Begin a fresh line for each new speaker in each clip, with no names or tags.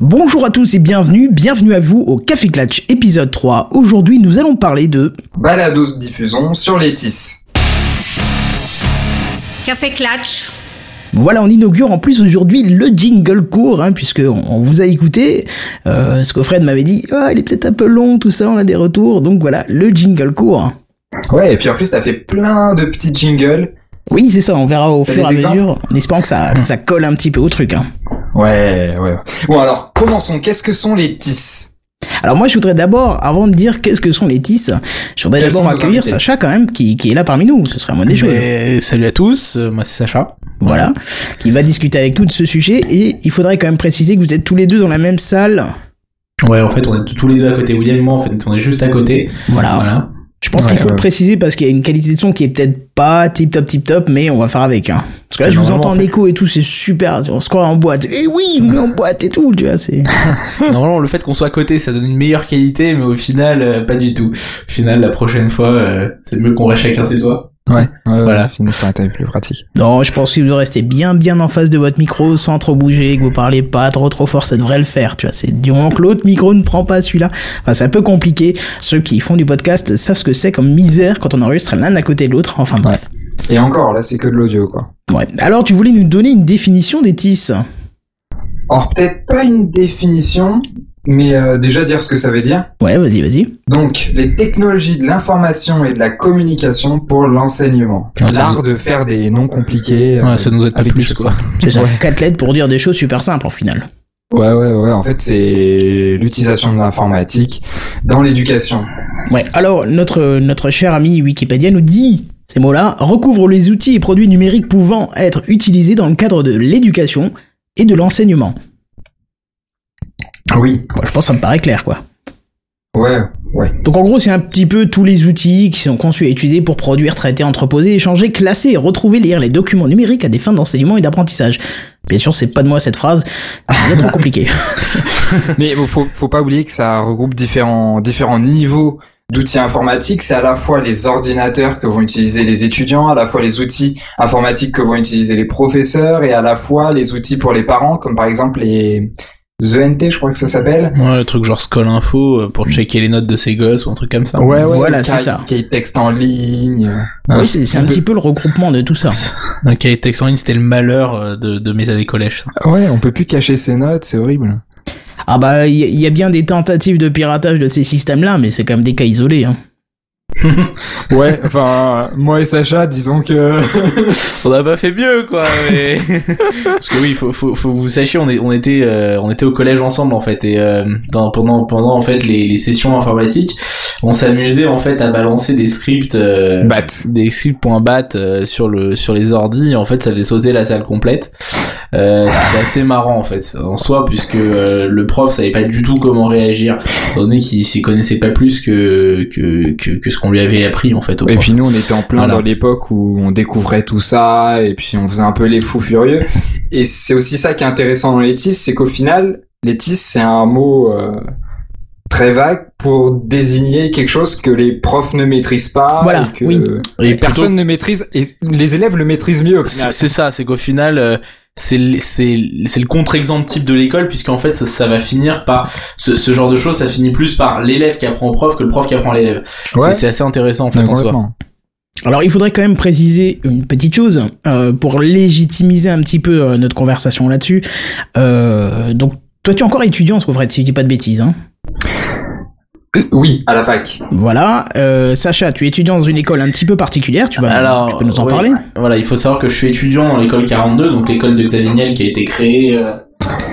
Bonjour à tous et bienvenue, bienvenue à vous au Café Clatch épisode 3. Aujourd'hui nous allons parler de...
Balados diffusion sur les tisses.
Café Clatch.
Voilà, on inaugure en plus aujourd'hui le jingle court, hein, puisque on, vous a écouté. Euh, ce que Fred m'avait dit, ah, il est peut-être un peu long, tout ça, on a des retours. Donc voilà, le jingle court.
Ouais, et puis en plus, t'as fait plein de petits jingles.
Oui, c'est ça, on verra au fur et à mesure, en espérant que ça, que ça colle un petit peu au truc. Hein.
Ouais, ouais. Bon alors, commençons. Qu'est-ce que sont les tisses
alors moi je voudrais d'abord, avant de dire qu'est-ce que sont les tisses, je voudrais d'abord accueillir Sacha quand même qui, qui, est là parmi nous, ce serait moins des choses.
Salut à tous, euh, moi c'est Sacha.
Voilà, qui va discuter avec nous de ce sujet et il faudrait quand même préciser que vous êtes tous les deux dans la même salle.
Ouais en fait on est tous les deux à côté, William et moi en fait on est juste à côté.
Voilà. voilà. Je pense qu'il faut le préciser parce qu'il y a une qualité de son qui est peut-être pas tip top tip top, mais on va faire avec. Hein. Parce que là, je vous entends en écho et tout, c'est super. On se croit en boîte. Et eh oui, on est en boîte et tout, tu vois. C'est.
Normalement, le fait qu'on soit à côté, ça donne une meilleure qualité, mais au final, euh, pas du tout. Au final, la prochaine fois, euh, c'est mieux qu'on reste chacun chez soi.
Ouais, voilà. Sinon, ça aurait été plus pratique.
Non, je pense que vous restez bien, bien en face de votre micro, sans trop bouger, que vous parlez pas trop, trop fort, ça devrait le faire, tu vois. C'est du moment que l'autre micro ne prend pas celui-là. Enfin, c'est un peu compliqué. Ceux qui font du podcast savent ce que c'est comme misère quand on enregistre l'un à côté de l'autre. Enfin, bref.
Et encore, là, c'est que de l'audio, quoi.
Ouais. Alors, tu voulais nous donner une définition des TIS
Or, peut-être pas une définition, mais euh, déjà dire ce que ça veut dire.
Ouais, vas-y, vas-y.
Donc, les technologies de l'information et de la communication pour l'enseignement. L'art de faire des noms compliqués.
Ouais, ça nous aide avec plus, quoi.
C'est ça, quatre lettres pour dire des choses super simples, en final.
Ouais, ouais, ouais. En fait, c'est l'utilisation de l'informatique dans l'éducation.
Ouais. Alors, notre, notre cher ami Wikipédia nous dit ces mots-là recouvrent les outils et produits numériques pouvant être utilisés dans le cadre de l'éducation et de l'enseignement.
Oui.
je pense que ça me paraît clair, quoi.
Ouais, ouais.
Donc en gros, c'est un petit peu tous les outils qui sont conçus et utilisés pour produire, traiter, entreposer, échanger, classer, retrouver, lire les documents numériques à des fins d'enseignement et d'apprentissage. Bien sûr, c'est pas de moi cette phrase, c'est trop compliqué.
Mais faut, faut pas oublier que ça regroupe différents, différents niveaux d'outils informatiques. C'est à la fois les ordinateurs que vont utiliser les étudiants, à la fois les outils informatiques que vont utiliser les professeurs et à la fois les outils pour les parents, comme par exemple les, The NT, je crois que ça s'appelle.
Ouais, le truc genre Skull Info euh, pour checker les notes de ses gosses ou un truc comme ça.
Ouais, ouais, voilà, c'est ça. Cahier texte en ligne.
oui, c'est un petit peu le regroupement de tout ça.
Un cahier de texte en ligne, c'était le malheur euh, de, de mes années collège.
Ouais, on peut plus cacher ses notes, c'est horrible.
Ah bah, il y, y, a bien des tentatives de piratage de ces systèmes-là, mais c'est quand même des cas isolés. Hein.
ouais, enfin, moi et Sacha, disons que
on n'a pas fait mieux, quoi. Mais... Parce que oui, faut, faut, faut vous sachiez, on, est, on était, euh, on était au collège ensemble en fait, et euh, dans, pendant, pendant en fait les, les sessions informatiques, on s'amusait en fait à balancer des scripts, euh,
bat,
des scripts.bat euh, sur le, sur les ordis. En fait, ça fait sauter la salle complète. C'était assez marrant en fait en soi, puisque le prof savait pas du tout comment réagir, étant donné qu'il s'y connaissait pas plus que que que, que ce qu'on lui avait appris en fait.
et puis nous on était en plein dans l'époque où on découvrait tout ça et puis on faisait un peu les fous furieux. Et c'est aussi ça qui est intéressant dans l'étis, c'est qu'au final, l'étis c'est un mot euh, très vague pour désigner quelque chose que les profs ne maîtrisent pas
voilà,
et que
oui.
et personne ne maîtrise et les élèves le maîtrisent mieux.
C'est ça, c'est qu'au final. Euh, c'est le contre-exemple type de l'école puisqu'en fait ça, ça, va finir par ce, ce genre de choses ça finit plus par l'élève qui apprend au prof que le prof qui apprend à l'élève ouais. c'est assez intéressant en fait en soi
alors il faudrait quand même préciser une petite chose euh, pour légitimiser un petit peu euh, notre conversation là-dessus. Euh, donc toi tu es encore étudiant, ce qu'on ferait si je dis pas de bêtises. Hein
oui, à la fac.
Voilà. Euh, Sacha, tu es étudiant dans une école un petit peu particulière, tu, vas, Alors, tu peux nous en parler?
Voilà, il faut savoir que je suis étudiant dans l'école 42, donc l'école de Xavier Niel qui a été créée, euh,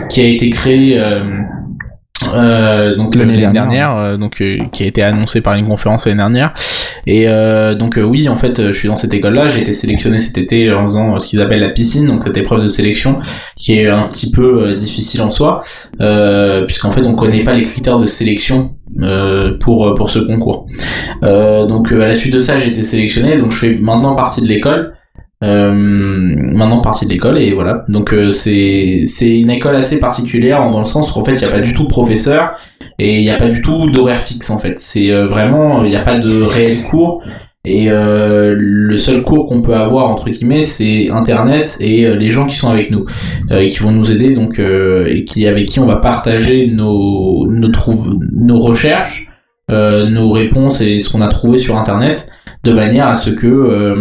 qui a été créée euh, euh, donc l'année dernière, euh, donc euh, qui a été annoncé par une conférence l'année dernière. Et euh, donc oui, en fait, je suis dans cette école-là. J'ai été sélectionné cet été en faisant ce qu'ils appellent la piscine, donc cette épreuve de sélection qui est un petit peu difficile en soi, puisqu'en fait, on connaît pas les critères de sélection pour pour ce concours. donc à la suite de ça, j'ai été sélectionné, donc je fais maintenant partie de l'école. Euh, maintenant partie de l'école et voilà donc euh, c'est c'est une école assez particulière dans le sens où en fait il n'y a pas du tout de professeur et il n'y a pas du tout d'horaire fixe en fait c'est euh, vraiment il n'y a pas de réel cours Et euh, le seul cours qu'on peut avoir entre guillemets, c'est Internet et euh, les gens qui sont avec nous, euh, qui vont nous aider donc euh, et qui avec qui on va partager nos nos, nos recherches, euh, nos réponses et ce qu'on a trouvé sur Internet, de manière à ce que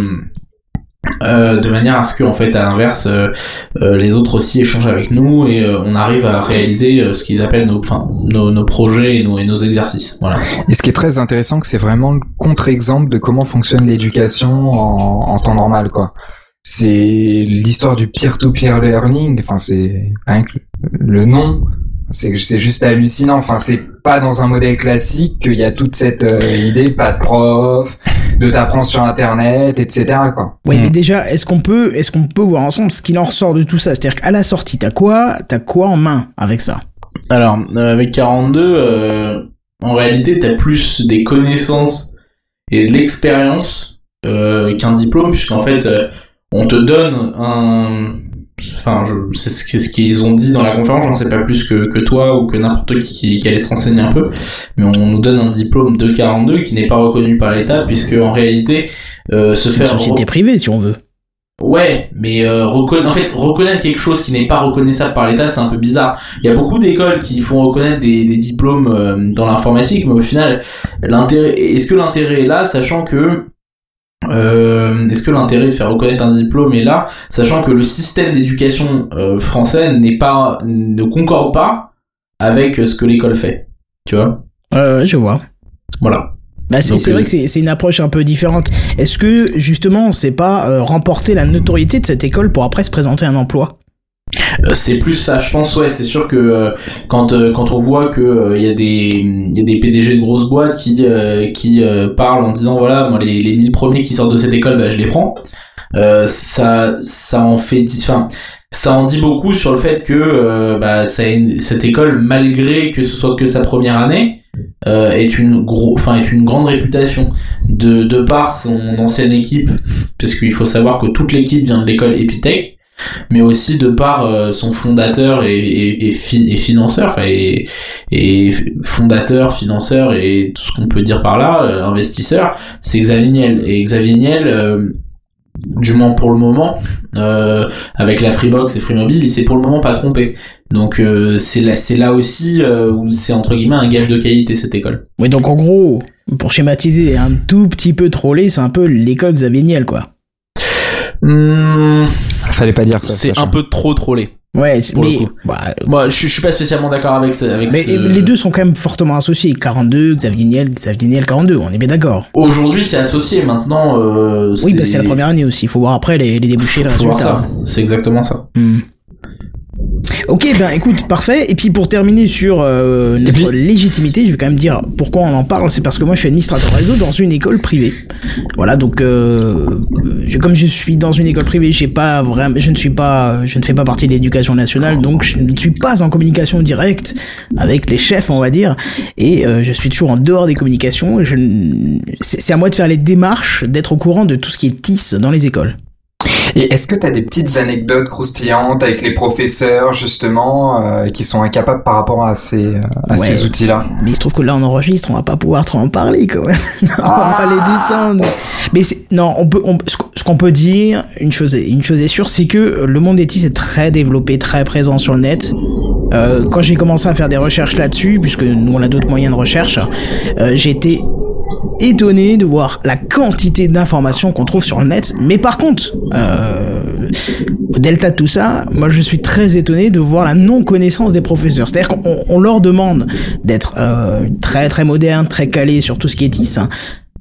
euh, de manière à ce que fait à l'inverse euh, euh, les autres aussi échangent avec nous et euh, on arrive à réaliser ce qu'ils appellent nos enfin nos, nos projets et nos, et nos exercices voilà
Et ce qui est très intéressant, c'est vraiment le contre-exemple de comment fonctionne l'éducation en, en temps normal, quoi. C'est l'histoire du peer-to-peer learning. Enfin, c'est le nom. C'est c'est juste hallucinant. Enfin, c'est pas dans un modèle classique qu'il y a toute cette euh, idée, pas de prof, de t'apprendre sur Internet, etc. Quoi.
Oui,
Mm.
mais déjà, est-ce qu'on peut, est-ce qu'on peut voir ensemble ce qu'il en ressort de tout ça? C'est-à-dire qu'à la sortie, t'as quoi, t'as quoi en main avec ça?
Alors, euh, avec 42, euh, en réalité, t'as plus des connaissances et de l'expérience euh, qu'un diplôme, puisqu'en fait, euh, on te donne un... Enfin, je... c'est ce qu'ils ont dit dans la conférence, j'en sais pas plus que, que toi ou que n'importe qui, qui qui allait se renseigner un peu, mais on nous donne un diplôme de 42 qui n'est pas reconnu par l'État, puisque en réalité, euh, se
C'est une
faire...
société privée, si on veut.
Ouais, mais euh, reconna- en fait, reconnaître quelque chose qui n'est pas reconnaissable par l'État, c'est un peu bizarre. Il y a beaucoup d'écoles qui font reconnaître des, des diplômes euh, dans l'informatique, mais au final, l'intérêt, est-ce que l'intérêt est là, sachant que euh, est-ce que l'intérêt de faire reconnaître un diplôme est là, sachant que le système d'éducation euh, français n'est pas, ne concorde pas avec ce que l'école fait, tu vois?
Euh, je vois.
Voilà.
Bah, c'est
euh,
vrai que c'est une approche un peu différente. Est-ce que justement, c'est pas euh, remporter la notoriété de cette école pour après se présenter un emploi?
Euh, c'est plus ça, je pense. Ouais, c'est sûr que euh, quand euh, quand on voit que il y a des y a des PDG de grosses boîtes qui euh, qui euh, parlent en disant voilà moi les les 1000 premiers qui sortent de cette école bah je les prends. Euh, ça ça en fait enfin ça en dit beaucoup sur le fait que euh, bah ça cette école malgré que ce soit que sa première année euh, est une gros enfin est une grande réputation de de par son ancienne équipe parce qu'il faut savoir que toute l'équipe vient de l'école Epitech mais aussi de par euh, son fondateur et, et, et, fi- et financeur, enfin, et, et fondateur, financeur et tout ce qu'on peut dire par là, euh, investisseur, c'est Xavier Niel. Et Xavier Niel, euh, du moins pour le moment, avec la Freebox et Freemobile, il s'est pour le moment pas trompé. Donc c'est là, là aussi où c'est entre guillemets un gage de qualité cette école.
Oui, donc en gros, pour schématiser un tout petit peu trollé, c'est un peu l'école Xavier Niel, quoi.
Hum,
Fallait pas dire ça.
c'est un peu trop trollé.
Ouais, mais, bah,
Moi, je, je suis pas spécialement d'accord avec ça. Avec
mais
ce-
les deux sont quand même fortement associés. 42, Xavier Niel, Xavier Niel 42, on est bien d'accord.
Aujourd'hui, c'est associé. Maintenant, euh,
Oui, bah c'est la première année aussi. Il faut voir après les, les débouchés, les résultats.
C'est exactement ça.
Hmm. Ok, ben écoute, parfait. Et puis pour terminer sur euh, notre
puis-
légitimité, je vais quand même dire pourquoi on en parle. C'est parce que moi je suis administrateur réseau dans une école privée. Voilà, donc euh, je- comme je suis dans une école privée, j'ai pas vraiment, je ne suis pas, je ne fais pas partie de l'éducation nationale, donc je ne suis pas en communication directe avec les chefs, on va dire. Et euh, je suis toujours en dehors des communications. C'est à moi de faire les démarches, d'être au courant de tout ce qui est TIS dans les écoles.
Et est-ce que tu as des petites anecdotes croustillantes avec les professeurs justement euh, qui sont incapables par rapport à ces, euh, à
Ouais.
ces outils-là
Mais il se trouve que là on enregistre, on va pas pouvoir trop en parler quand même. on va les descendre. Mais non, on peut, on- ce qu'on- peut dire, une chose, est- une chose est sûre, c'est que le monde des TIS est très développé, très présent sur le net. Euh, quand j'ai commencé à faire des recherches là-dessus, puisque nous on a d'autres moyens de recherche, euh, j'ai été étonné de voir la quantité d'informations qu'on trouve sur le net. Mais par contre, euh, au delta de tout ça, moi je suis très étonné de voir la non-connaissance des professeurs. C'est-à-dire qu'on on leur demande d'être euh, très très moderne, très calé sur tout ce qui est TIS. hein.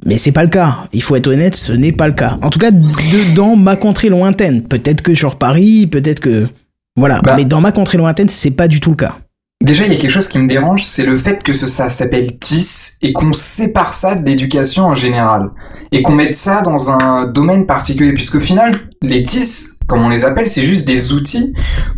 Mais c'est pas le cas. Il faut être honnête, ce n'est pas le cas. En tout cas, de, dans ma contrée lointaine. Peut-être que sur Paris, peut-être que... Voilà.
Bah.
Mais dans ma contrée lointaine, c'est pas du tout le cas.
Déjà, il y a quelque chose qui me dérange, c'est le fait que ça s'appelle TIS et qu'on sépare ça de l'éducation en général. Et qu'on mette ça dans un domaine particulier. Puisqu'au final, les TIS, comme on les appelle, c'est juste des outils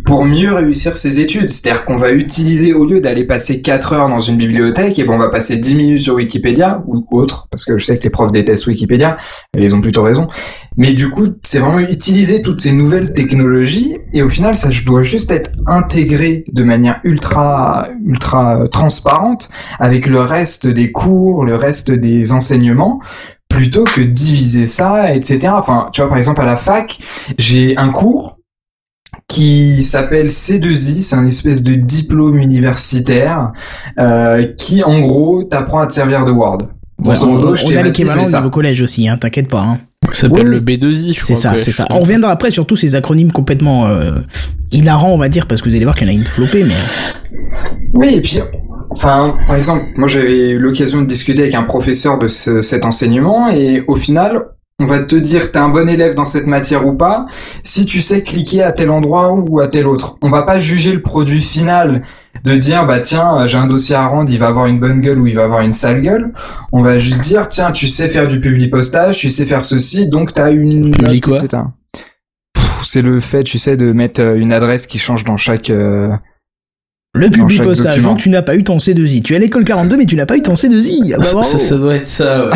pour mieux réussir ses études. C'est-à-dire qu'on va utiliser, au lieu d'aller passer 4 heures dans une bibliothèque, et ben on va passer 10 minutes sur Wikipédia, ou autre, parce que je sais que les profs détestent Wikipédia, et ils ont plutôt raison. Mais du coup, c'est vraiment utiliser toutes ces nouvelles technologies, et au final, ça doit juste être intégré de manière ultra, ultra transparente avec le reste des cours, le reste des enseignements, plutôt que diviser ça, etc. Enfin, tu vois, par exemple, à la fac, j'ai un cours qui s'appelle C2I, c'est un espèce de diplôme universitaire euh, qui, en gros, t'apprend à te servir de Word.
Ouais, on, on a l'équivalent au niveau collège aussi, hein, t'inquiète pas. Hein.
Ça s'appelle le B2I, je
C'est ça, c'est ça. On reviendra après sur tous ces acronymes complètement euh, hilarants, on va dire, parce que vous allez voir qu'il y en a une flopée, mais...
Oui, et puis Enfin, par exemple, moi j'avais eu l'occasion de discuter avec un professeur de ce, cet enseignement et au final, on va te dire t'es un bon élève dans cette matière ou pas si tu sais cliquer à tel endroit ou à tel autre. On va pas juger le produit final de dire bah tiens j'ai un dossier à rendre il va avoir une bonne gueule ou il va avoir une sale gueule. On va juste dire tiens tu sais faire du public postage, tu sais faire ceci donc t'as une
public quoi?
C'est le fait tu sais de mettre euh, une adresse qui change dans chaque euh,
le public postage, donc tu n'as pas eu ton C2I. Tu es à l'école 42, mais tu n'as pas eu ton C2I.
Ah bah, ça, ça, doit être ça. Ouais.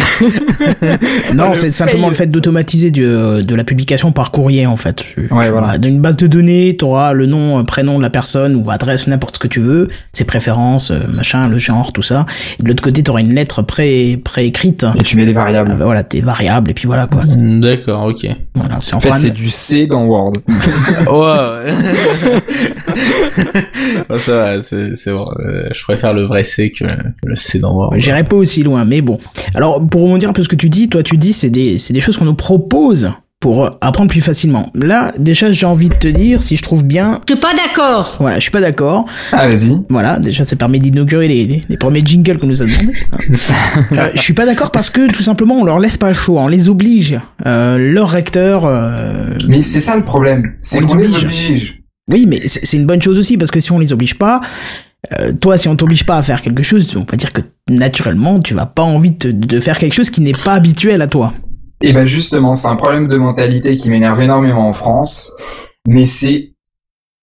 non, c'est simplement le fait d'automatiser de la publication par courrier, en fait.
Ouais, voilà.
Dans une base de données, tu auras le nom, euh, prénom de la personne ou adresse, n'importe ce que tu veux, ses préférences, euh, machin, le genre, tout ça. Et de l'autre côté, tu auras une lettre pré préécrite.
Et tu mets des variables.
Ah bah voilà, tes variables et puis voilà quoi.
Mm, d'accord, ok.
Voilà, c'est
en, en fait, c'est du C dans Word.
ouais. ça c'est bon. Euh, je préfère le vrai C que, le C dans Word.
J'irai pas aussi loin, mais bon. Alors, pour rebondir un peu ce que tu dis, toi, tu dis, c'est des, c'est des choses qu'on nous propose pour apprendre plus facilement. Là, déjà, j'ai envie de te dire, si je trouve bien...
Je suis pas d'accord
Voilà, je suis pas d'accord.
Ah, vas-y.
Voilà, déjà, ça permet d'inaugurer les, les, premiers jingles qu'on nous a demandé. euh, je suis pas d'accord parce que, tout simplement, on leur laisse pas le choix, on les oblige. Euh, leur recteur... Euh...
Mais c'est ça le problème, c'est qu'on les oblige.
Oui, mais c'est une bonne chose aussi, parce que si on les oblige pas, euh, toi, si on t'oblige pas à faire quelque chose, on va dire que naturellement, tu vas pas envie de, de faire quelque chose qui n'est pas habituel à toi.
Et ben justement, c'est un problème de mentalité qui m'énerve énormément en France, mais c'est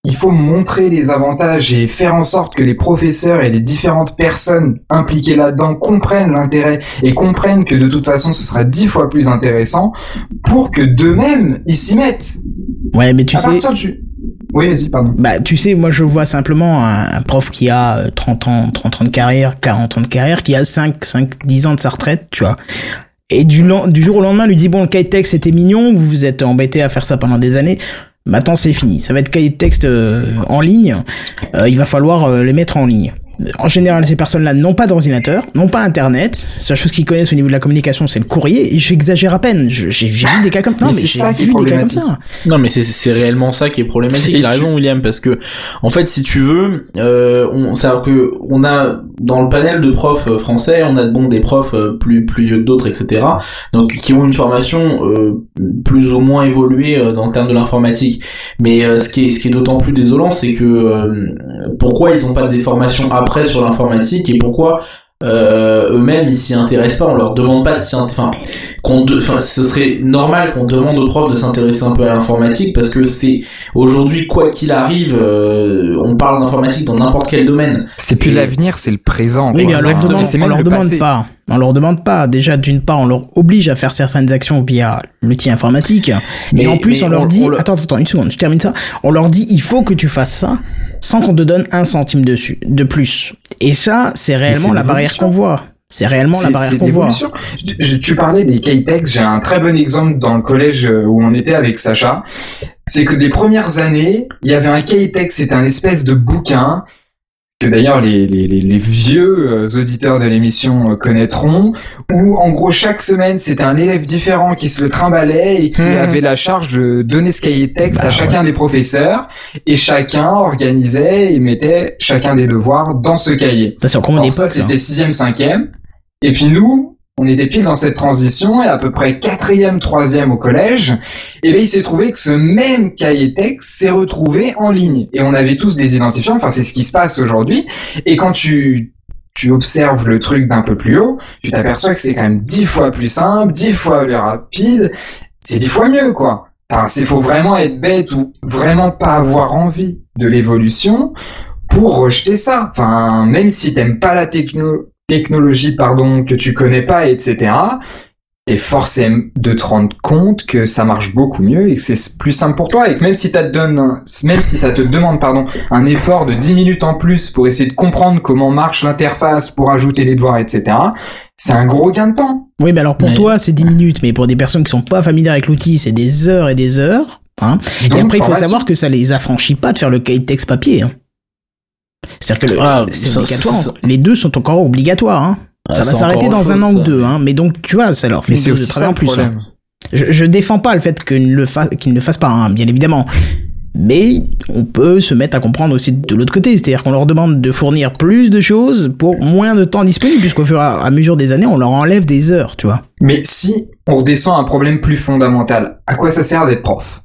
il faut montrer les avantages et faire en sorte que les professeurs et les différentes personnes impliquées là-dedans comprennent l'intérêt et comprennent que de toute façon ce sera dix fois plus intéressant pour que d'eux-mêmes ils s'y mettent.
Ouais, mais tu
à
sais.
Du... Oui.
Bah, tu sais, moi, je vois simplement un, prof qui a 30 ans, 30 ans de carrière, 40 ans de carrière, qui a 5, 5, 10 ans de sa retraite, tu vois. Et du, du jour au lendemain, lui dit, bon, le cahier de texte, c'était mignon, vous vous êtes embêté à faire ça pendant des années. Maintenant, c'est fini. Ça va être cahier de texte euh, en ligne. Euh, il va falloir euh, les mettre en ligne en général, ces personnes-là n'ont pas d'ordinateur, n'ont pas Internet. La chose qu'ils connaissent au niveau de la communication, c'est le courrier. Et j'exagère à peine. J'ai vu des cas comme
ça. Non, mais, j'ai vu des cas comme ça.
Non, mais c'est réellement ça qui est problématique. Il a raison, William, parce que en fait, si tu veux, euh, on, c'est que on a dans le panel de profs euh, français, on a bon des profs euh, plus plus vieux que d'autres, etc. Donc qui ont une formation euh, plus ou moins évoluée dans le terme de l'informatique. Mais ce qui est ce qui est d'autant plus désolant, c'est que pourquoi ils ont pas des formations à après sur l'informatique et pourquoi euh, eux-mêmes ils s'y intéressent pas, on leur demande pas de s'y enfin qu'on enfin ce serait normal qu'on demande aux profs de s'intéresser un peu à l'informatique parce que c'est aujourd'hui quoi qu'il arrive euh, on parle d'informatique dans n'importe quel domaine.
C'est plus l'avenir, c'est le présent.
Oui, mais on leur demande, on leur demande pas. On leur demande pas. Déjà, d'une part, on leur oblige à faire certaines actions via l'outil informatique. Mais, en plus, on leur dit, attends, attends, une seconde, je termine ça. On leur dit, il faut que tu fasses ça sans qu'on te donne un centime dessus, de plus. Et ça, c'est réellement la barrière qu'on voit. C'est réellement la barrière qu'on voit.
tu parlais des K-Tex, j'ai un très bon exemple dans le collège euh, où on était avec Sacha. C'est que des premières années, il y avait un K-Tex, c'était un espèce de bouquin que d'ailleurs les, les, les, vieux euh, auditeurs de l'émission euh, connaîtront, où en gros chaque semaine c'était un élève différent qui se le trimballait et qui hmm. avait la charge de donner ce cahier de texte à bah chacun des professeurs, et chacun organisait et mettait chacun des devoirs dans ce cahier.
Ça,
ça c'était sixième, cinquième, et puis nous, on était pile dans cette transition et à peu près quatrième, troisième au collège, et bien il s'est trouvé que ce même cahier texte s'est retrouvé en ligne. Et on avait tous des identifiants, enfin c'est ce qui se passe aujourd'hui. Et quand tu tu observes le truc d'un peu plus haut, tu t'aperçois que c'est quand même dix fois plus simple, dix fois plus rapide, c'est dix fois mieux quoi. Enfin, c'est faut vraiment être bête ou vraiment pas avoir envie de l'évolution pour rejeter ça. Enfin, même si t'aimes pas la techno technologie pardon que tu connais pas etc t'es forcé de te rendre compte que ça marche beaucoup mieux et que c'est plus simple pour toi et que même si ça te donne, même si ça te demande, pardon, un effort de 10 minutes en plus pour essayer de comprendre comment marche l'interface, pour ajouter les devoirs, etc., c'est un gros gain de temps.
Oui, mais alors pour
Mais-
toi, c'est 10 minutes, mais pour des personnes qui sont pas familières avec l'outil, c'est des heures et des heures. Hein. Et
Donc,
après, il faut savoir que ça les affranchit pas de faire le cahier de texte papier. Hein. C'est-à-dire que le-
Ah,
c'est
ça-
obligatoire.
ça-
Les deux sont encore obligatoires. Hein.
Ah,
ça va s'arrêter dans un an ou deux. Hein. Mais donc, tu vois, ça leur fait de travail en plus. hein.
problème.
Je, je défends pas le fait qu'ils ne le, fa- qu'ils ne le fassent pas, hein, bien évidemment. Mais on peut se mettre à comprendre aussi de l'autre côté, c'est-à-dire qu'on leur demande de fournir plus de choses pour moins de temps disponible, puisqu'au fur et à mesure des années, on leur enlève des heures, tu vois.
Mais si on redescend à un problème plus fondamental, à quoi ça sert d'être prof?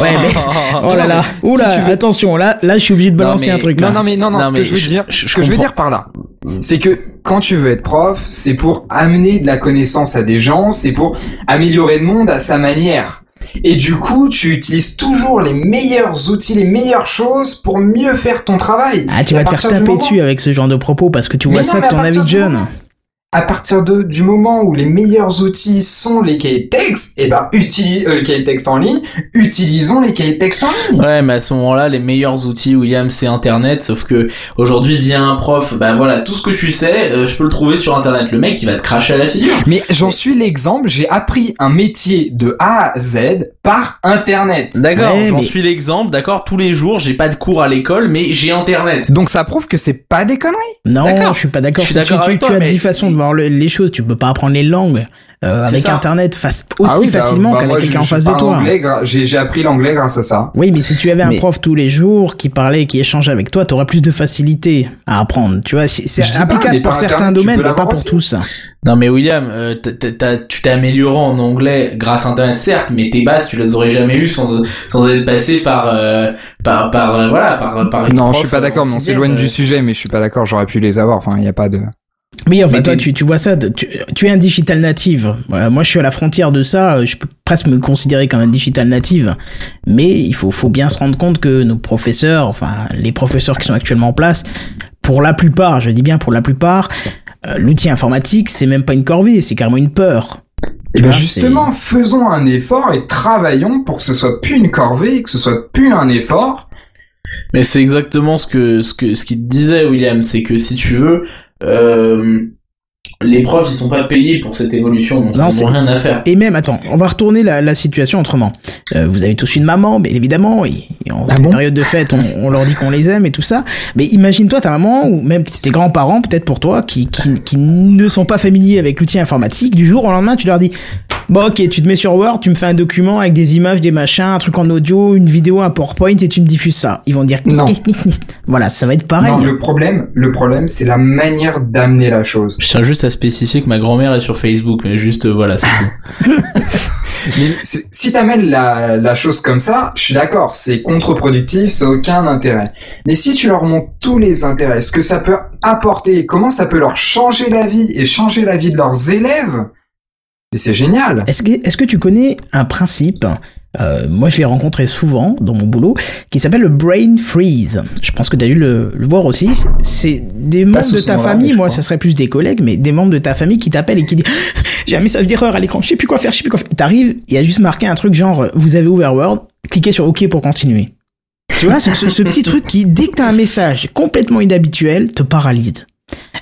Ouais, mais- Oh là là, oula,
veux-
attention, là, là, je suis obligé de
Non,
balancer
mais-
un truc là.
Non, non, mais non, non,
Non,
ce
mais
que je veux
je-
dire,
je-
ce que je veux dire par là, c'est que quand tu veux être prof, c'est pour amener de la connaissance à des gens, c'est pour améliorer le monde à sa manière. Et du coup, tu utilises toujours les meilleurs outils, les meilleures choses pour mieux faire ton travail.
Ah, tu vas te faire taper
moment-
dessus avec ce genre de propos parce que tu
Mais
vois
non,
ça
mais
de
à
ton avis de jeune.
moment- À partir de, du moment où les meilleurs outils sont les cahiers de texte, et ben, utilise, euh, les cahiers de texte en ligne, utilisons les cahiers de texte en ligne.
Ouais, mais à ce moment-là, les meilleurs outils, William, c'est Internet. Sauf que aujourd'hui, dis à un prof, bah voilà, tout ce que tu sais, euh, je peux le trouver sur Internet. Le mec, il va te cracher à la figure.
Mais j'en suis l'exemple, j'ai appris un métier de A à Z par Internet.
D'accord,
Ouais,
j'en
mais-
suis l'exemple. D'accord, tous les jours, j'ai pas de cours à l'école, mais j'ai Internet.
Donc ça prouve que c'est pas des conneries.
Non, je suis pas d'accord.
Je suis
tu-
d'accord
tu, tu as
mais-
dix façons de voir le- les choses. Tu peux pas apprendre les langues euh, avec
ça.
Internet face, aussi
Ah oui, bah,
facilement
bah,
qu'avec quelqu'un en face de toi.
J'ai appris l'anglais grâce à ça.
Oui, mais si tu avais un prof tous les jours qui parlait, qui échangeait avec toi, t'aurais plus de facilité à apprendre. Tu vois, c'est
pas,
applicable pour certains
tu
domaines, mais pas pour
aussi.
tous.
Non mais William, euh, tu t'es amélioré en anglais grâce à Internet certes, mais tes bases tu les aurais jamais eues sans, sans être passé par par par euh, voilà par par. une
Non,
prof,
je suis pas
euh,
d'accord, on s'éloigne
euh.
du sujet, mais je suis pas d'accord, j'aurais pu les avoir, enfin, il y a pas de...
Mais enfin,
Mais
toi, tu, tu vois ça, tu, tu es un digital native. Voilà, moi, je suis à la frontière de ça. euh, Je peux presque me considérer comme un digital native. Mais il faut, faut bien se rendre compte que nos professeurs, enfin, les professeurs qui sont actuellement en place, pour la plupart, je dis bien pour la plupart, euh, l'outil informatique, c'est même pas une corvée, c'est carrément une peur.
Et
Tu
bien justement, faisons un effort et travaillons pour que ce soit plus une corvée, que ce soit plus un effort.
Mais c'est exactement ce que ce que ce qu'il te disait William, c'est que si tu veux, euh, les profs ils sont pas payés pour cette évolution, donc
Non,
ils
c'est-
n'ont rien à faire.
Et même, attends, on va retourner la, la situation autrement. Euh, vous avez tous une maman, mais évidemment, et, et en
Ah
cette
bon
période de fête, on, on leur dit qu'on les aime et tout ça. Mais imagine-toi ta maman, ou même tes grands-parents, peut-être pour toi, qui, qui, qui ne sont pas familiers avec l'outil informatique. Du jour au lendemain, tu leur dis, bon ok, tu te mets sur Word, tu me fais un document avec des images, des machins, un truc en audio, une vidéo, un PowerPoint, et tu me diffuses ça. Ils vont dire,
Non.
voilà, ça va être pareil.
Non, le problème, le problème, c'est la manière d'amener la chose.
Je tiens juste à spécifier que ma grand-mère est sur Facebook, mais juste euh, voilà, c'est tout.
Mais c'est- si t'amènes la, la chose comme ça, je suis d'accord, c'est contre-productif, c'est aucun intérêt. Mais si tu leur montres tous les intérêts, ce que ça peut apporter, comment ça peut leur changer la vie et changer la vie de leurs élèves, mais c'est génial.
Est-ce que, est-ce que tu connais un principe euh, moi, je l'ai rencontré souvent dans mon boulot, qui s'appelle le brain freeze. Je pense que tu as dû le, le voir aussi. C'est des membres de ta famille, moi, ce serait plus des collègues, mais des membres de ta famille qui t'appellent et qui disent j'ai un message d'erreur à l'écran, je sais plus quoi faire, je sais plus quoi faire. T'arrives, il y a juste marqué un truc genre vous avez ouvert Word, cliquez sur OK pour continuer. Tu vois, ce petit truc qui, dès que t'as un message complètement inhabituel, te paralyse.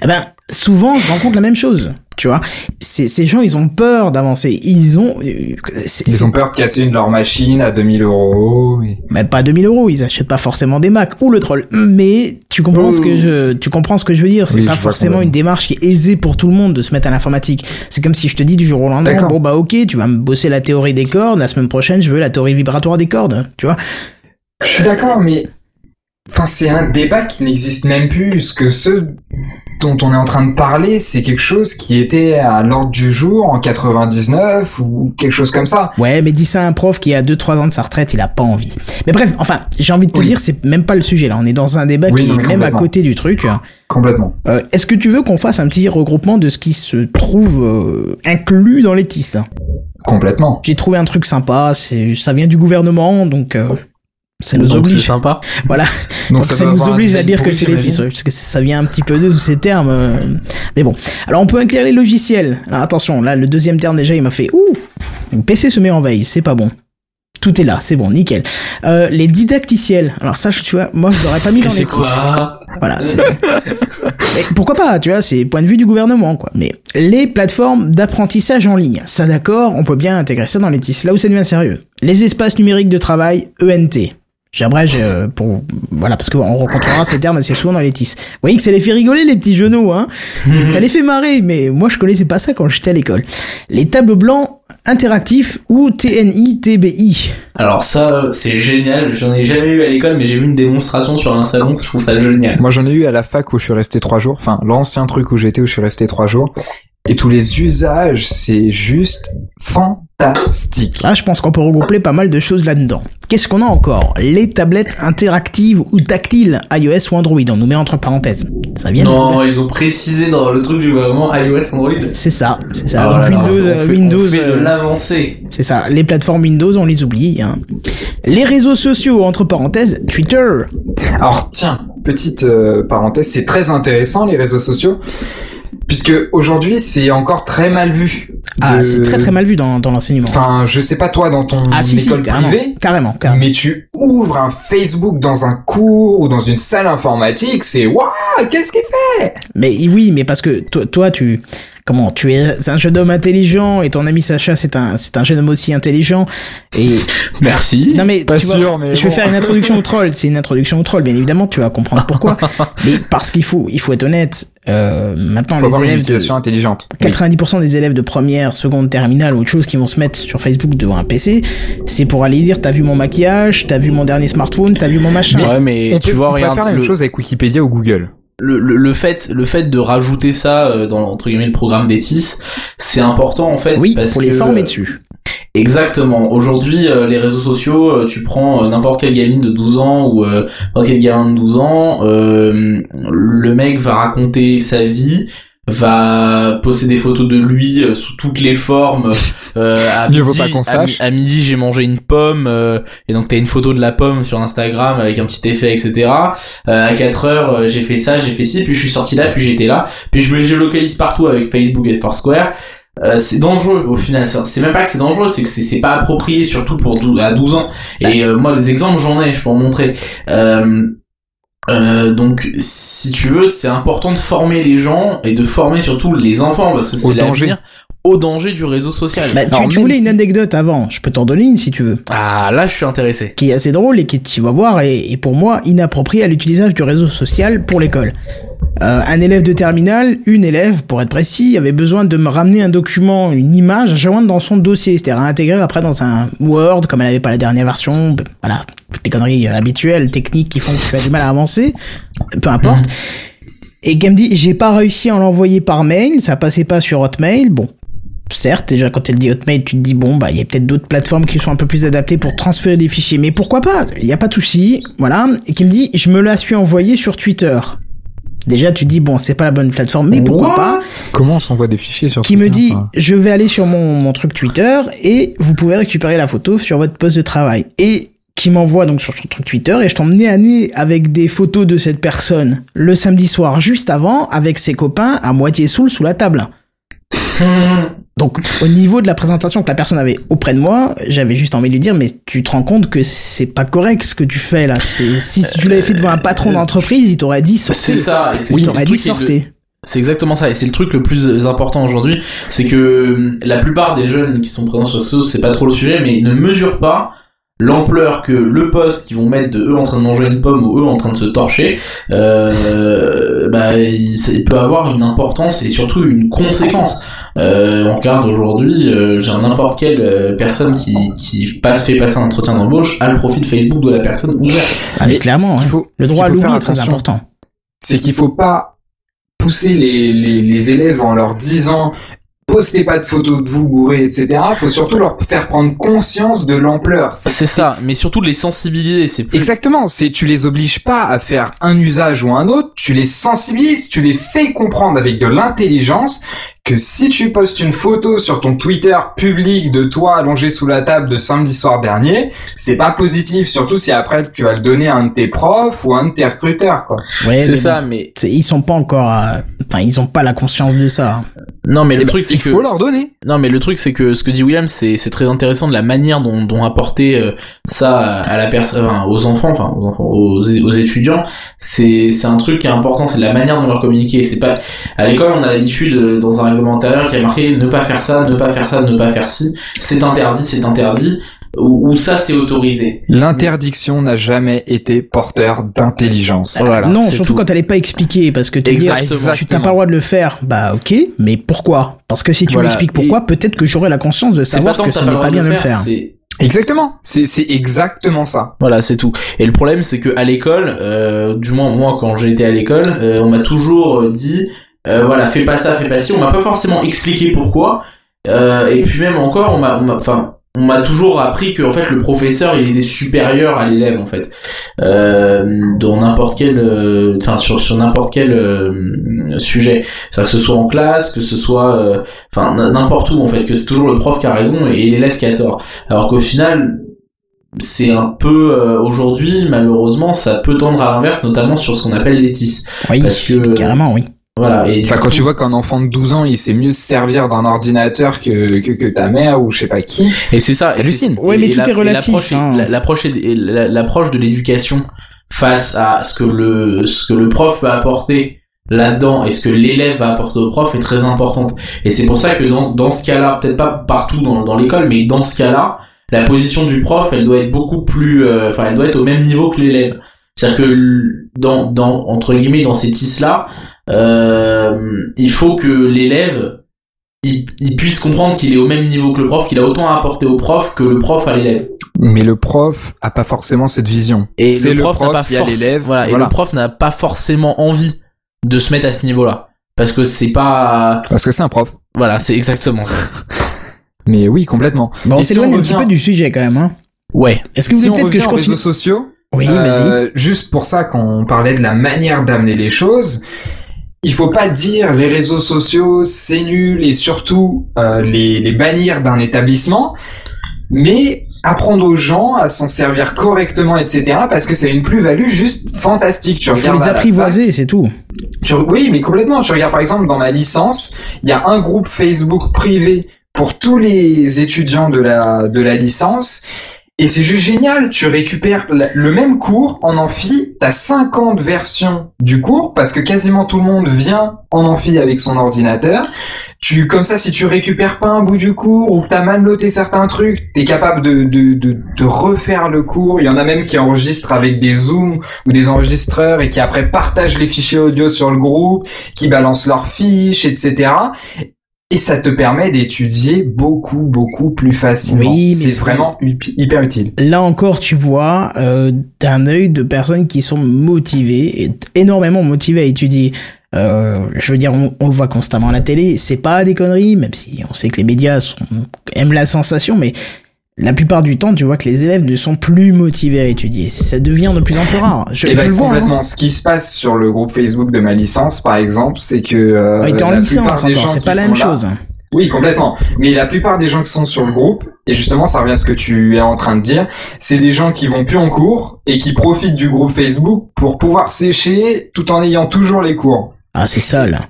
Eh ben, souvent, je rencontre la même chose. Tu vois, ces, ces gens, ils ont peur d'avancer. Ils ont, euh,
Ils ont peur de casser une de leurs machines à 2000 euros. et-
même pas 2000 euros, ils achètent pas forcément des Mac ou le troll. Mais tu comprends ce que je, tu comprends ce que je veux dire. C'est
Oui,
pas forcément une démarche qui est aisée pour tout le monde de se mettre à l'informatique. C'est comme si je te dis du jour au lendemain, bon bah ok, tu vas me bosser la théorie des cordes. La semaine prochaine, je veux la théorie vibratoire des cordes. Tu vois.
Je suis d'accord, mais enfin, c'est un débat qui n'existe même plus. Que ce dont on est en train de parler, c'est quelque chose qui était à l'ordre du jour en 99 ou quelque chose comme ça.
Ouais, mais dis ça à un prof qui a 2-3 ans de sa retraite, il a pas envie. Mais bref, enfin, j'ai envie de te
Oui.
dire, c'est même pas le sujet là. On est dans un débat
Oui,
qui est même à côté du truc.
Complètement.
Euh, Est-ce que tu veux qu'on fasse un petit regroupement de ce qui se trouve euh, inclus dans les TIS
Complètement.
J'ai trouvé un truc sympa, ça vient du gouvernement, donc euh, ça nous
Donc,
oblige.
Sympa.
Voilà.
Donc,
Donc ça, nous oblige à dire que c'est les titres, parce que ça vient un petit peu de tous ces termes. Mais bon. Alors on peut inclure les logiciels. Alors attention, là le deuxième terme déjà il m'a fait ouh, mon PC se met en veille, c'est pas bon. Tout est là, c'est bon, nickel. Euh, les didacticiels. Alors ça, tu vois, moi je l'aurais pas mis dans les
quoi?
Voilà. Mais pourquoi pas, tu vois, c'est point de vue du gouvernement, quoi. Mais les plateformes d'apprentissage en ligne, ça d'accord, on peut bien intégrer ça dans les TIS. Là où ça devient sérieux. Les espaces numériques de travail, ENT. J'abrège euh, pour voilà parce qu'on rencontrera ces termes assez souvent dans les TIS. Vous voyez que ça les fait rigoler les petits genoux, hein. Ça les fait marrer, mais moi je connaissais pas ça quand j'étais à l'école. Les tableaux blancs interactifs ou TNI TBI.
Alors ça, c'est génial. J'en ai jamais eu à l'école, mais j'ai vu une démonstration sur un salon. Je trouve ça génial.
Moi, j'en ai eu à la fac où je suis resté trois jours. Enfin, l'ancien truc où j'étais où je suis resté trois jours. Et tous les usages, c'est juste fantastique.
Là, je pense qu'on peut regrouper pas mal de choses là-dedans. Qu'est-ce qu'on a encore? Les tablettes interactives ou tactiles, iOS ou Android. On nous met entre parenthèses. Ça vient de-
Non, ils ont précisé dans le truc du gouvernement iOS Android.
C'est ça, c'est ça.
Oh
Donc
là
Windows,
on fait-
Windows,
on fait de
euh,
l'avancée.
c'est ça. Les plateformes Windows, on les oublie. Hein. Les réseaux sociaux, entre parenthèses, Twitter.
Alors tiens, petite euh, parenthèse, c'est très intéressant les réseaux sociaux, puisque aujourd'hui c'est encore très mal vu.
Ah, c'est très très mal vu dans, dans l'enseignement.
Enfin, je sais pas toi dans ton
ah si, si,
école
carrément,
privée,
carrément, carrément.
mais tu ouvres un Facebook dans un cours ou dans une salle informatique, c'est waouh, qu'est-ce qu'il fait?
Mais oui, mais parce que toi, toi tu comment tu es un jeune homme intelligent et ton ami Sacha c'est un c'est un jeune homme aussi intelligent et
Merci.
non mais
Pas
tu vois,
sûr, mais
je vais
bon.
faire une introduction au troll c'est une introduction au troll bien évidemment tu vas comprendre pourquoi mais parce qu'il faut il faut être honnête euh, maintenant
Faut avoir
les
une
élèves de
utilisation intelligente.
90% des élèves de première, seconde, terminale ou autre chose qui vont se mettre sur Facebook devant un PC, c'est pour aller dire t'as vu mon maquillage, t'as vu mon dernier smartphone, t'as vu mon machin.
Ouais, mais
On
tu
peut,
vois,
on peut
regarde,
faire la même
le-
chose avec Wikipédia ou Google.
le, le, le fait le fait de rajouter ça euh, dans entre guillemets le programme d'ETIS c'est important en fait
oui,
parce
pour les
que-
former dessus.
Exactement. Aujourd'hui euh, les réseaux sociaux euh, tu prends euh, n'importe quelle gamine de 12 ans ou euh, n'importe quel gamin de 12 ans euh, le mec va raconter sa vie va poster des photos de lui euh, sous toutes les formes euh, à
Mieux vaut
midi,
pas qu'on
à
sache.
à midi j'ai mangé une pomme euh, et donc t'as une photo de la pomme sur Instagram avec un petit effet etc euh, à 4 heures j'ai fait ça j'ai fait ci puis je suis sorti là puis j'étais là. Puis je me géolocalise partout avec Facebook et Foursquare euh, c'est dangereux au final C'est- même pas que c'est dangereux c'est que c'est pas approprié surtout pour à 12 ans et euh, moi des exemples j'en ai je peux en montrer euh, euh, donc, si tu veux, c'est important de former les gens et de former surtout les enfants parce que c'est
danger.
l'avenir au danger du réseau social.
Bah, tu,
Alors,
tu
même
voulais
si-
une anecdote avant, je peux t'en donner une si tu veux,
Ah, là, je suis intéressé.
qui est assez drôle et qui, tu vas voir, est, est pour moi inappropriée à l'utilisation du réseau social pour l'école. Euh, un élève de terminale, une élève, pour être précis, avait besoin de me ramener un document, une image à joindre dans son dossier, c'est-à-dire à intégrer après dans un Word, comme elle avait pas la dernière version, b- voilà, toutes les conneries euh, habituelles, techniques qui font que tu as du mal à avancer, peu importe. Et qu'elle me dit, j'ai pas réussi à l'envoyer par mail, ça passait pas sur Hotmail, bon. Certes, déjà quand elle dit Hotmail, tu te dis bon bah il y a peut-être d'autres plateformes qui sont un peu plus adaptées pour transférer des fichiers, mais pourquoi pas? Il y a pas de souci, voilà. Et qui me dit je me la suis envoyée sur Twitter. Déjà tu te dis bon c'est pas la bonne plateforme, mais pourquoi
What
pas
Comment on s'envoie des fichiers sur
Qui me
Twitter,
dit je vais aller sur mon, mon truc Twitter et vous pouvez récupérer la photo sur votre poste de travail. Et qui m'envoie donc sur son truc Twitter et je t'emmenais à nez avec des photos de cette personne le samedi soir juste avant avec ses copains à moitié saoul sous la table. Donc, au niveau de la présentation que la personne avait auprès de moi, j'avais juste envie de lui dire, mais tu te rends compte que c'est pas correct ce que tu fais là. Si, si tu l'avais fait devant un patron d'entreprise, il t'aurait dit sortez.
C'est ça.
Oui, il t'aurait dit sortez.
C'est exactement ça, et c'est le truc le plus important aujourd'hui, c'est que euh, la plupart des jeunes qui sont présents sur ce c'est pas trop le sujet, mais ils ne mesurent pas l'ampleur que le poste qu'ils vont mettre de eux en train de manger une pomme ou eux en train de se torcher, euh, bah, il peut avoir une importance et surtout une conséquence. Euh, on regarde aujourd'hui, euh, j'ai n'importe quelle euh, personne qui, qui passe, fait passer un entretien d'embauche a le profil Facebook de la personne ouvert.
Ah, mais clairement,
qu'il
hein.
faut-
le droit à l'oubli est très important.
c'est qu'il faut pas pousser les, les, les élèves en leur disant postez pas de photos de vous bourrés, etc. Il faut surtout leur faire prendre conscience de l'ampleur. C'est-
ça, mais surtout de les sensibiliser, c'est plus...
Exactement, c'est tu les obliges pas à faire un usage ou un autre, tu les sensibilises, tu les fais comprendre avec de l'intelligence que si tu postes une photo sur ton Twitter public de toi allongé sous la table de samedi soir dernier, c'est pas positif, surtout si après tu vas le donner à un de tes profs ou à un de tes recruteurs, quoi.
Ouais,
c'est ça,
bon,
mais
ils sont pas encore, à- enfin, ils ont pas la conscience de ça.
non, mais le
Eh ben,
truc c'est
il
que
faut leur donner.
non, mais le truc c'est que ce que dit William, c'est c'est très intéressant de la manière dont dont apporter euh, ça à la personne, enfin, aux enfants, enfin aux enfants, aux, aux étudiants. C'est c'est un truc qui est important, c'est la manière dont leur communiquer. C'est pas à l'école, on a l'habitude euh, dans un règlement intérieur qui a marqué ne pas faire ça, ne pas faire ça, ne pas faire ci. C'est interdit, c'est interdit. Ou, ou ça c'est autorisé.
L'interdiction n'a jamais été porteur d'intelligence.
Voilà.
non, surtout
tout.
quand elle est pas expliquée, parce que dire,
Exactement.
tu t'as pas le droit de le faire, bah ok, mais pourquoi? Parce que si tu
Voilà.
m'expliques pourquoi, peut-être que j'aurai la conscience de savoir que
le
n'est pas bien de le faire.
Exactement. C'est c'est exactement ça.
Voilà, c'est tout. Et le problème, c'est que à l'école, euh, du moins moi, quand j'ai été à l'école, euh, on m'a toujours euh, dit, euh, voilà, fais pas ça, fais pas ci. On m'a pas forcément expliqué pourquoi. Euh, et puis même encore, on m'a, enfin, on m'a toujours appris que en fait le professeur, il était supérieur à l'élève en fait, euh, dans n'importe quel, euh, enfin sur sur n'importe quel euh, sujet. C'est que ce soit en classe, que ce soit, euh, enfin n'importe où en fait, que c'est toujours le prof qui a raison et l'élève qui a tort. Alors qu'au final, c'est un peu euh, aujourd'hui malheureusement ça peut tendre à l'inverse notamment sur ce qu'on appelle l'étis
Oui,
Parce que-
carrément, oui.
Voilà et du
Enfin, quand
coup-
tu vois qu'un enfant de 12 ans, il sait mieux se servir d'un ordinateur que, que, que ta mère ou je sais pas qui.
et c'est ça c'est-
Ouais, mais
et
tout
la-
est relatif,
l'approche
hein.
la- l'approche la- l'approche de l'éducation face à ce que le ce que le prof va apporter là-dedans et ce que l'élève va apporter au prof est très importante et c'est pour ça que dans dans ce cas-là peut-être pas partout dans dans l'école mais dans ce cas-là la position du prof elle doit être beaucoup plus euh, enfin elle doit être au même niveau que l'élève c'est-à-dire que dans dans entre guillemets dans ces tisses là euh, il faut que l'élève il, il puisse comprendre qu'il est au même niveau que le prof, qu'il a autant à apporter au prof que le prof à l'élève.
Mais le prof a pas forcément cette vision.
Et
c'est
le prof
a l'élève.
Voilà, et le prof n'a pas forcément envie de se mettre à ce niveau-là. Parce que c'est pas,
Parce que c'est un prof.
voilà, c'est exactement ça.
Mais oui, complètement.
Bon, on
si
s'éloigne
on
un petit peu du sujet quand même. Hein.
Ouais.
Est-ce que vous
si
voulez peut-être que je continue
réseaux sociaux,
Oui, vas-y.
Euh, juste pour ça, quand on parlait de la manière d'amener les choses, il faut pas dire les réseaux sociaux c'est nul et surtout euh, les, les bannir d'un établissement, mais apprendre aux gens à s'en servir correctement, etc. Parce que c'est une plus-value juste fantastique. Tu
Il faut
regardes
les apprivoiser, c'est tout.
tu- oui, mais complètement. Tu regardes par exemple dans ma licence, il y a un groupe Facebook privé pour tous les étudiants de la de la licence. Et c'est juste génial, tu récupères le même cours en amphi, t'as 50 versions du cours, parce que quasiment tout le monde vient en amphi avec son ordinateur. Tu, comme ça, si tu récupères pas un bout du cours, ou que t'as mal noté certains trucs, t'es capable de, de, de, de refaire le cours. Il y en a même qui enregistrent avec des zooms ou des enregistreurs et qui après partagent les fichiers audio sur le groupe, qui balancent leurs fiches, etc. Et ça te permet d'étudier beaucoup, beaucoup plus facilement.
Oui, mais
c'est vraiment hyper utile.
Là encore, tu vois euh, d'un œil de personnes qui sont motivées, et énormément motivées à étudier. Euh, je veux dire, on, on le voit constamment à la télé. C'est pas des conneries, même si on sait que les médias sont, aiment la sensation, mais la plupart du temps, tu vois que les élèves ne sont plus motivés à étudier. Ça devient de plus en plus rare. Je,
Et
je
ben,
le vois. hein.
complètement. Ce qui se passe sur le groupe Facebook de ma licence, par exemple, c'est que euh,
Ah, et t'es en
la
licence c'est pas la même
là-
chose.
Oui, complètement. Mais la plupart des gens qui sont sur le groupe, et justement, ça revient à ce que tu es en train de dire, c'est des gens qui vont plus en cours et qui profitent du groupe Facebook pour pouvoir sécher tout en ayant toujours les cours.
Ah, c'est ça, là.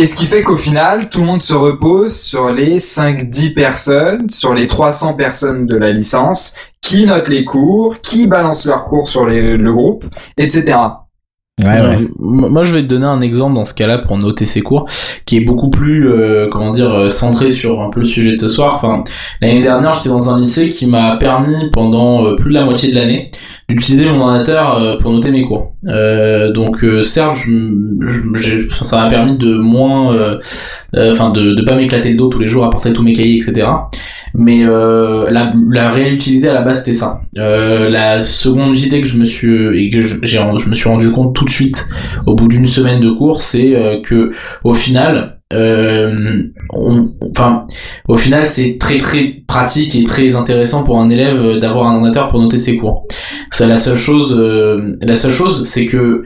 Et ce qui fait qu'au final, tout le monde se repose sur les 5-10 personnes, sur les 300 personnes de la licence, qui notent les cours, qui balancent leurs cours sur le groupe, etc.
Ouais, ouais.
Euh, m- Moi, je vais te donner un exemple dans ce cas-là pour noter ses cours, qui est beaucoup plus, euh, comment dire, euh, centré sur un peu le sujet de ce soir. Enfin, l'année dernière, j'étais dans un lycée qui m'a permis, pendant euh, plus de la moitié de l'année, d'utiliser mon ordinateur pour noter mes cours. Euh, donc, euh, certes, je, je- ça m'a permis de moins, enfin, de, de pas m'éclater le dos tous les jours à porter tous mes cahiers, etc. Mais euh, la, la réelle utilité à la base c'était ça. Euh, la seconde utilité que je me suis et que je, je me suis rendu compte tout de suite au bout d'une semaine de cours, c'est euh, que au final, euh, on- enfin, au final, c'est très très pratique et très intéressant pour un élève d'avoir un ordinateur pour noter ses cours. C'est la seule chose. euh, la seule chose, c'est que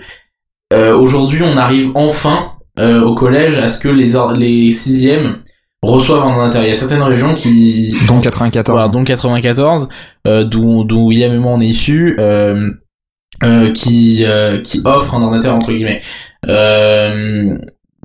euh, aujourd'hui, on arrive enfin au collège à ce que les les sixièmes reçoivent un ordinateur. Il y a certaines régions qui
dont 94,
voilà, dont 94, euh, d'où d'où William et moi on est issus, euh, euh, qui euh, qui offrent un ordinateur entre guillemets. Euh,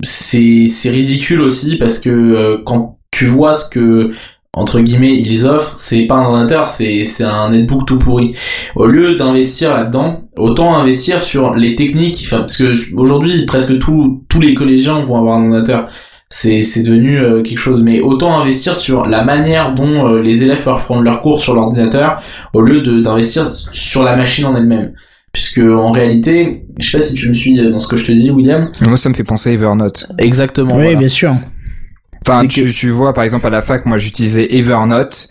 c'est c'est ridicule aussi parce que euh, quand tu vois ce que entre guillemets ils offrent, c'est pas un ordinateur, c'est c'est un netbook tout pourri. Au lieu d'investir là-dedans, autant investir sur les techniques. Enfin, parce que aujourd'hui presque tous tous les collégiens vont avoir un ordinateur. C'est c'est devenu euh, quelque chose. Mais autant investir sur la manière dont euh, les élèves peuvent prendre leurs cours sur l'ordinateur au lieu de d'investir sur la machine en elle-même. Puisque en réalité, je sais pas si tu me suis dans ce que je te dis, William.
Moi, ça me fait penser à Evernote.
Exactement.
Oui,
voilà.
bien sûr.
Enfin, tu,
que-
tu vois, par exemple, à la fac, moi, j'utilisais Evernote.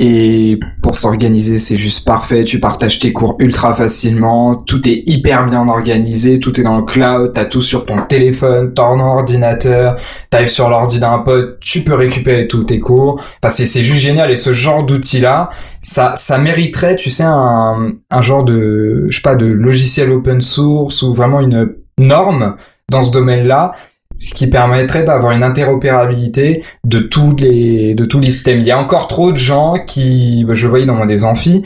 Et pour s'organiser, c'est juste parfait. Tu partages tes cours ultra facilement. Tout est hyper bien organisé. Tout est dans le cloud. T'as tout sur ton téléphone, ton ordinateur. T'arrives sur l'ordi d'un pote. Tu peux récupérer tous tes cours. Enfin, c'est, c'est juste génial. Et ce genre d'outil-là, ça, ça mériterait, tu sais, un, genre de, pas, de logiciel open source ou vraiment une norme dans ce domaine-là ce qui permettrait d'avoir une interopérabilité de tous les de tous les systèmes. Il y a encore trop de gens qui, bah, je voyais dans des amphis,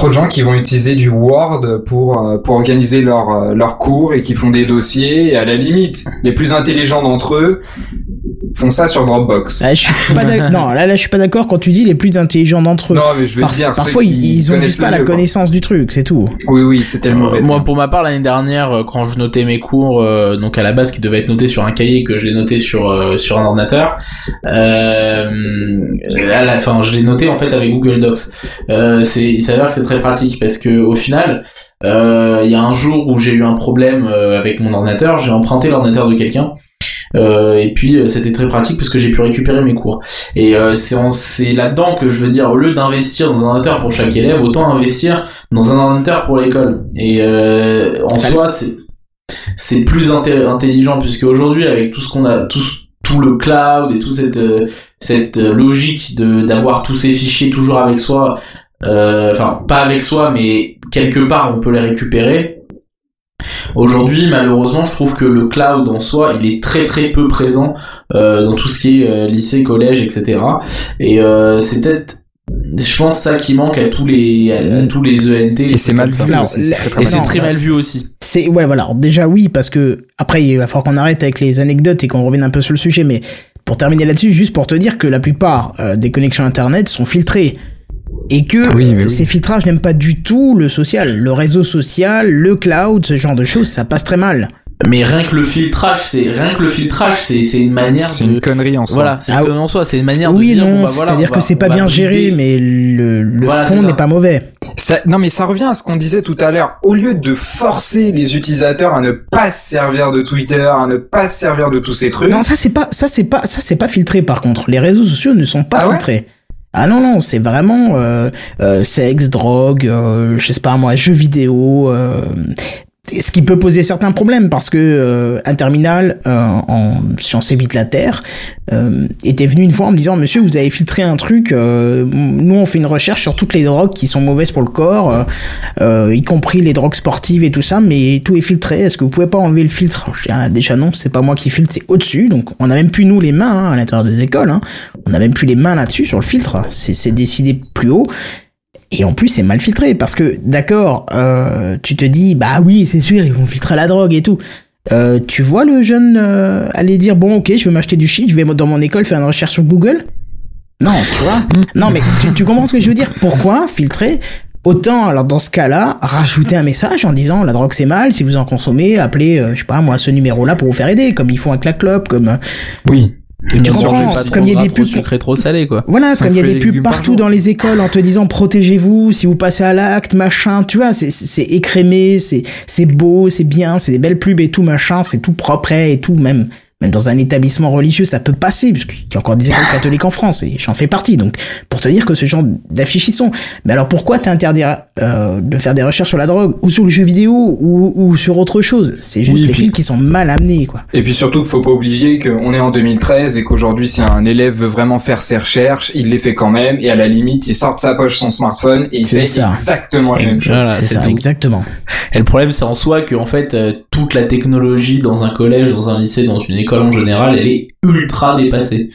trop de gens qui vont utiliser du Word pour euh, pour organiser leurs euh, leurs cours et qui font des dossiers. Et à la limite, les plus intelligents d'entre eux font ça sur Dropbox.
Là, je suis pas non, là, là, je suis pas d'accord quand tu dis les plus intelligents d'entre eux.
Non, mais je veux
Par-
dire,
parfois, ils, ils ont juste pas la connaissance du truc, c'est tout.
Oui, oui, c'était le mauvais.
Euh, moi, pour ma part, l'année dernière, euh, quand je notais mes cours, euh, donc à la base qui devaient être notés sur un cahier, que je l'ai noté sur euh, sur un ordinateur, euh, à la, enfin, je l'ai noté en fait avec Google Docs. Euh, c'est, il s'avère que c'est très pratique parce que au final, euh, il y a un jour où j'ai eu un problème euh, avec mon ordinateur, j'ai emprunté l'ordinateur de quelqu'un. Euh, et puis euh, c'était très pratique parce que j'ai pu récupérer mes cours. Et euh, c'est là-dedans que je veux dire, au lieu d'investir dans un ordinateur pour chaque élève, autant investir dans un ordinateur pour l'école. Et en soi, c'est plus intelligent puisque aujourd'hui, avec tout ce qu'on a, tout, tout le cloud et toute cette cette logique de d'avoir tous ces fichiers toujours avec soi, enfin pas avec soi, mais quelque part on peut les récupérer. Aujourd'hui, malheureusement, je trouve que le cloud en soi, il est très très peu présent euh, dans tout ce qui est euh, lycée, collège, etc. Et euh, c'est peut-être, je pense, ça qui manque à tous les à, à tous les ENT.
Et c'est mal vu c'est très, très
Et
mal
très mal vu aussi.
C'est ouais voilà. Alors, déjà oui parce que après il va falloir qu'on arrête avec les anecdotes et qu'on revienne un peu sur le sujet. Mais pour terminer là-dessus, juste pour te dire que la plupart euh, des connexions internet sont filtrées et que
oui, mais oui.
ces filtrages n'aiment pas du tout le social, le réseau social, le cloud, ce genre de choses, ça passe très mal.
Mais rien que le filtrage, c'est rien que le filtrage, c'est c'est une manière
C'est
de
une connerie en soi.
voilà, c'est
Ah,
une connerie en soi, c'est une manière
oui
de dire
non,
bon bah voilà,
c'est-à-dire que c'est pas bien géré, mais le, le
Voilà,
fond n'est pas mauvais.
Ça- non mais ça revient à ce qu'on disait tout à l'heure. Au lieu de forcer les utilisateurs à ne pas se servir de Twitter, à ne pas se servir de tous ces trucs,
Non, ça c'est pas, ça c'est pas, ça c'est pas filtré par contre. Les réseaux sociaux ne sont pas
Ah ouais?
filtrés. Ah non non, c'est vraiment euh, euh, sexe, drogue, euh, je sais pas moi, jeux vidéo. Ce qui peut poser certains problèmes parce que euh, un terminal euh, en sciences de la Terre euh, était venu une fois en me disant Monsieur, vous avez filtré un truc. euh, nous, on fait une recherche sur toutes les drogues qui sont mauvaises pour le corps, y compris les drogues sportives et tout ça, mais tout est filtré. Est-ce que vous pouvez pas enlever le filtre? Je dis, ah, Déjà non, c'est pas moi qui filtre, c'est au-dessus. Donc on a même plus nous les mains hein, à l'intérieur des écoles. Hein. On a même plus les mains là-dessus sur le filtre. C'est décidé plus haut. Et en plus, c'est mal filtré parce que, d'accord, euh, tu te dis, bah oui, c'est sûr, ils vont filtrer la drogue et tout. Euh, tu vois le jeune euh, aller dire, bon, ok, je vais m'acheter du shit, je vais dans mon école faire une recherche sur Google? Non, tu vois Non, mais tu, comprends ce que je veux dire? Pourquoi filtrer? Autant, alors dans ce cas-là, rajouter un message en disant la drogue c'est mal, si vous en consommez, appelez, euh, je sais pas moi, ce numéro-là pour vous faire aider, comme ils font avec la clope, comme euh,
oui.
Et sûr,
comprends,
pas
comme il y a des pubs-
sucré, trop salé quoi.
Voilà, comme il y a des pubs partout dans les écoles en te disant protégez-vous si vous passez à l'acte, machin, tu vois, c'est- c'est c'est écrémé, c'est c'est beau, c'est bien, c'est des belles pubs et tout, machin, c'est tout propre et tout, même même dans un établissement religieux, ça peut passer, parce qu'il y a encore des écoles catholiques en France, et j'en fais partie, donc pour te dire que ce genre d'affiches y sont. Mais alors pourquoi t'interdire euh, de faire des recherches sur la drogue, ou sur le jeu vidéo, ou, ou sur autre chose? C'est juste
Oui,
les
puis-
films qui sont mal amenés, quoi.
Et puis surtout qu'il faut pas oublier qu'on est en 2013 et qu'aujourd'hui si un élève veut vraiment faire ses recherches, il les fait quand même et à la limite il sort de sa poche son smartphone et il fait
ça.
exactement la même chose.
Voilà,
c'est ça,
tout.
exactement.
Et le problème, c'est en soi que en fait, euh, toute la technologie dans un collège, dans un lycée, dans une école en général, elle est ultra dépassée.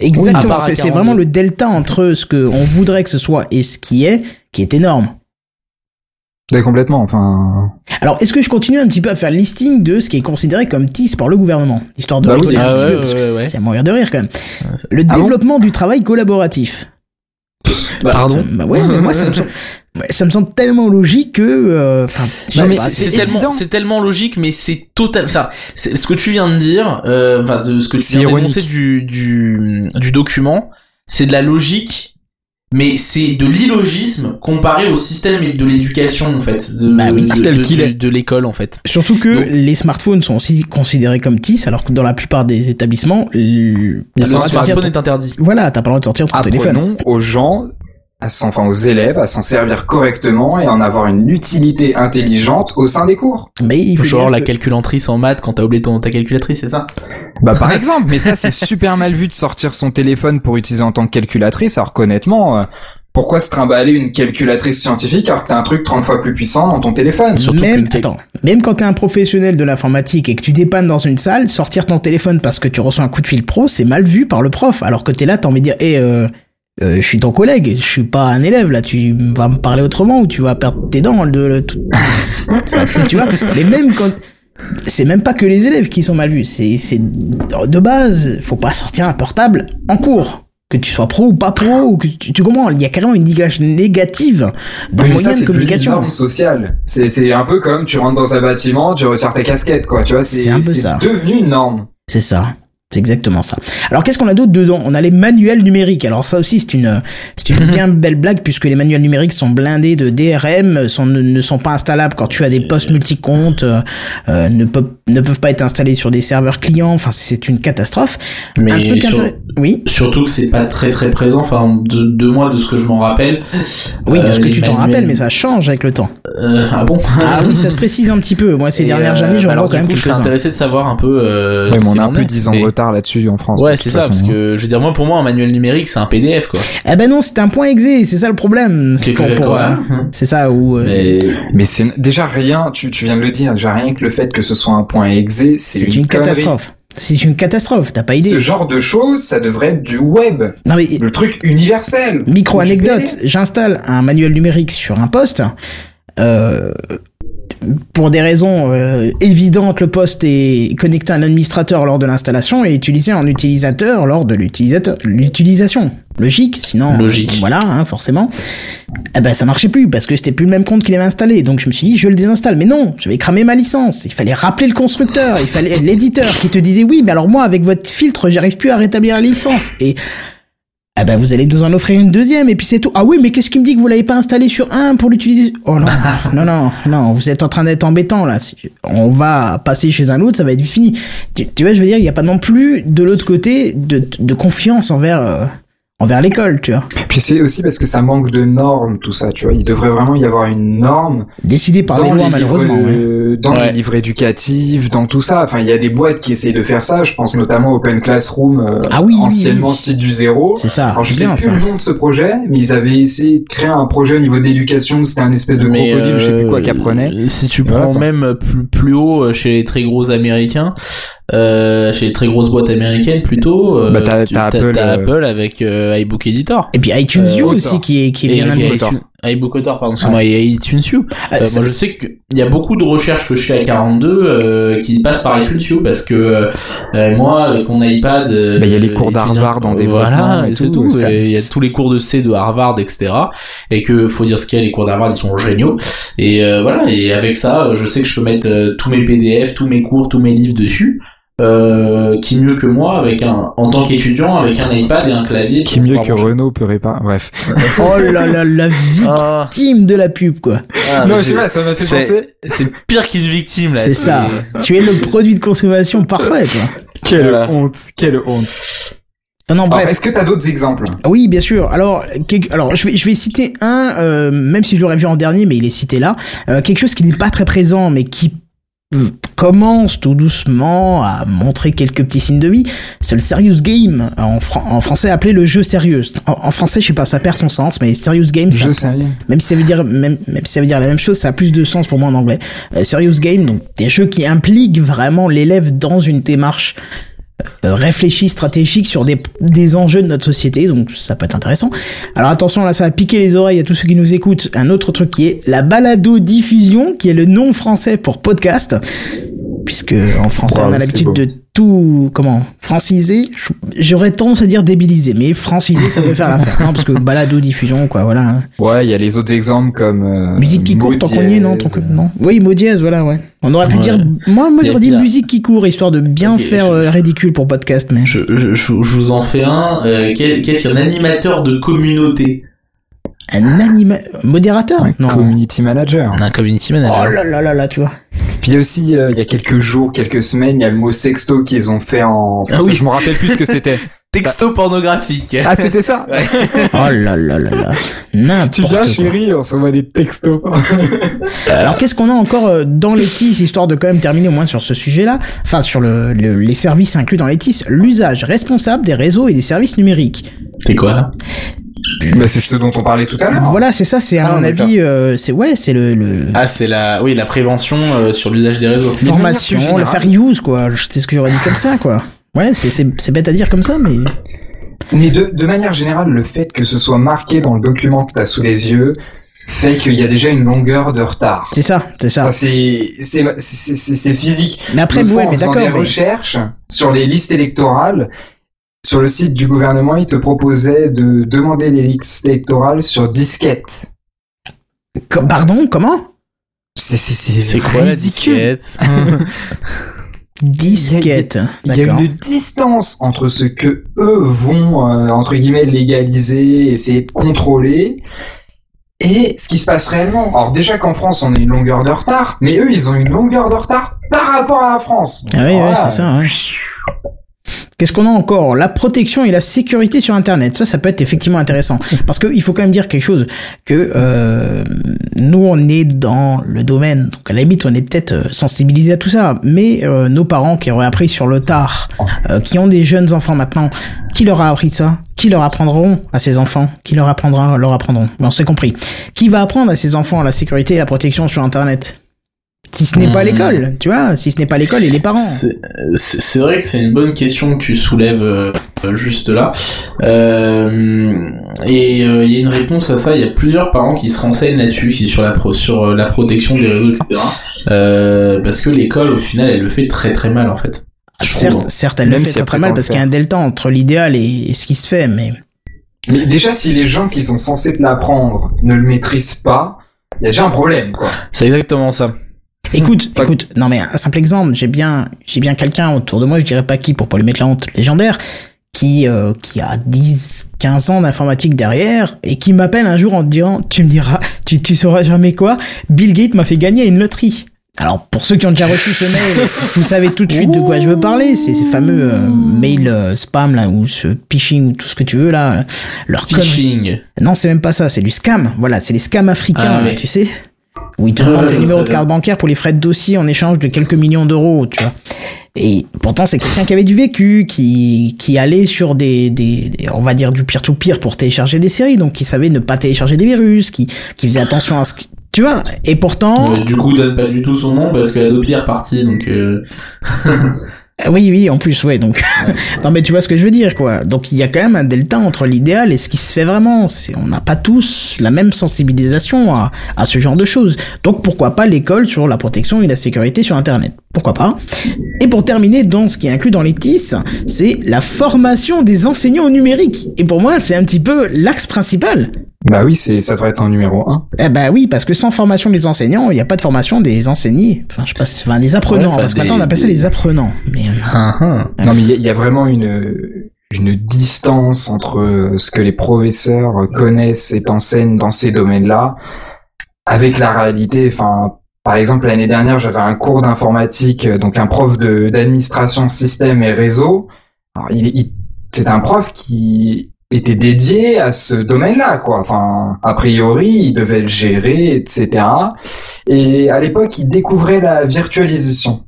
Exactement, c'est vraiment le delta entre ce que on voudrait que ce soit et ce qui est, qui est énorme.
Oui, complètement, enfin...
Alors, est-ce que je continue un petit peu à faire le listing de ce qui est considéré comme TIS par le gouvernement? Histoire de
Bah oui,
rigoler un
ah
petit
ouais,
peu, parce que
ouais, ouais.
c'est à mourir de rire quand même. Le
Ah bon
développement du travail collaboratif.
Pardon
Ça- bah ouais, mais moi ça me semble, ça me semble tellement logique que... euh, Enfin,
Non
pas,
c'est tellement, c'est tellement logique, mais c'est total. Ça, c'est ce que tu viens de dire, euh, enfin de- ce que tu viens d'énoncer du, du du document, c'est de la logique, mais c'est de l'illogisme comparé au système de l'éducation en fait, de,
Bah oui,
de,
tel
de-
qu'il
de-
est.
de l'école en fait.
Surtout que
Donc-
les smartphones sont aussi considérés comme TIS, alors que dans la plupart des établissements, le,
Le smartphone est interdit.
Voilà, t'as pas le droit de sortir ton téléphone.
Apprenons aux gens, à s'en- enfin aux élèves, à s'en servir correctement et en avoir une utilité intelligente au sein des cours.
Mais il faut
Genre la
que-
calculatrice en maths quand t'as oublié ton, ta calculatrice, c'est ça?
Bah par exemple, mais ça c'est super mal vu de sortir son téléphone pour utiliser en tant que calculatrice, alors qu'honnêtement, euh, pourquoi se trimballer une calculatrice scientifique alors que t'as un truc 30 fois plus puissant dans ton téléphone?
Surtout
même,
qu'une-
attends, même quand t'es un professionnel de l'informatique et que tu dépannes dans une salle, sortir ton téléphone parce que tu reçois un coup de fil pro, c'est mal vu par le prof. Alors que t'es là, t'as envie de dire, eh, euh, euh, je suis ton collègue, je suis pas un élève là, tu vas me parler autrement ou tu vas perdre tes dents. De, de- tout- Enfin, tu vois, mais même quand c'est même pas que les élèves qui sont mal vus, c'est c'est de base, faut pas sortir un portable en cours. Que tu sois pro ou pas pro, ou que tu, tu comprends, il y a carrément une dégage négative d'un
Oui, mais
moyen
ça,
de
c'est devenu une
communication.
norme sociale. C'est, c'est un peu comme tu rentres dans un bâtiment, tu retires ta casquette, quoi. Tu vois, c'est, devenu une norme.
C'est ça. C'est exactement ça. Alors qu'est-ce qu'on a d'autre dedans? On a les manuels numériques. Alors ça aussi c'est une c'est une bien belle blague puisque les manuels numériques sont blindés de DRM, sont, ne, ne sont pas installables quand tu as des postes multicomptes, euh, euh, ne peuvent ne peuvent pas être installés sur des serveurs clients. Enfin c'est une catastrophe.
Mais
Un truc
sur-
intéressant. Oui.
Surtout que c'est pas très très présent. Enfin, de, de moi, de ce que je m'en rappelle.
Oui, de
euh,
ce que
les
tu t'en rappelles, mais ça change avec le temps.
Euh, ah bon
Ah oui, ça se précise un petit peu. Moi, ces
Et,
dernières
euh,
années, j'en
bah alors,
vois quand même
coup, je serais
quelques-uns.
intéressé de savoir un peu. Euh,
Ouais,
ce
mais on a un peu. 10 ans
Mais-
de retard là-dessus en France.
Ouais, c'est ça, parce
façon.
que je veux dire, moi, pour moi, un manuel numérique, c'est un PDF, quoi.
Eh ben non, c'est un point exé, c'est ça le problème.
C'est
euh, C'est ça où. euh,
Mais
Mais c'est déjà rien, tu, tu viens de le dire, déjà rien que le fait que ce soit un c'est une,
une catastrophe. C'est une catastrophe, t'as pas idée.
Ce genre de choses, ça devrait être du web.
Non mais
Le truc universel.
Micro anecdote, j'installe un manuel numérique sur un poste. Euh, pour des raisons euh, évidentes, le poste est connecté à un administrateur lors de l'installation et utilisé en utilisateur lors de l'utilisateur l'utilisation. Logique, sinon
Logique.
voilà, hein, forcément. Eh ben ça marchait plus parce que c'était plus le même compte qu'il avait installé. Donc je me suis dit je le désinstalle. Mais non, j'avais cramé ma licence. Il fallait rappeler le constructeur, il fallait l'éditeur qui te disait oui, mais alors moi avec votre filtre, j'arrive plus à rétablir la licence. Et ah ben vous allez nous en offrir une deuxième et puis c'est tout. Ah oui, mais qu'est-ce qui me dit que vous l'avez pas installé sur un pour l'utiliser? Oh non, non, non, non, vous êtes en train d'être embêtant là. On va passer chez un autre, ça va être fini. Tu, tu vois, je veux dire, il y a pas non plus de l'autre côté de, de confiance envers euh, envers l'école, tu vois.
Puis c'est aussi parce que ça manque de normes, tout ça, tu vois. Il devrait vraiment y avoir une norme
Décidé par
dans,
lois
les,
malheureusement.
livres,
ouais.
euh, dans
Ouais.
les livres éducatifs, dans tout ça. Enfin, il y a des boîtes qui essayent de faire ça. Je pense notamment à Open Classroom, euh,
Ah oui,
anciennement
oui.
site du zéro.
C'est ça,
Alors je sais
bien
plus
ça.
le nom de ce projet, mais ils avaient essayé de créer un projet au niveau de l'éducation. C'était un espèce de
Mais,
crocodile, je sais plus quoi,
euh,
qu'apprenait.
Si tu prends même plus, plus haut euh, chez les très gros américains, euh, chez les très grosses boîtes américaines plutôt, euh,
Bah, t'as-
tu-
t'as Apple,
t'as
euh,
Apple avec euh, iBook Editor.
Et puis iTunes
Euh,
U
Autor.
aussi qui est qui est bien
iTunes- iBook Autor, pardon, excuse-moi, et iTunes U.
Ah,
Euh,
ça-
moi, je sais qu'il y a beaucoup de recherches que je fais à 42 euh, qui passent par iTunes U parce que euh, moi, avec mon iPad, euh,
Bah, il y a les cours d'Harvard en développement
Voilà,
et
et c'est
tout,
Il y a tous les cours de C de Harvard, etc. Et que faut dire ce qu'il y a, les cours d'Harvard, ils sont géniaux. Et euh, voilà, et avec ça, je sais que je peux mettre euh, tous mes PDF, tous mes cours, tous mes livres dessus. Euh, qui mieux que moi avec un en tant qu'étudiant avec un iPad et un clavier
Qui mieux que
brancher.
Renault peut réparer. Bref.
Oh là là, la
Ah,
victime de la pub quoi.
ah,
non, je sais pas, ça m'a fait penser.
c'est pire qu'une victime là
C'est ça. Tu es le produit de consommation parfait quoi.
Quelle
Voilà.
honte, quelle honte.
Non,
Alors,
bref.
est-ce que t'as d'autres exemples?
Oui, bien sûr. Alors, quelque- alors je vais, je vais citer un, euh, même si je l'aurais vu en dernier, mais il est cité là. Euh, quelque chose qui n'est pas très présent, mais qui commence tout doucement à montrer quelques petits signes de vie, c'est le serious game, en, en, français appelé le jeu sérieux. En, français, je sais pas, ça perd son sens, mais serious game,
jeu sérieux.
même si ça veut dire même, même si ça veut dire la même chose, ça a plus de sens pour moi en anglais. Euh, serious game, donc des jeux qui impliquent vraiment l'élève dans une démarche euh, réfléchi, stratégique sur des, des enjeux de notre société, donc ça peut être intéressant. Alors attention, là ça va piquer les oreilles à tous ceux qui nous écoutent. Un autre truc qui est la balado-diffusion, qui est le nom français pour podcast, puisque en français on a l'habitude de tout comment franciser j'aurais tendance à dire débiliser mais franciser ça peut faire l'affaire non parce que balado diffusion quoi voilà hein.
ouais il y a les autres exemples comme euh,
musique qui court tant qu'on y est non tant que non. Oui mot dièse voilà ouais. On aurait pu dire moi moi j'aurais dit musique qui court histoire de bien faire euh, ridicule pour podcast mais.
Je, je, je, vous en fais un euh, qu'est-ce qu'un animateur de communauté?
Un anima modérateur?
Un community manager.
Un community manager.
Oh là là là là tu vois
puis il y a aussi, euh, il y a quelques jours, quelques semaines, il y a le mot sexto qu'ils ont fait en
Ah oui, je me rappelle plus ce que c'était. Texto pornographique.
Ah, c'était ça
ouais. Oh là là là là. N'importe
Tu viens, chérie, on s'envoie des textos.
Alors, qu'est-ce qu'on a encore euh, dans les TIS, histoire de quand même terminer au moins sur ce sujet-là? Enfin, sur le, les services inclus dans les TIS. L'usage responsable des réseaux et des services numériques.
C'est quoi?
Bah, c'est ce dont on parlait tout à l'heure.
Voilà, c'est ça, c'est à ah, mon avis, euh, c'est ouais, c'est le, le,
Ah, c'est la, oui, la prévention euh, sur l'usage des réseaux.
Formation, la faire use, quoi. C'est ce que j'aurais dit comme ça, quoi. Ouais, c'est, c'est, bête à dire comme ça, mais.
Mais de, de manière générale, le fait que ce soit marqué dans le document que t'as sous les yeux, fait qu'il y a déjà une longueur de retard.
C'est ça, c'est ça.
c'est c'est c'est physique.
Mais après, ouais, mais d'accord. Des
recherches sur les listes électorales, sur le site du gouvernement, il te proposait de demander les listes électorales sur disquette.
pardon, comment?
C'est quoi la disquette?
Disquette.
Il y, a, une distance entre ce que eux vont euh, entre guillemets légaliser, essayer de contrôler, et ce qui se passe réellement. Alors déjà qu'en France on a une longueur de retard, mais eux ils ont une longueur de retard par rapport à la France.
ah oui, c'est ça. Qu'est-ce qu'on a encore? La protection et la sécurité sur Internet. Ça, ça peut être effectivement intéressant. Parce qu'il faut quand même dire quelque chose, que euh, nous, on est dans le domaine. Donc à la limite, on est peut-être euh, sensibilisé à tout ça. Mais euh, nos parents qui auraient appris sur le tard, euh, qui ont des jeunes enfants maintenant, qui leur a appris ça? Qui leur apprendront à ces enfants? Qui leur apprendra Leur apprendront? Bon, c'est compris. Qui va apprendre à ces enfants la sécurité et la protection sur Internet? Si ce n'est pas hmm. l'école, tu vois, si ce n'est pas l'école et les parents.
C'est vrai que c'est une bonne question que tu soulèves euh, juste là. Euh, et euh, il y a une réponse à ça. Il y a plusieurs parents qui se renseignent là-dessus, qui sur la sur la protection des réseaux, etc. parce que l'école, au final, elle le fait très très mal en fait.
certes, certes, elle le fait très très mal parce qu'il y a un delta entre l'idéal et, ce qui se fait, mais.
Mais déjà, si les gens qui sont censés l'apprendre ne le maîtrisent pas, il y a déjà un problème, quoi.
C'est exactement ça.
Écoute, écoute, non mais un simple exemple, j'ai bien, j'ai bien quelqu'un autour de moi, je dirais pas qui pour pas lui mettre la honte légendaire, qui, euh, qui a 10, 15 ans d'informatique derrière et qui m'appelle un jour en disant, tu me diras, tu, tu sauras jamais quoi, Bill Gates m'a fait gagner une loterie. Alors pour ceux qui ont déjà reçu ce mail, vous savez tout de suite de quoi je veux parler. C'est ces fameux euh, mails euh, spam là ou ce phishing ou tout ce que tu veux là.
Leur phishing.
Non, c'est même pas ça. C'est du scam. Voilà, c'est les scams africains, ah, tu sais où ils te demandent tes numéros de carte bancaire pour les frais de dossier en échange de quelques millions d'euros, tu vois. Et pourtant, c'est quelqu'un qui avait du vécu, qui, qui allait sur des, des, on va dire du pire-to-pire pour télécharger des séries, donc qui savait ne pas télécharger des virus, qui, qui faisait attention à ce que, tu vois. Et pourtant.
du coup, donne pas du tout son nom parce deux pires parties, donc, euh...
Euh, oui, oui, en plus, ouais. Donc, non, mais tu vois ce que je veux dire, quoi. Donc, il y a quand même un delta entre l'idéal et ce qui se fait vraiment. On n'a pas tous la même sensibilisation à, à ce genre de choses. Donc, pourquoi pas l'école sur la protection et la sécurité sur Internet? Pourquoi pas? Et pour terminer, dans ce qui est inclus dans les TIS, c'est la formation des enseignants au numérique. Et pour moi, c'est un petit peu l'axe principal.
Bah oui, c'est ça devrait être en numéro 1.
Eh bah oui, parce que sans formation des enseignants, il n'y a pas de formation des enseignés. Enfin, je sais pas, enfin, des apprenants, parce que maintenant on appelle ça les apprenants. Mais...
Ah, ah. Non, mais il y, a vraiment une une distance entre ce que les professeurs connaissent et enseignent dans ces domaines-là avec la réalité. Enfin, par exemple, l'année dernière, j'avais un cours d'informatique, donc un prof de d'administration système et réseau. Alors, il, il c'est un prof qui était dédié à ce domaine-là, quoi. Enfin, a priori, il devait le gérer, etc. Et à l'époque, il découvrait la virtualisation.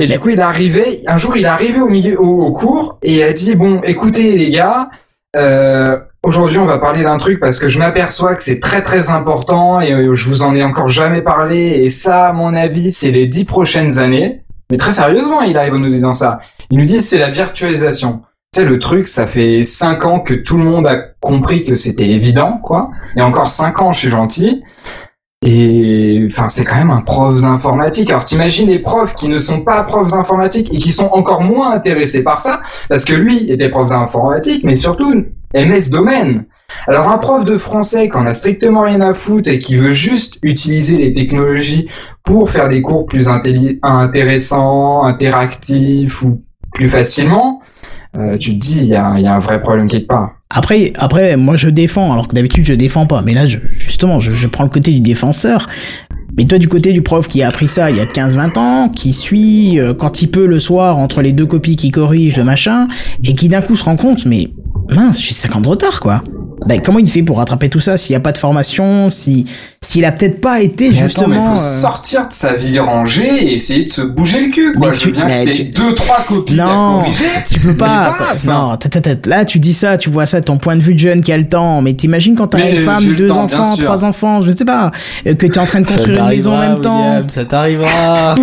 et du coup, il arrivait, un jour, il arrivé au milieu, au, cours, et a dit, bon, écoutez, les gars, euh, aujourd'hui, on va parler d'un truc parce que je m'aperçois que c'est très très important et euh, je vous en ai encore jamais parlé, et ça, à mon avis, c'est les dix prochaines années. Mais très sérieusement, il arrive en nous disant ça. Il nous dit, c'est la virtualisation. Sais, le truc, ça fait cinq ans que tout le monde a compris que c'était évident, quoi. Et encore cinq ans, je suis gentil. Et enfin, c'est quand même un prof d'informatique. Alors t'imagines les profs qui ne sont pas profs d'informatique et qui sont encore moins intéressés par ça, parce que lui était prof d'informatique, mais surtout aimait ce domaine. Alors un prof de français qui en a strictement rien à foutre et qui veut juste utiliser les technologies pour faire des cours plus intéressants, interactifs ou plus facilement, euh, tu te dis il y a, y a un vrai problème quelque part.
Après, après, moi je défends, alors que d'habitude je défends pas. Mais là, je, justement, je, je prends le côté du défenseur. Mais toi, du côté du prof qui a appris ça il y a 15-20 ans, qui suit euh, quand il peut le soir entre les deux copies qui corrigent le machin, et qui d'un coup se rend compte, mais mince, j'ai 50 de retard, quoi ben, comment il fait pour rattraper tout ça s'il n'y a pas de formation, si s'il a peut-être pas été justement.
il faut euh, sortir de sa vie rangée et essayer de se bouger le cul. Quoi. Mais Je veux bien que tu... deux trois copies
non,
à corriger.
Tu peux pas. non, là tu dis ça, tu vois ça, ton point de vue de jeune qui a le temps? Mais t'imagines quand t'as une femme, deux enfants, trois enfants, je sais pas, euh, que t'es en train de construire une maison en même temps.
ça t'arrivera.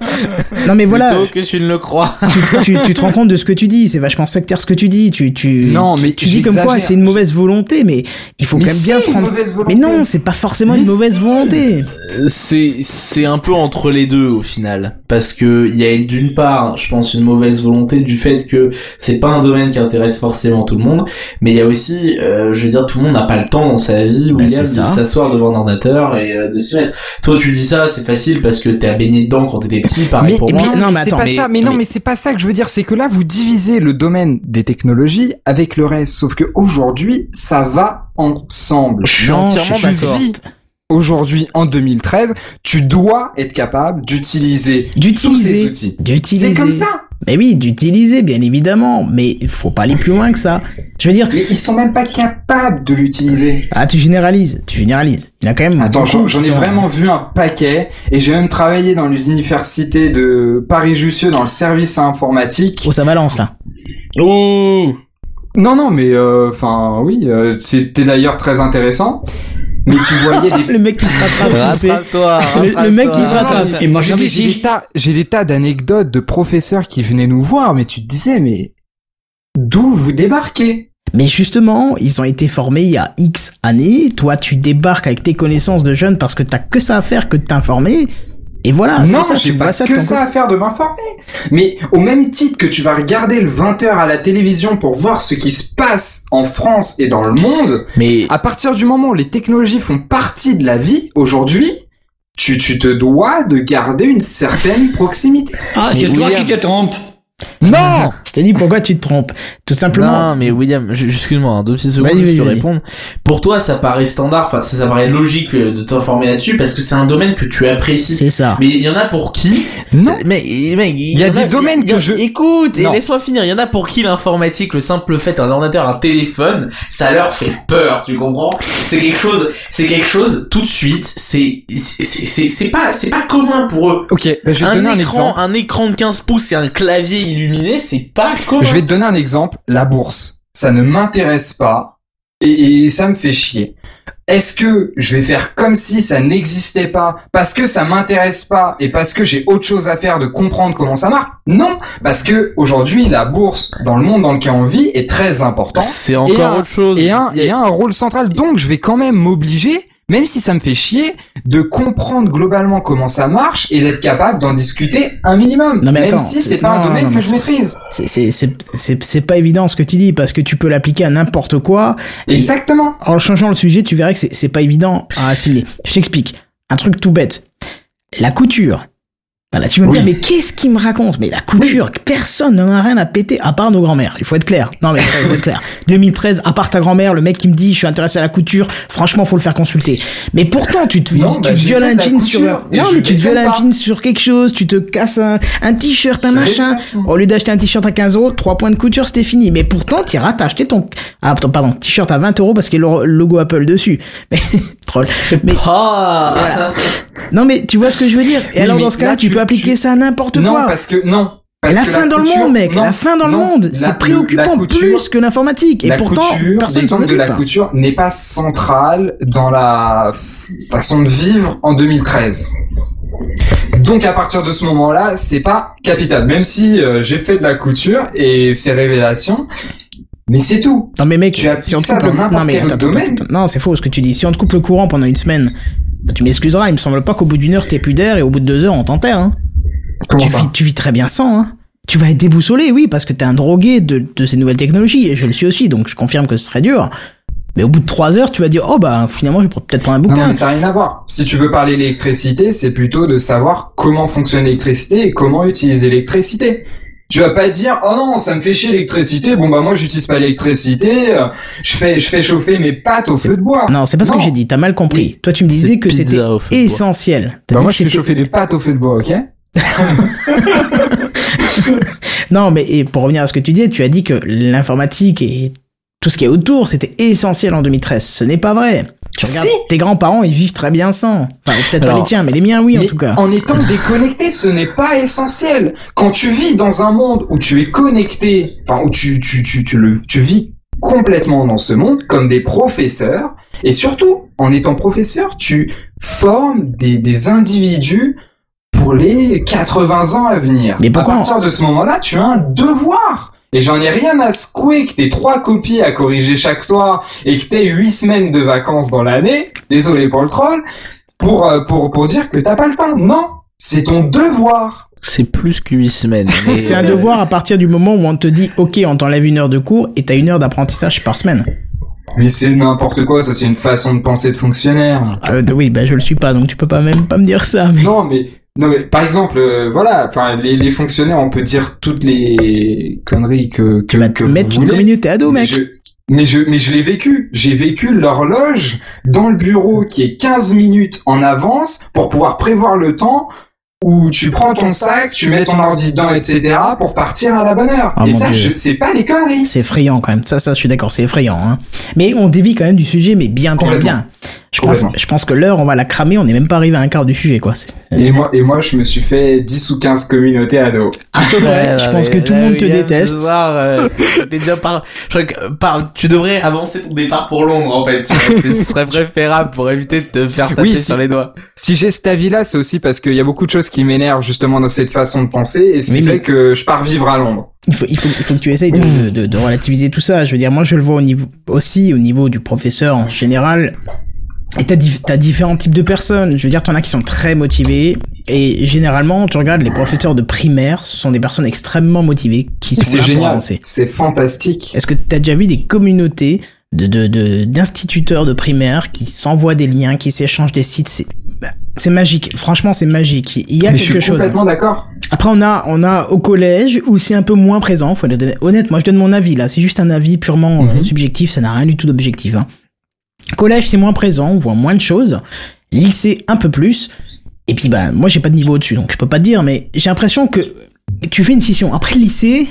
non mais voilà.
Plutôt que tu ne le crois.
tu, tu, te rends compte de ce que tu dis. C'est vachement sectaire ce que tu dis. Tu tu.
Non mais
tu dis comme quoi c'est une mauvaise volonté mais il faut quand même bien se rendre. Mais non, c'est pas forcément une mauvaise volonté.
C'est c'est un peu entre les deux au final, parce que il y a d'une part, je pense, une mauvaise volonté du fait que c'est pas un domaine qui intéresse forcément tout le monde, mais il y a aussi, euh, je veux dire, tout le monde n'a pas le temps dans sa vie, bah, William, de s'asseoir devant un ordinateur et euh, de s'y mettre. Toi, tu dis ça, c'est facile parce que t'es baigné dedans quand t'étais petit, pareil
mais,
pour
moi. non, mais attends, pas ça. Mais non, mais c'est pas ça que je veux dire. C'est que là, vous divisez le domaine des technologies avec le reste. Sauf que aujourd'hui, ça va ensemble.
Je suis entièrement d'accord.
Aujourd'hui, en 2013, tu dois être capable d'utiliser
tous
ces outils.
D'utiliser.
C'est comme ça.
Mais oui, d'utiliser, bien évidemment. Mais il faut pas aller plus loin que ça. Je veux dire.
Mais ils sont même pas capables de l'utiliser.
Ah, tu généralises. Tu généralises. Il y a quand même.
Attends, j'en ai vraiment vu un paquet. Et j'ai même travaillé dans l'université de Paris-Jussieu dans le service informatique.
Oh, ça balance là.
Oh
non, non, mais euh, enfin, oui, euh, c'était d'ailleurs très intéressant. Mais tu voyais des...
le mec qui se rattrape,
rattrape-toi,
le, mec qui se rattrape.
Et moi, des tas, j'ai des tas d'anecdotes de professeurs qui venaient nous voir, mais tu te disais, mais d'où vous débarquez?
Mais justement, ils ont été formés il y a X années. Toi, tu débarques avec tes connaissances de jeunes parce que t'as que ça à faire que de t'informer. Et voilà,
non, j'ai pas ça que ça à faire de m'informer. Mais au même titre que tu vas regarder le 20h à la télévision pour voir ce qui se passe en France et dans le monde,
mais
à partir du moment où les technologies font partie de la vie aujourd'hui, tu, tu te dois de garder une certaine proximité.
Ah, c'est toi qui te trompes.
Non Je te dis pourquoi tu te trompes. Tout simplement.
Non, mais William, excuse-moi, hein, deux petites secondes, vais répondre. Pour toi, ça paraît standard, enfin, ça, ça paraît logique euh, de t'informer là-dessus parce que c'est un domaine que tu apprécies.
C'est ça.
Mais il y en a pour qui
Non.
Mais, mec, il
y, a des domaines que je.
Écoute, et laisse-moi finir. Il y en a pour qui l'informatique, le simple fait, un ordinateur, un téléphone, ça leur fait peur, tu comprends? C'est quelque chose, c'est quelque chose, tout de suite, c'est, c'est, c'est pas, c'est pas commun pour eux.
Ok, bah, je vais un,
un
écran,
un écran de 15 pouces et un clavier illuminé, c'est pas commun.
Je vais te donner un exemple. La bourse, ça ne m'intéresse pas et, et, ça me fait chier. Est-ce que je vais faire comme si ça n'existait pas parce que ça m'intéresse pas et parce que j'ai autre chose à faire de comprendre comment ça marche? Non, parce que aujourd'hui la bourse dans le monde dans lequel on vit est très importante.
C'est encore autre chose.
Et et un rôle central. Donc je vais quand même m'obliger même si ça me fait chier, de comprendre globalement comment ça marche et d'être capable d'en discuter un minimum.
Non, mais
même si c'est pas un domaine que je maîtrise.
C'est pas évident ce que tu dis parce que tu peux l'appliquer à n'importe quoi.
Exactement.
En changeant le sujet, tu verrais que c'est pas évident à assimiler. Je t'explique. Un truc tout bête. La couture. Voilà, tu vas me
Oui.
dire, mais qu'est-ce qu'il me raconte? Mais la couture, personne n'en a rien à péter, à part nos grands-mères. Il faut être clair. Non, mais ça, il faut être clair. 2013, à part ta grand-mère, le mec qui me dit, je suis intéressé à la couture, franchement, faut le faire consulter. Mais pourtant, tu te,
Non,
tu
bah,
te violes un jean sur, non, mais tu te violes un jean sur quelque chose, tu te casses un, un t-shirt, un machin. Au lieu d'acheter un t-shirt à 15 euros, 3 points de couture, c'était fini. Mais pourtant, tu iras t'acheter ton, ah, pardon, t-shirt à 20 euros parce qu'il y a le logo Apple dessus. Mais, troll. Mais,
Ah
non, mais tu vois ce que je veux dire. Et
Oui,
alors, dans ce cas-là,
là,
tu,
tu-
peux appliquer
tu-
ça à n'importe
Non,
quoi.
parce que non. Parce
la
que
fin dans le
couture-
monde, mec,
non,
la fin dans le
non,
monde,
la-
c'est
le-
préoccupant
couture-
plus que l'informatique. Et pourtant,
couture,
personne
l'exemple de la
pas.
couture n'est pas central dans la façon de vivre en 2013. Donc à partir de ce moment-là, c'est pas capital. Même si euh, j'ai fait de la couture et ces révélations, mais c'est tout.
Non mais mec,
Tu appliques
si on te
ça
coupe
dans
le...
n'importe
non, mais
quel
attends,
autre
attends,
domaine.
attends, non, c'est faux ce que tu dis. Si on te coupe le courant pendant une semaine, bah, tu m'excuseras, il me semble pas qu'au bout d'une heure t'aies plus d'air et au bout de deux heures on t'enterre. Hein. Tu vis, tu vis très bien sans. Hein. Tu vas être déboussolé, oui, parce que t'es un drogué de, de ces nouvelles technologies, et je le suis aussi, donc je confirme que ce serait dur. Mais au bout de trois heures, tu vas dire, oh bah finalement, je vais peut-être prendre un
Non,
bouquin.
mais ça n'a rien à voir. Si tu veux parler d'électricité, c'est plutôt de savoir comment fonctionne l'électricité et comment utiliser l'électricité. Tu vas pas dire oh non ça me fait chier l'électricité bon bah moi j'utilise pas l'électricité euh, je fais je fais chauffer mes pâtes au feu de bois
Non, c'est pas ce que j'ai dit, t'as mal compris.
Oui.
Toi, tu me disais que c'était essentiel.
Bah moi je fais chauffer des pâtes au feu de bois ok
Non, mais et pour revenir à ce que tu disais, tu as dit que l'informatique et tout ce qui est autour, c'était essentiel en 2013. Ce n'est pas vrai. Tu regardes, tes grands-parents, ils vivent très bien sans. Enfin, peut-être pas les tiens, mais les miens, oui, en tout cas.
en étant déconnecté, ce n'est pas essentiel. Quand tu vis dans un monde où tu es connecté, enfin où tu tu tu tu le tu vis complètement dans ce monde comme des professeurs et surtout en étant professeur, tu formes des des individus pour les 80 ans à venir.
Mais pourquoi
à partir de ce moment-là, tu as un devoir. Et j'en ai rien à secouer que t'aies trois copies à corriger chaque soir et que t'aies huit semaines de vacances dans l'année. Désolé pour le troll. Pour, euh, pour, pour dire que t'as pas le temps. Non. C'est ton devoir.
C'est plus que 8 semaines.
C'est
mais,
c'est un
euh,
devoir à partir du moment où on te dit, ok, on t'enlève une heure de cours et t'as une heure d'apprentissage par semaine.
Mais c'est n'importe quoi. Ça, c'est une façon de penser de fonctionnaire.
Euh, oui, bah je le suis pas, donc tu peux pas même pas me dire ça. Mais...
Non, mais, non, mais, par exemple, euh, voilà, enfin, les, les fonctionnaires, on peut dire toutes les conneries que, que, que vous
une communauté ado, mec.
je, mais je, mais je l'ai vécu. J'ai vécu l'horloge dans le bureau qui est 15 minutes en avance pour pouvoir prévoir le temps où tu prends ton sac, tu mets ton ordi dedans, etc. pour partir à la bonne heure.
Ah,
Et ça, c'est pas des conneries.
C'est effrayant quand même. Ça, ça, je suis d'accord, c'est effrayant. Hein. Mais on dévie quand même du sujet, mais bien, bien, bien. Je pense, je pense que l'heure, on va la cramer. On n'est même pas arrivé à un quart du sujet, quoi.
Et moi, et moi, je me suis fait 10 ou 15 communautés ados.
À peu près.
Ouais,
je pense que tout le monde te déteste.
Soir, euh, déjà par... je crois que, par- tu devrais avancer ton départ pour Londres, en fait. Ce serait préférable pour éviter de te faire taper
Oui, si-
sur les doigts.
Si j'ai cet avis-là, c'est aussi parce qu'il y a beaucoup de choses qui m'énervent justement dans cette façon de penser, et ce qui
Oui, mais-
fait que je pars vivre à Londres.
Il faut, il faut, il faut que tu essayes de, de, de relativiser tout ça. Je veux dire, moi, je le vois au niveau, aussi au niveau du professeur en général. Et t'as, t'as différents types de personnes. Je veux dire, t'en as qui sont très motivés. Et généralement, tu regardes les professeurs de primaire, ce sont des personnes extrêmement motivées qui sont
C'est
là pour
génial,
avancer.
c'est fantastique.
Est-ce que t'as déjà vu des communautés de, de, de, d'instituteurs de primaire qui s'envoient des liens, qui s'échangent des sites? C'est, bah, c'est magique. Franchement, c'est magique. Il y a
Mais je
quelque
suis
chose.
complètement d'accord.
Après, on a, on a au collège où c'est un peu moins présent. Faut être honnête. Honnête, moi, je donne mon avis là. C'est juste un avis purement euh,
Mhm.
subjectif. Ça n'a rien du tout d'objectif. Hein. Collège, c'est moins présent. On voit moins de choses. Lycée, un peu plus. Et puis, bah, moi, j'ai pas de niveau au-dessus, donc je peux pas te dire. Mais j'ai l'impression que tu fais une scission. Après le lycée,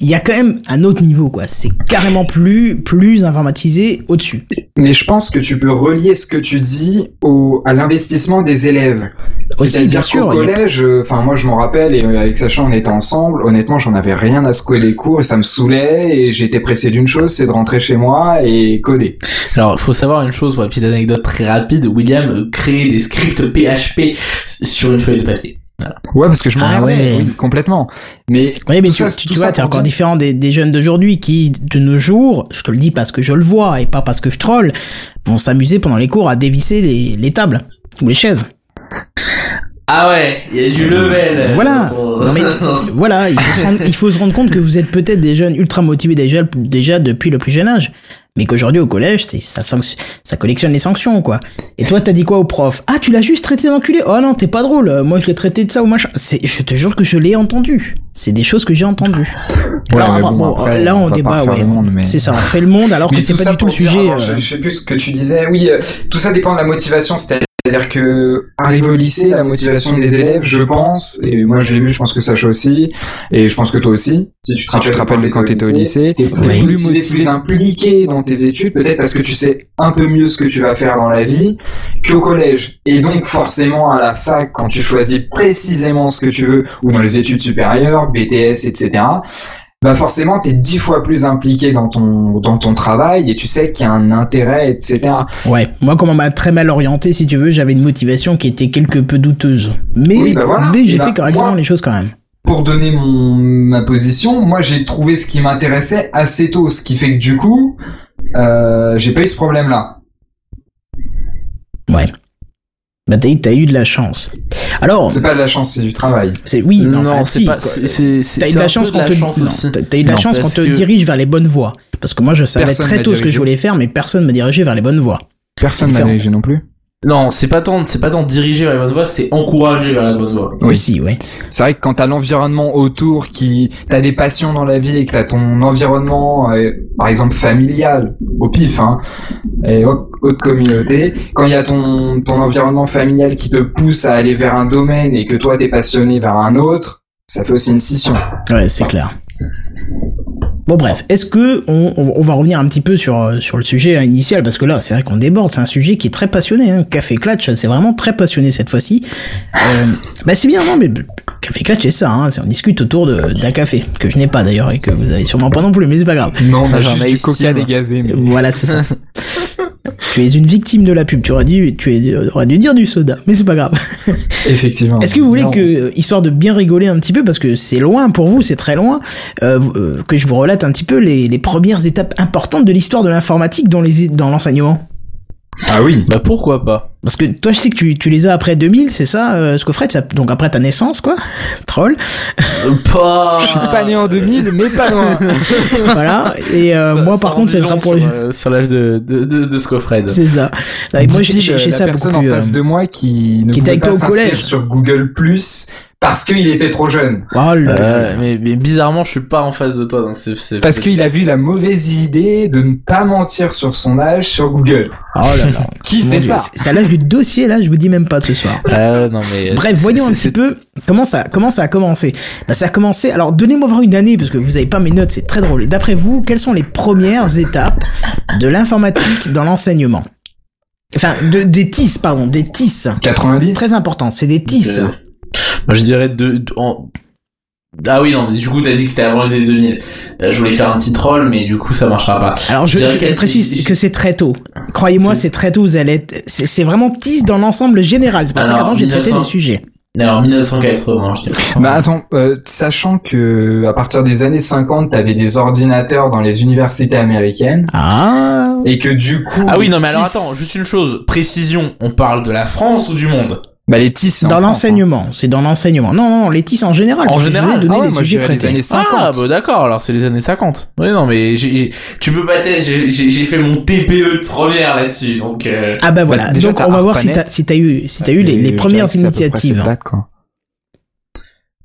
il y a quand même un autre niveau, quoi. C'est carrément plus, plus informatisé au-dessus.
Mais je pense que tu peux relier ce que tu dis au, à l'investissement des élèves. C'est-à-dire
bien
qu'au
a-
collège, euh, enfin moi je m'en rappelle et euh, avec Sacha on était ensemble. Honnêtement, j'en avais rien à secouer les cours et ça me saoulait et j'étais pressé d'une chose, c'est de rentrer chez moi et coder.
Alors, faut savoir une chose, pour une petite anecdote très rapide, William euh, crée des scripts PHP sur une feuille de papier.
Ouais, parce que je
Ah
m'emmerdais
ouais.
oui, complètement. Mais
Oui, mais
tout
tu,
ça-
tu,
tout
tu
ça
vois, t'es
pour
encore
dire-
différent des, des jeunes d'aujourd'hui qui, de nos jours, je te le dis parce que je le vois et pas parce que je troll, vont s'amuser pendant les cours à dévisser les, les tables ou les chaises.
Ah ouais, il y a du level.
Voilà.
Oh.
Non mais t- voilà, il faut, se rendre, il faut se rendre compte que vous êtes peut-être des jeunes ultra motivés déjà, déjà depuis le plus jeune âge. Mais qu'aujourd'hui au collège, c'est ça, ça collectionne les sanctions, quoi. Et toi, t'as dit quoi au prof? Ah, tu l'as juste traité d'enculé? Oh non, t'es pas drôle. Moi, je l'ai traité de ça ou machin. C'est, je te jure que je l'ai entendu. C'est des choses que j'ai entendues.
Ouais,
Alors,
bon,
bon,
après,
là,
on
débat, ouais.
mais-
C'est ça, on fait le monde alors que c'est pas du tout le sujet. euh.
je, je sais plus ce que tu disais. Oui, euh, tout ça dépend de la motivation. C'est-à-dire que arrivé au lycée, la motivation des élèves, je pense, et moi je l'ai vu, je pense que Sacha aussi, et je pense que toi aussi, si tu te, rappelles de quand t'étais au lycée, t'es
Oui.
plus motivé, plus impliqué dans tes études, peut-être parce que tu sais un peu mieux ce que tu vas faire dans la vie qu'au collège. Et donc forcément à la fac, quand tu choisis précisément ce que tu veux, ou dans les études supérieures, BTS, etc., bah forcément t'es dix fois plus impliqué dans ton dans ton travail et tu sais qu'il y a un intérêt etc
Ouais, moi comme on m'a très mal orienté, si tu veux, j'avais une motivation qui était quelque peu douteuse. Mais,
Oui, bah voilà.
mais j'ai
bah,
fait correctement
moi-
les choses quand même.
pour donner mon ma position moi j'ai trouvé ce qui m'intéressait assez tôt ce qui fait que du coup euh, j'ai pas eu ce problème là
Ouais. Bah t'as eu, de la chance. Alors,
c'est pas de la chance c'est du travail
c'est oui, non,
Non,
enfin,
c'est
si,
pas.
T'as eu de la chance qu'on te, t'as- eu de la chance qu'on te dirige vers les bonnes voies. Parce que moi, je savais
Personne
très
m'a
tôt ce que
dirigé.
je voulais faire, mais personne me dirigeait vers les bonnes voies.
personne
m'a
m'a
dirigé
non plus
Non, c'est pas tant, c'est pas tant diriger vers la bonne voie, c'est encourager vers la bonne voie.
Oui.
Aussi, ouais.
c'est vrai que quand t'as l'environnement autour qui t'as des passions dans la vie et que t'as ton environnement euh, par exemple familial au pif hein et hop, haute communauté quand il y a ton ton environnement familial qui te pousse à aller vers un domaine et que toi t'es passionné vers un autre ça fait aussi une scission
Ouais, c'est clair. Bon bref, est-ce que on, on- on va revenir un petit peu sur euh, sur le sujet initial parce que là c'est vrai qu'on déborde, c'est un sujet qui est très passionné. Hein. Café Clutch, c'est vraiment très passionné cette fois-ci. Euh, bah c'est bien non mais Café Clutch c'est ça, hein, c'est on discute autour de- d'un café que je n'ai pas d'ailleurs et que vous avez sûrement pas non plus, mais c'est pas grave.
non mais
j'en
juste
ai
du coca dégazé mais...
Voilà c'est ça. tu es une victime de la pub. Tu aurais dû tu es- aurais dû dire du soda, mais c'est pas grave.
effectivement
Est-ce que vous voulez
Non.
que, histoire de bien rigoler un petit peu, parce que c'est loin pour vous, c'est très loin, euh, euh, que je vous relate un petit peu les, les premières étapes importantes de l'histoire de l'informatique dans les dans l'enseignement?
Ah oui
Bah pourquoi pas?
Parce que toi, je sais que tu, tu les as après 2000, c'est ça, euh, Scofred, ça- donc après ta naissance, quoi, troll,
Euh, Pas.
je suis pas né en 2000 mais pas loin
voilà. Et euh, moi, par
Ça
contre, ça
long
pour les.
sur, euh, sur l'âge de de de, de Scofred.
C'est ça. Ouais, moi, j'ai
Dit-il,
j'ai- j'ai
la
ça beaucoup
personne en
plus.
face
euh,
de moi qui ne
qui était
pouvait
avec
pas
toi au
s'inscrire
collège.
sur Google Plus parce qu'il était trop jeune.
Oh là là.
Euh, mais, mais bizarrement, je suis pas en face de toi, donc c'est c'est
Parce qu'il a vu la mauvaise idée de ne pas mentir sur son âge sur Google.
Oh là là.
Qui
Mon
fait
Dieu,
ça
C'est c'est à l'âge du dossier, là, je vous dis même pas ce soir.
Ah non mais.
Bref,
c'est-
voyons un petit peu comment ça, comment ça a commencé. Bah, ça a commencé. Alors, donnez-moi voir une année parce que vous avez pas mes notes, c'est très drôle. D'après vous, quelles sont les premières étapes de l'informatique dans l'enseignement? Enfin, de, des TIS, pardon, des TIS.
90
Très important, c'est des TIS.
Euh, Moi, je dirais de, de- en- Ah oui, non, mais du coup, t'as dit que c'était avant les années 2000. Euh, je voulais faire un petit troll, mais du coup, ça marchera pas.
Alors, je,
je qu'elle-
précise
je-
que c'est très tôt. Croyez-moi,
C'est-
très tôt. Vous allez être. C'est c'est vraiment TIS dans l'ensemble général. C'est pour ça qu'avant j'ai traité
1900.
des sujets.
Alors, 1980, je dirais.
Bah attends, euh, sachant que à partir des années 50, t'avais des ordinateurs dans les universités américaines
Ah.
et que du coup
Ah oui, non, mais alors attends, juste une chose. Précision, on parle de la France ou du monde?
Bah les TIS
Dans
France,
l'enseignement, c'est dans l'enseignement. Non, non, les TIS en général.
En général
donné
Ah ouais,
les
moi, je
sujets
dirais les
traités.
années 50.
Ah, bah d'accord, alors c'est les années 50. Oui, non, mais j'ai, j'ai- tu peux pas j'ai, j'ai j'ai fait mon TPE de première là-dessus, donc... Euh...
Ah bah voilà.
Bah, déjà,
Donc on va voir si t'as si t'as eu si t'as eu les, premières initiatives.
date, quoi.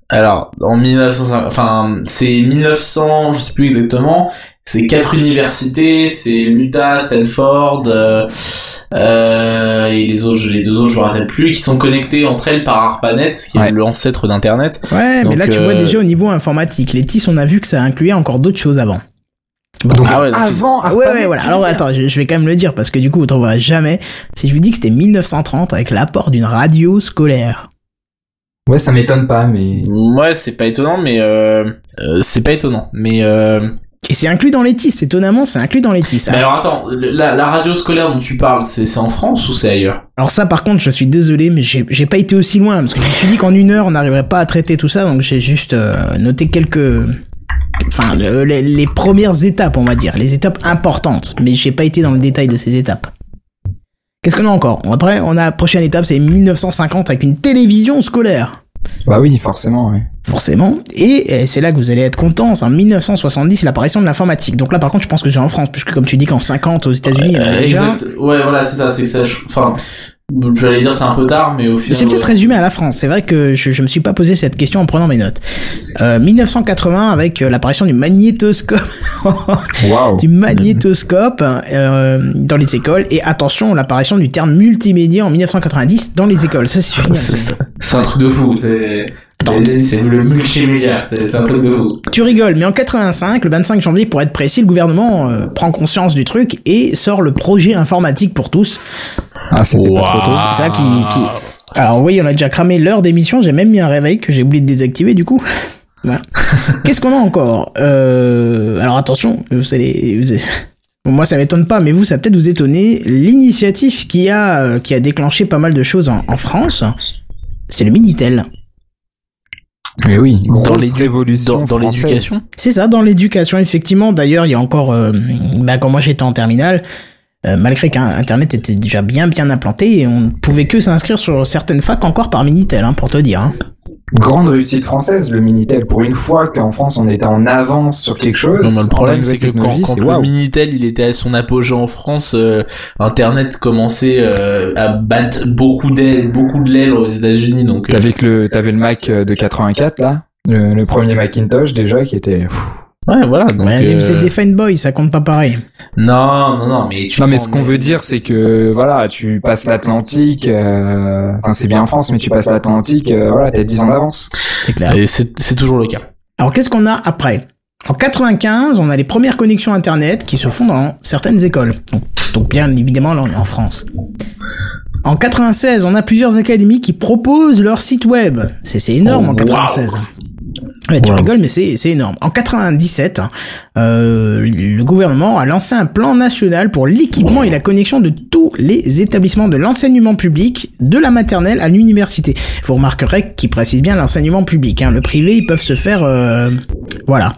Alors, en 1950, enfin, c'est 1900, je sais plus exactement, c'est quatre universités, c'est l'Utah, Stanford, euh, euh, et les autres, je- les deux autres, je me rappelle plus, qui sont connectées entre elles par ARPANET, qui
Ouais.
est l'ancêtre d'Internet.
Ouais, mais là tu
euh,
vois déjà au niveau informatique, les TIS on a vu que ça incluait encore d'autres choses avant.
Donc
Ah ouais, donc
avant
Ah ouais, ouais, voilà. Alors attends, je, je vais quand même le dire parce que du coup, vous trouverez jamais. Si je vous dis que c'était 1930 avec l'apport d'une radio scolaire.
Ouais, ça m'étonne pas mais
Ouais, c'est pas étonnant, mais euh, euh, c'est pas étonnant. Mais, euh...
Et c'est inclus dans les TIS, étonnamment, c'est inclus dans les TIS.
mais alors attends, la, la radio scolaire dont tu parles, c'est en France ou c'est ailleurs?
Alors ça, par contre, je suis désolé, mais j'ai j'ai pas été aussi loin parce que je me suis dit qu'en une heure, on n'arriverait pas à traiter tout ça, donc j'ai juste euh, noté quelques, enfin, le- les, les premières étapes, on va dire, les étapes importantes, mais j'ai pas été dans le détail de ces étapes. Qu'est-ce qu'on a encore? Après, on a la prochaine étape, c'est 1950 avec une télévision scolaire.
Bah oui, forcément ouais.
forcément. Et, c'est là que vous allez être content, c'est en 1970 l'apparition de l'informatique. Donc là par contre je pense que c'est en France, puisque comme tu dis qu'en 50 aux États-Unis, il y en a
Euh,
déjà.
exact. Ouais, voilà, c'est ça, c'est ça. Enfin, j'allais dire c'est un peu tard, mais au
Mais
final.
c'est peut-être
ouais.
résumé à la France. C'est vrai que je, je me suis pas posé cette question en prenant mes notes. Euh, 1980 avec euh, l'apparition du magnétoscope,
Waouh.
du magnétoscope euh, dans les écoles et attention l'apparition du terme multimédia en 1990 dans les écoles. Ça c'est génial.
C'est c'est un truc de fou. C'est c'est- le multimédia. C'est un truc de fou.
Tu rigoles, mais en 85, le 25 janvier pour être précis, le gouvernement euh, prend conscience du truc et sort le projet informatique pour tous.
Ah, c'était pas trop tôt.
C'est ça qui, qui... Alors oui, on a déjà cramé l'heure d'émission, j'ai même mis un réveil que j'ai oublié de désactiver du coup. Voilà. Qu'est-ce qu'on a encore? Euh... Alors attention, vous allez... vous allez- Bon, moi ça m'étonne pas, mais vous ça peut-être vous étonner. L'initiative qui a, euh, qui a déclenché pas mal de choses en, en France, c'est le Minitel.
Mais oui,
Dans, dans
française.
l'éducation.
C'est ça, dans l'éducation, effectivement. D'ailleurs, il y a encore, euh, bah, quand moi j'étais en terminale, euh, malgré qu'Internet était déjà bien bien implanté, on ne pouvait que s'inscrire sur certaines facs encore par Minitel, hein, pour te dire. Hein.
Grande réussite française, le Minitel. Pour une fois qu'en France on était en avance sur quelque chose.
Non, mais le problème, c'est que quand, le. Minitel il était à son apogée en France, euh, Internet commençait euh, à battre beaucoup d'ailes, beaucoup de l'aile aux États-Unis. Donc, euh,
T'avais que le, t'avais le Mac euh, de 84 là, le, le premier Macintosh déjà qui était. pff.
ouais, voilà. Donc,
Ouais, mais
euh,
vous êtes des fanboys, ça compte pas pareil.
Non, non, non, mais tu.
Non mais ce qu'on veut dire c'est que voilà, tu passes l'Atlantique, euh... enfin c'est bien en France, mais tu passes l'Atlantique, euh, voilà, t'as 10 ans d'avance.
C'est clair.
Et c'est toujours le cas.
Alors qu'est-ce qu'on a après? En 95, on a les premières connexions Internet qui se font dans certaines écoles. Donc, donc bien évidemment, là on est en France. En 96, on a plusieurs académies qui proposent leur site web. C'est énorme
Oh,
en 96. Ouais, tu
Wow.
rigoles, mais c'est c'est énorme. En 97, hein, euh, le gouvernement a lancé un plan national pour l'équipement et la connexion de tous les établissements de l'enseignement public, de la maternelle à l'université. Vous remarquerez qu'il précise bien l'enseignement public. Hein. Le privé, ils peuvent se faire... euh, voilà.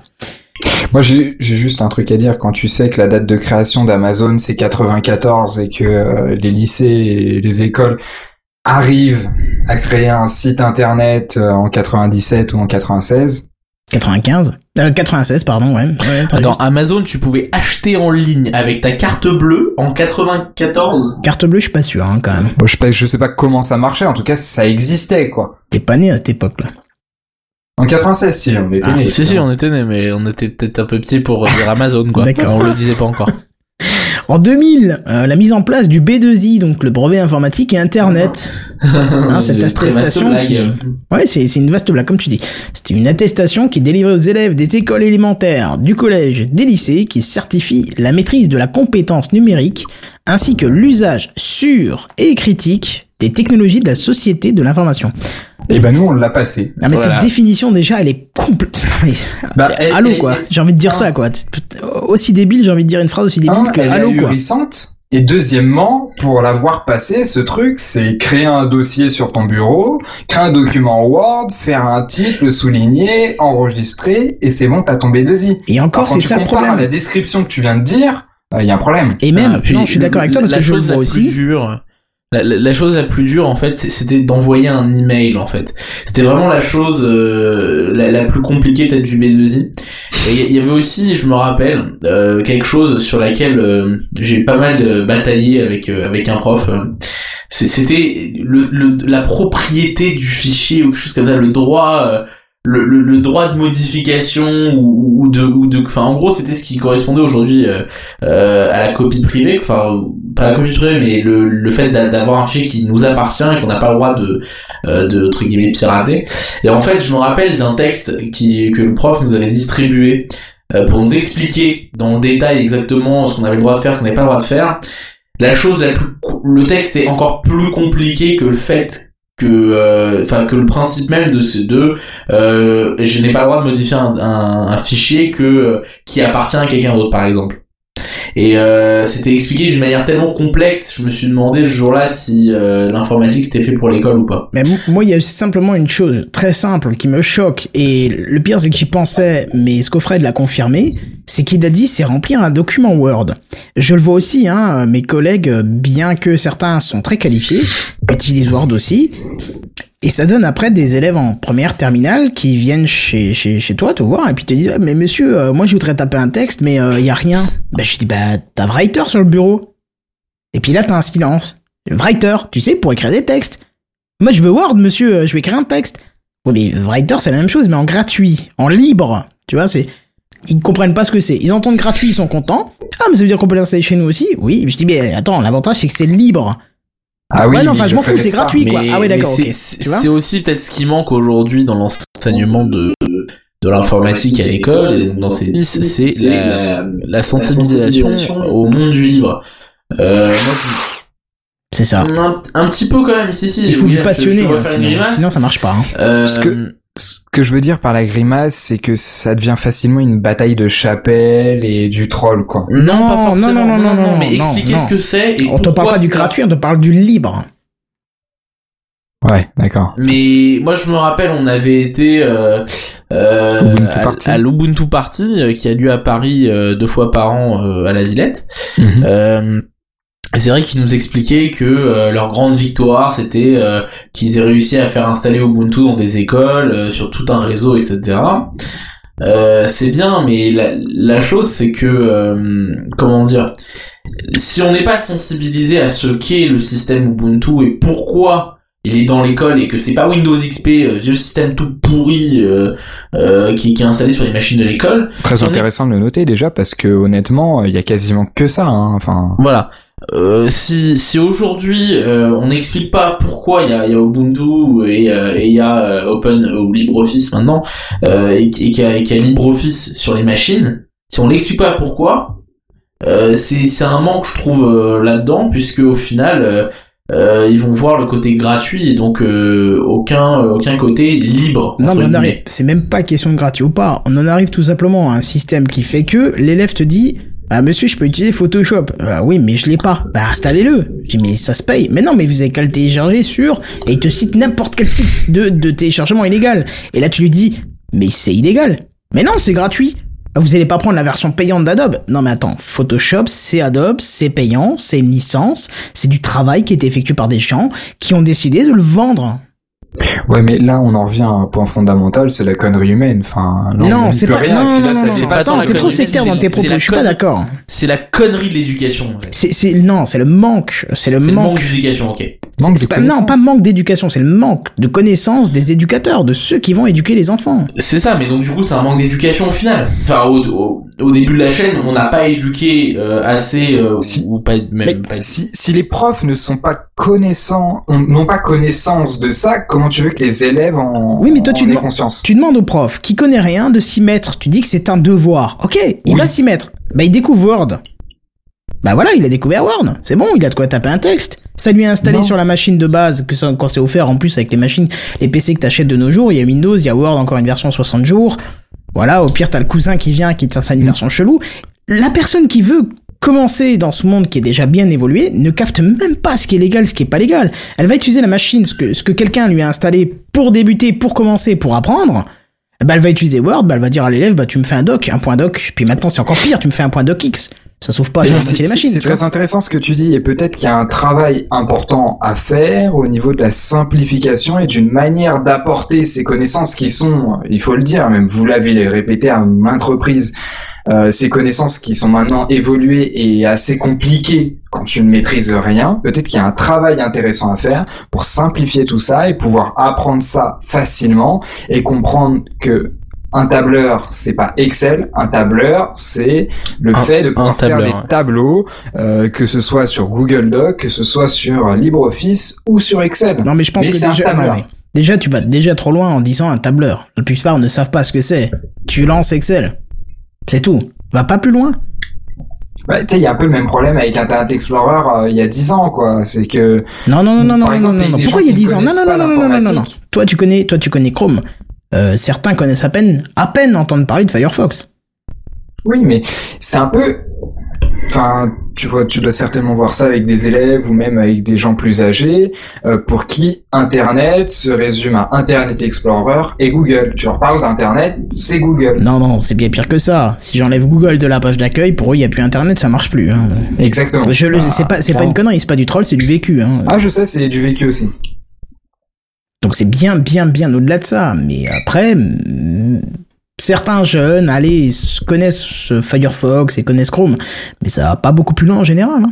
Moi j'ai j'ai juste un truc à dire quand tu sais que la date de création d'Amazon c'est 94 et que euh, les lycées et les écoles arrivent à créer un site internet euh, en 97 ou en 96.
95 euh, 96, pardon, ouais. juste.
Amazon, tu pouvais acheter en ligne avec ta carte bleue en 94.
Carte bleue, je suis pas sûr, hein, quand même.
Bon, je sais pas, je sais pas comment ça marchait, en tout cas ça existait quoi.
T'es pas né à cette époque-là.
En 96 si on était
Ah,
nés,
Si, si, on était nés, mais on était peut-être un peu petits pour dire Amazon, quoi.
D'accord.
On le disait pas encore.
En 2000, euh, la mise en place du B2I, donc le brevet informatique et Internet. Hein, cette attestation qui... Ouais, c'est c'est une vaste blague, comme tu dis. C'était une attestation qui est délivrée aux élèves des écoles élémentaires, du collège, des lycées, qui certifie la maîtrise de la compétence numérique, ainsi que l'usage sûr et critique des technologies de la société de l'information.
Et ben nous on l'a passé.
Non mais
Voilà.
cette définition déjà, elle est complète.
Bah,
elle-
allô quoi, j'ai envie de dire
Ah.
ça quoi. Aussi débile, j'ai envie de dire une phrase aussi débile
Un,
que
elle est
allô quoi.
Et deuxièmement, pour l'avoir passé, ce truc, c'est créer un dossier sur ton bureau, créer un document Word, faire un titre, le souligner, enregistrer, et c'est bon, t'as tombé B2I.
Et encore, c'est ça le
compares à
problème.
la description que tu viens de dire, il y a un problème.
Et même,
Ah,
non, je suis d'accord avec toi parce
la
que je le
chose
vois
la
aussi.
Plus dure, la, la- la chose la plus dure, en fait, c'était d'envoyer un email, en fait. C'était vraiment la chose euh, la, la plus compliquée, peut-être, du B2I. Et il y avait aussi, je me rappelle, euh, quelque chose sur laquelle euh, j'ai pas mal bataillé avec euh, avec un prof. euh. C'était le, le, la propriété du fichier ou quelque chose comme ça, le droit... le, le, le droit de modification ou, ou de ou de enfin en gros c'était ce qui correspondait aujourd'hui euh, euh, à la copie privée enfin pas la copie privée mais le, le fait d'a- d'avoir un fichier qui nous appartient et qu'on n'a pas le droit de euh, de entre guillemets pirater. Et en fait je me rappelle d'un texte qui que le prof nous avait distribué euh, pour nous expliquer dans le détail exactement ce qu'on avait le droit de faire ce qu'on n'avait pas le droit de faire. La chose la plus le texte est encore plus compliqué que le fait que euh, enfin que le principe même de ces deux euh, je n'ai pas le droit de modifier un, un, un fichier que euh, qui appartient à quelqu'un d'autre par exemple. Et euh, c'était expliqué d'une manière tellement complexe je me suis demandé ce jour-là si euh, l'informatique c'était fait pour l'école ou pas.
Mais moi, il y a simplement une chose très simple qui me choque, et le pire, c'est que j'y pensais, mais Scofred l'a confirmé, c'est qu'il a dit c'est remplir un document Word. Je le vois aussi, hein, mes collègues, bien que certains sont très qualifiés, utilisent Word aussi. Et ça donne après des élèves en première terminale qui viennent chez, toi te voir et puis te disent mais monsieur euh, moi je voudrais taper un texte mais il euh, y a rien. Bah je dis bah t'as Writer sur le bureau. Et puis là t'as un silence. Writer, tu sais pour écrire des textes. Moi je veux Word monsieur, je vais écrire un texte. Oui mais Writer c'est la même chose mais en gratuit, en libre. Tu vois c'est ils comprennent pas ce que c'est. Ils entendent gratuit, ils sont contents. Ah mais ça veut dire qu'on peut l'installer chez nous aussi Oui, je dis mais attends, l'avantage c'est que c'est libre.
Ah oui,
ouais, non, enfin, je m'en fous, c'est gratuit, quoi. Ah ouais, d'accord, ok.
C'est aussi peut-être ce qui manque aujourd'hui dans l'enseignement de, de l'informatique à l'école et dans ces c'est la, la, sensibilisation au monde du livre. Euh,
c'est ça.
Un, petit peu quand même, si, si.
Il faut du passionné, hein, sinon, ça marche pas. Hein.
Euh, ce que ce que je veux dire par la grimace, c'est que ça devient facilement une bataille de chapelle et du troll, quoi.
Non, pas forcément. Non, non, non, non, mais expliquez ce que c'est.
On te parle pas du gratuit, on te parle du libre.
Ouais, d'accord.
Mais moi, je me rappelle, on avait été euh, euh, à, l'Ubuntu Party, euh, qui a lieu à Paris euh, deux fois par an euh, à la Villette. Mm c'est vrai qu'ils nous expliquaient que euh, leur grande victoire, c'était euh, qu'ils aient réussi à faire installer Ubuntu dans des écoles, euh, sur tout un réseau, etc. c'est bien, mais la, la chose, c'est que, comment dire, si on n'est pas sensibilisé à ce qu'est le système Ubuntu et pourquoi il est dans l'école et que c'est pas Windows XP, vieux système tout pourri qui, qui, est installé sur les machines de l'école.
Très intéressant de le noter déjà parce que honnêtement, il y a quasiment que ça. Hein, enfin.
Voilà. Euh, si, si aujourd'hui euh, on n'explique pas pourquoi il y a, y a, Ubuntu et euh, il y a Open ou LibreOffice maintenant et, qu'il y, a, y a LibreOffice sur les machines, si on n'explique pas pourquoi, c'est un manque je trouve là-dedans puisque au final ils vont voir le côté gratuit et donc aucun aucun côté libre.
Non mais on arrive, c'est même pas question de gratuit ou pas. On en arrive tout simplement à un système qui fait que l'élève te dit ah monsieur, je peux utiliser Photoshop. Ah oui, mais je l'ai pas. Bah installez-le. J'ai mais ça se paye. Mais non, mais vous avez qu'à le télécharger sur et il te cite n'importe quel site de, téléchargement illégal. Et là tu lui dis mais c'est illégal. Mais non, c'est gratuit. Vous allez pas prendre la version payante d'Adobe. Non mais attends, Photoshop, c'est Adobe, c'est payant, c'est une licence, c'est du travail qui est effectué par des gens qui ont décidé de le vendre.
Ouais, mais là, on en revient à un point fondamental, c'est la connerie humaine. Enfin,
non, c'est pas, rien. non, non, non, pas Attends, t'es trop sectaire dans tes propos, je suis pas d'accord.
C'est la connerie de l'éducation.
C'est, c'est, non, c'est le manque, c'est le manque. manque
d'éducation, ok.
C'est, pas, non, pas manque d'éducation, c'est le manque de connaissances des éducateurs, de ceux qui vont éduquer les enfants.
C'est ça, mais donc du coup, c'est un manque d'éducation au final. Enfin, au, au, début de la chaîne, on n'a pas éduqué euh, assez, euh,
si,
ou pas,
même pas. Si, si les profs ne sont pas connaissants, n'ont pas connaissance de ça, comment tu veux que les élèves en
Oui, mais toi tu,
demandes, conscience?
tu demandes au prof qui connaît rien de s'y mettre. Tu dis que c'est un devoir. Ok, il va s'y mettre. Bah il découvre Word. Bah voilà, il a découvert Word. C'est bon, il a de quoi taper un texte. Ça lui est installé sur la machine de base, que ça, quand c'est offert en plus avec les machines, les PC que t'achètes de nos jours, il y a Windows, il y a Word, encore une version 60 jours. Voilà, au pire t'as le cousin qui vient, qui t'installe une mm. version chelou. La personne qui veut commencer dans ce monde qui est déjà bien évolué ne capte même pas ce qui est légal, ce qui est pas légal. Elle va utiliser la machine, ce que, ce que quelqu'un lui a installé pour débuter, pour commencer, pour apprendre. Bah, elle va utiliser Word, bah, elle va dire à l'élève, bah, tu me fais un doc, un point doc, puis maintenant c'est encore pire, tu me fais un point docx. Ça s'ouvre pas la des machines.
C'est très intéressant ce que tu dis, et peut-être qu'il y a un travail important à faire au niveau de la simplification et d'une manière d'apporter ces connaissances qui sont, il faut le dire, même vous l'avez répété à maintes reprises, euh, ces connaissances qui sont maintenant évoluées et assez compliquées quand tu ne maîtrises rien, peut-être qu'il y a un travail intéressant à faire pour simplifier tout ça et pouvoir apprendre ça facilement et comprendre que un tableur, c'est pas Excel. Un tableur, c'est le fait de pouvoir faire des tableaux, euh, que ce soit sur Google Doc, que ce soit sur LibreOffice ou sur Excel.
Non, mais je pense que déjà, déjà, tu vas déjà trop loin en disant un tableur. La plupart ne savent pas ce que c'est. Tu lances Excel. C'est tout. Va pas plus loin.
Bah, tu sais, il y a un peu le même problème avec Internet Explorer euh, il y a 10 ans, quoi. C'est que.
Non, non, non, non, non, non, non. Pourquoi il y a 10 ans? Non, non, non, non, non, non, non, non. Toi, tu connais, toi, tu connais Chrome. Euh, certains connaissent à peine, à peine entendre parler de Firefox.
Oui, mais c'est un peu, Enfin, tu vois, tu dois certainement voir ça avec des élèves ou même avec des gens plus âgés, euh, pour qui Internet se résume à Internet Explorer et Google. Tu leur parles d'Internet, c'est Google.
Non, non, c'est bien pire que ça. Si j'enlève Google de la page d'accueil, pour eux, il n'y a plus Internet, ça marche plus. Hein.
Exactement.
Je le, c'est pas, c'est pas une connerie, c'est pas du troll, c'est du vécu. Hein.
Ah, je sais, c'est du vécu aussi.
Donc c'est bien, bien, bien au-delà de ça. Mais après, certains jeunes, allez, connaissent Firefox et connaissent Chrome, mais ça va pas beaucoup plus loin en général. hein.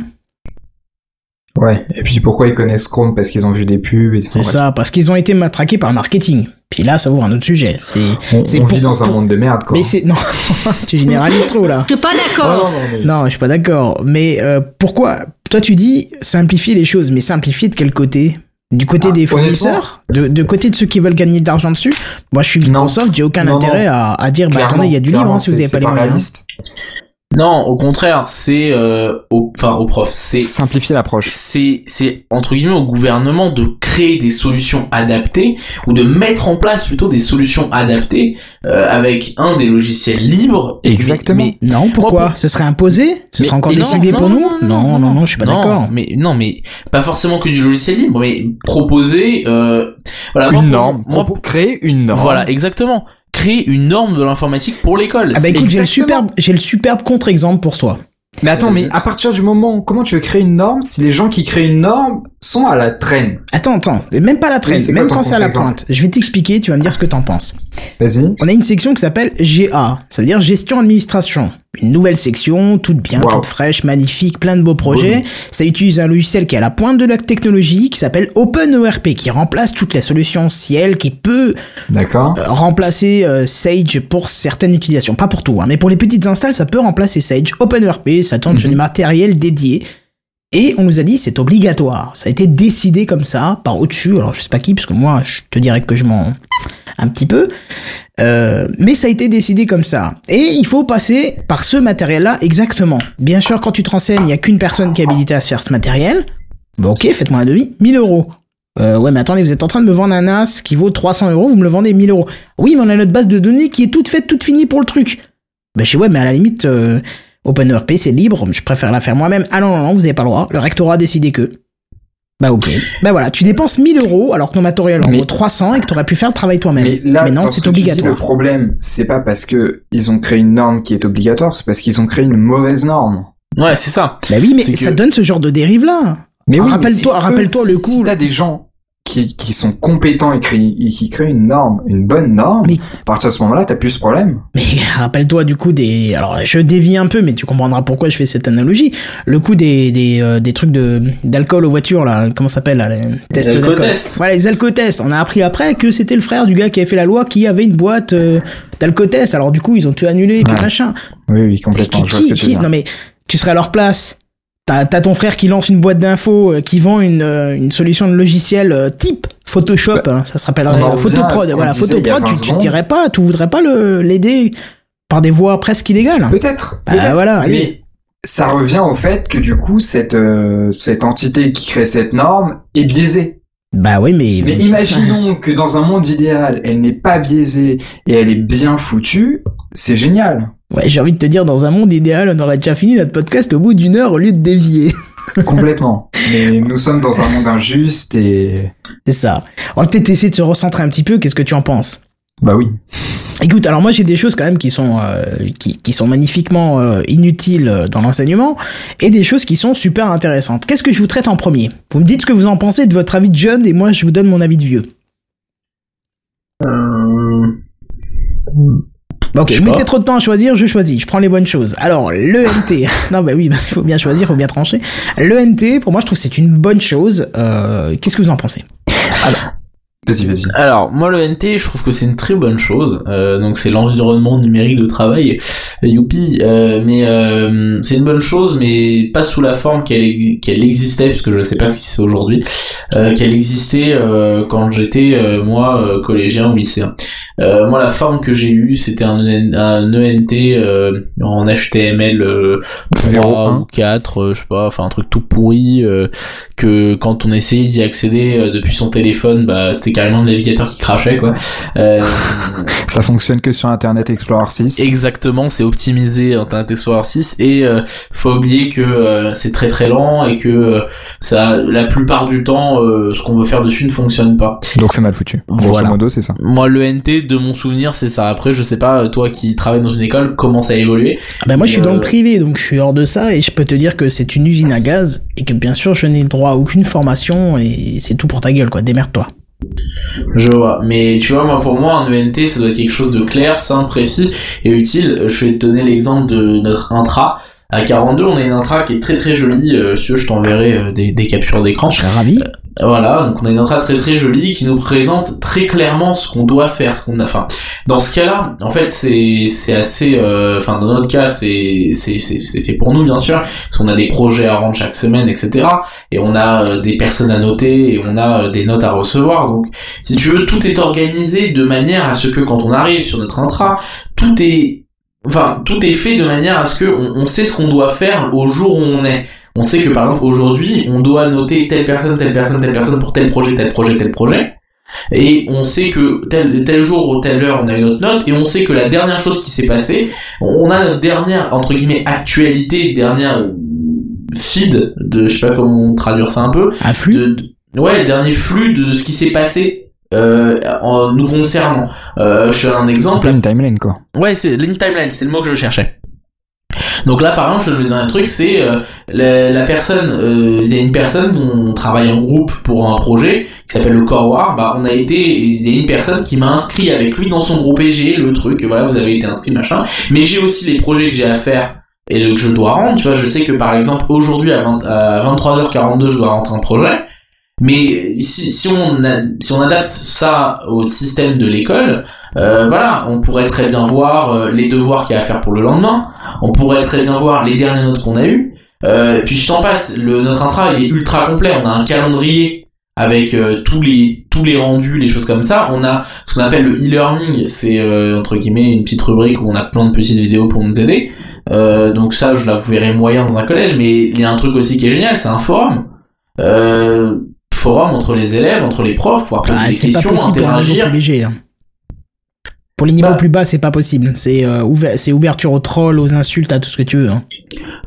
Ouais. Et puis pourquoi ils connaissent Chrome? Parce qu'ils ont vu des pubs. et-
C'est ça, parce qu'ils ont été matraqués par le marketing. Puis là, ça ouvre un autre sujet. C'est,
On,
c'est
on
pour-
vit dans un monde de merde, quoi.
Mais c'est non, tu généralises trop là.
Je suis pas d'accord.
Non, je suis pas d'accord. Mais euh, pourquoi Toi, tu dis simplifier les choses, mais simplifier de quel côté? Du côté
Ah,
des fournisseurs de, de côté de ceux qui veulent gagner de l'argent dessus Moi, je suis Microsoft, j'ai aucun
Non,
intérêt
non.
À, à dire, bah attendez, il y a du
clairement,
hein, si vous n'avez pas les moyens.
Non, au contraire, c'est euh, au, enfin au prof, c'est
Simplifier l'approche.
c'est c'est entre guillemets au gouvernement de créer des solutions adaptées ou de mettre en place plutôt des solutions adaptées euh, avec un des logiciels libres. Et-
Exactement.
mais-
Non, pourquoi?
Moi, pour-
Ce serait imposé? Ce
Mais-
sera encore décidé
non,
pour
non,
nous
non,
non, non, non, je suis pas
non,
d'accord.
Mais non, mais pas forcément que du logiciel libre, mais proposer euh, voilà
Une norme.
moi,
Propo- créer une norme.
voilà, exactement. Créer une norme de l'informatique pour l'école.
Ah bah écoute, j'ai le superbe, j'ai le superbe contre-exemple pour toi.
Mais attends, mais à partir du moment, comment tu veux créer une norme si les gens qui créent une norme sont à la traîne?
Attends, attends, même pas la traîne,
Oui,
même quand c'est à la pointe. Je vais t'expliquer, tu vas me dire ce que t'en penses.
Vas-y.
On a une section qui s'appelle GA, ça veut dire gestion administration. Une nouvelle section, toute bien,
Wow.
toute fraîche, magnifique, plein de beaux projets. Ça utilise un logiciel qui est à la pointe de la technologie, qui s'appelle OpenERP, qui remplace toutes les solutions ciel, qui peut euh, remplacer euh, Sage pour certaines utilisations. Pas pour tout, hein, mais pour les petites installs, ça peut remplacer Sage. OpenERP, ça tourne sur du matériel dédié. Et on nous a dit c'est obligatoire. Ça a été décidé comme ça par au-dessus. Alors je sais pas qui, parce que moi je te dirais que je m'en un petit peu. Euh, mais ça a été décidé comme ça. Et il faut passer par ce matériel-là exactement. Bien sûr, quand tu te renseignes, il n'y a qu'une personne qui est habilitée à se faire ce matériel. Bon, ok, faites-moi un devis. 1000 euros. Euh, ouais, mais attendez, vous êtes en train de me vendre un NAS qui vaut 300 euros, vous me le vendez 1000 euros. Oui, mais on a notre base de données qui est toute faite, toute finie pour le truc. Ben, je sais, ouais, mais à la limite, euh, OpenERP, c'est libre, je préfère la faire moi-même. Ah non, non, non, vous n'avez pas le droit. Le rectorat a décidé que. Bah, ok. Bah voilà, tu dépenses 1000 euros alors que ton matériel en vaut 300 et que t'aurais pu faire le travail toi-même.
Mais là,
non, c'est
tu dis,
obligatoire.
le problème, c'est pas parce que ils ont créé une norme qui est obligatoire, c'est parce qu'ils ont créé une mauvaise norme.
Ouais, c'est ça.
Bah oui, mais
C'est
ça
que-
donne ce genre de dérive-là.
Mais oui,
Rappelle-toi-
mais
rappelle-toi
eux,
le coup.
Si t'as des gens qui, qui sont compétents et, créent- et qui créent une norme, une bonne norme,
Mais-
à partir de ce moment-là, t'as plus ce problème.
Mais rappelle-toi du coup des... Alors je dévie un peu, mais tu comprendras pourquoi je fais cette analogie. Le coup des, des, euh, des trucs de d'alcool aux voitures, là, comment ça s'appelle là, les tests d'alcool.
alcotests.
Voilà, les alcotests. On a appris après que c'était le frère du gars qui avait fait la loi qui avait une boîte euh, d'alcotests. Alors du coup, ils ont tout annulé et puis
Ouais.
machin.
Oui, oui, complètement.
qui,
je vois ce
qui,
que tu
qui-
veux dire.
non mais tu serais à leur place. T'as ton frère qui lance une boîte d'infos, euh, qui vend une, euh, une solution de logiciel euh, type Photoshop, hein, ça se rappelle,
on en revient à ce
Photoprod, voilà, Photoprod,
20
tu, tu dirais pas, tu voudrais pas le l'aider par des voies presque illégales.
Peut-être.
Bah, voilà,
mais ça revient au fait que du coup, cette, euh, cette entité qui crée cette norme est biaisée.
Bah oui, mais.
Mais imaginons que dans un monde idéal, elle n'est pas biaisée et elle est bien foutue, c'est génial.
Ouais, j'ai envie de te dire, dans un monde idéal, on aurait déjà fini notre podcast au bout d'une heure au lieu de dévier.
Complètement. Mais nous sommes dans un monde injuste et...
C'est ça. On va peut-être essayer de se recentrer un petit peu. Qu'est-ce que tu en penses?
Bah oui.
Écoute, alors moi j'ai des choses quand même qui sont euh, qui, qui sont magnifiquement euh, inutiles euh, dans l'enseignement et des choses qui sont super intéressantes. Qu'est-ce que je vous traite en premier? Vous me dites ce que vous en pensez de votre avis de jeune et moi je vous donne mon avis de vieux.
Euh,
Bah, ok,
Je
mettez
pas.
trop de temps à choisir, je choisis, je prends les bonnes choses. Alors, l'ENT, non bah oui, bah, il faut bien choisir, il faut bien trancher. L'ENT, pour moi je trouve que c'est une bonne chose. Euh, Qu'est-ce que vous en pensez?
Vas-y, vas-y.
Alors, moi, le NT, je trouve que c'est une très bonne chose. Euh, donc, c'est l'environnement numérique de travail. Youpi. Euh, mais euh, c'est une bonne chose, mais pas sous la forme qu'elle ex- qu'elle existait, puisque je sais pas ce qui c'est aujourd'hui, euh, qu'elle existait euh, quand j'étais, euh, moi, euh, collégien ou lycéen. Euh, moi, la forme que j'ai eue, c'était un, EN un ENT euh, en HTML euh, 3
01.
ou 4, euh, je sais pas, enfin un truc tout pourri, euh, que quand on essayait d'y accéder euh, depuis son téléphone, bah c'était carrément le navigateur qui crachait quoi. Euh,
Ça fonctionne que sur Internet Explorer 6.
exactement, c'est optimisé Internet Explorer 6 et euh, faut oublier que euh, c'est très très lent et que ça, la plupart du temps, euh, ce qu'on veut faire dessus ne fonctionne pas.
Donc c'est mal foutu. Grosso
Voilà.
modo, c'est ça.
Moi, le NT, de mon souvenir, c'est ça. Après, je sais pas, toi qui travailles dans une école, comment ça a évolué.
Ah Bah moi je suis
Euh,
dans le privé, donc je suis hors de ça et je peux te dire que c'est une usine à gaz et que bien sûr je n'ai le droit à aucune formation et c'est tout pour ta gueule quoi, démerde-toi.
Je vois. Mais tu vois, moi, pour moi, un ENT, ça doit être quelque chose de clair, simple, précis et utile. Je vais te donner l'exemple de notre intra. À 42, on a une intra qui est très très jolie. Euh, si tu veux, je t'enverrai euh, des, des captures d'écran.
Je serais ravi.
Voilà, donc on a une intra très très jolie qui nous présente très clairement ce qu'on doit faire, ce qu'on a. Enfin, dans ce cas-là, en fait, c'est c'est assez. euh, Enfin, dans notre cas, c'est c'est c'est c'est fait pour nous bien sûr, parce qu'on a des projets à rendre chaque semaine, etc. Et on a euh, des personnes à noter et on a euh, des notes à recevoir. Donc, si tu veux, tout est organisé de manière à ce que quand on arrive sur notre intra, tout est Enfin, tout est fait de manière à ce que on sait ce qu'on doit faire au jour où on est. On sait que par exemple aujourd'hui, on doit noter telle personne, telle personne, telle personne pour tel projet, tel projet, tel projet. Et on sait que tel, tel jour ou telle heure, on a une autre note, et on sait que la dernière chose qui s'est passée, on a notre dernière, entre guillemets, actualité, dernière feed de, je sais pas comment traduire ça un peu,
Un flux.
de, de- ouais, le dernier flux de ce qui s'est passé euh, en nous concernant. Euh, je fais un exemple.
Plein timeline, quoi.
Ouais, c'est l'in timeline, c'est le mot que je cherchais. Donc là, par exemple, je te donner un truc, c'est euh, la, personne, euh, il y a une personne dont on travaille en groupe pour un projet qui s'appelle le Core War. Bah, on a été, il y a une personne qui m'a inscrit avec lui dans son groupe et j'ai le truc. Voilà, vous avez été inscrit machin. Mais j'ai aussi les projets que j'ai à faire et que je dois rendre. Tu vois, je sais que par exemple aujourd'hui à, 20 à 23h42, je dois rentrer un projet. Mais si, si on si on adapte ça au système de l'école, euh, voilà, on pourrait très bien voir euh, les devoirs qu'il y a à faire pour le lendemain. On pourrait très bien voir les dernières notes qu'on a eues. Euh, puis je t'en passe, le, notre intra il est ultra complet. On a un calendrier avec euh, tous les tous les rendus, les choses comme ça. On a ce qu'on appelle le e-learning, c'est euh, entre guillemets une petite rubrique où on a plein de petites vidéos pour nous aider. Euh, donc ça, je la verrai moyen dans un collège. Mais il y a un truc aussi qui est génial, c'est un forum. Euh, forum entre les élèves, entre les profs, pouvoir poser
Ah,
des
c'est pas
questions,
possible pour un niveau
interagir.
plus léger. hein. Pour les niveaux
Bah.
plus bas, c'est pas possible. C'est euh, ouver- c'est ouverture aux trolls, aux insultes, à tout ce que tu veux. hein.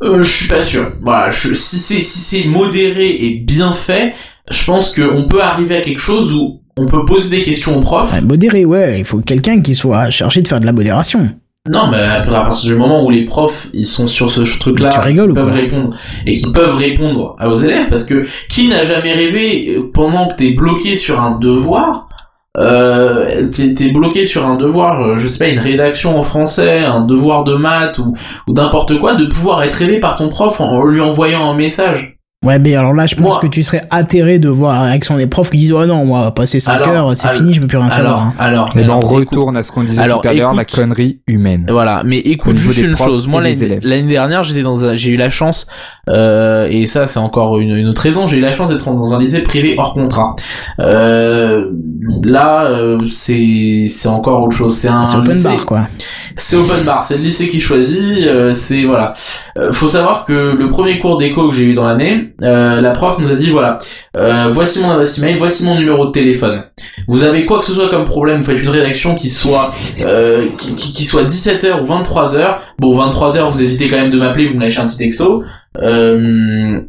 Euh, je suis pas sûr. Voilà, je- si c'est si modéré et bien fait, je pense qu'on peut arriver à quelque chose où on peut poser des questions aux profs.
Ouais, modéré, ouais. Il faut quelqu'un qui soit chargé de faire de la modération.
Non, mais à partir du moment où les profs ils sont sur ce truc-là, ils peuvent répondre et qui peuvent répondre aux élèves, parce que qui n'a jamais rêvé euh, pendant que t'es bloqué sur un devoir, euh, t'es bloqué sur un devoir, euh, je sais pas, une rédaction en français, un devoir de maths ou, ou n'importe quoi, de pouvoir être aidé par ton prof en, en lui envoyant un message?
Ouais, mais alors là, je pense
Moi-
que tu serais atterré de voir la réaction des profs qui disent Oh non, moi, passer 5
Alors,
heures, c'est fini, je peux plus rien
Alors,
savoir. hein.
alors,
Et ben, on
écoute-
retourne à ce qu'on disait
Alors,
tout à l'heure, la connerie humaine.
Voilà, mais écoute juste une chose. Moi l'année dernière, j'étais dans un, j'ai eu la chance, euh, et ça c'est encore une, une autre raison, j'ai eu la chance d'être dans un lycée privé hors contrat. Euh, là, euh, c'est c'est encore autre chose. C'est un
C'est open
lycée-
bar, quoi.
C'est open bar, c'est le lycée qui choisit. euh, c'est voilà. Euh, faut savoir que le premier cours d'éco que j'ai eu dans l'année, euh, la prof nous a dit voilà, euh, voici mon adresse email, voici mon numéro de téléphone. Vous avez quoi que ce soit comme problème, vous faites une rédaction qui soit euh, qui, qui- qui soit 17h ou 23h. Bon, 23h, vous évitez quand même de m'appeler, vous me lâchez un petit texto. Euh,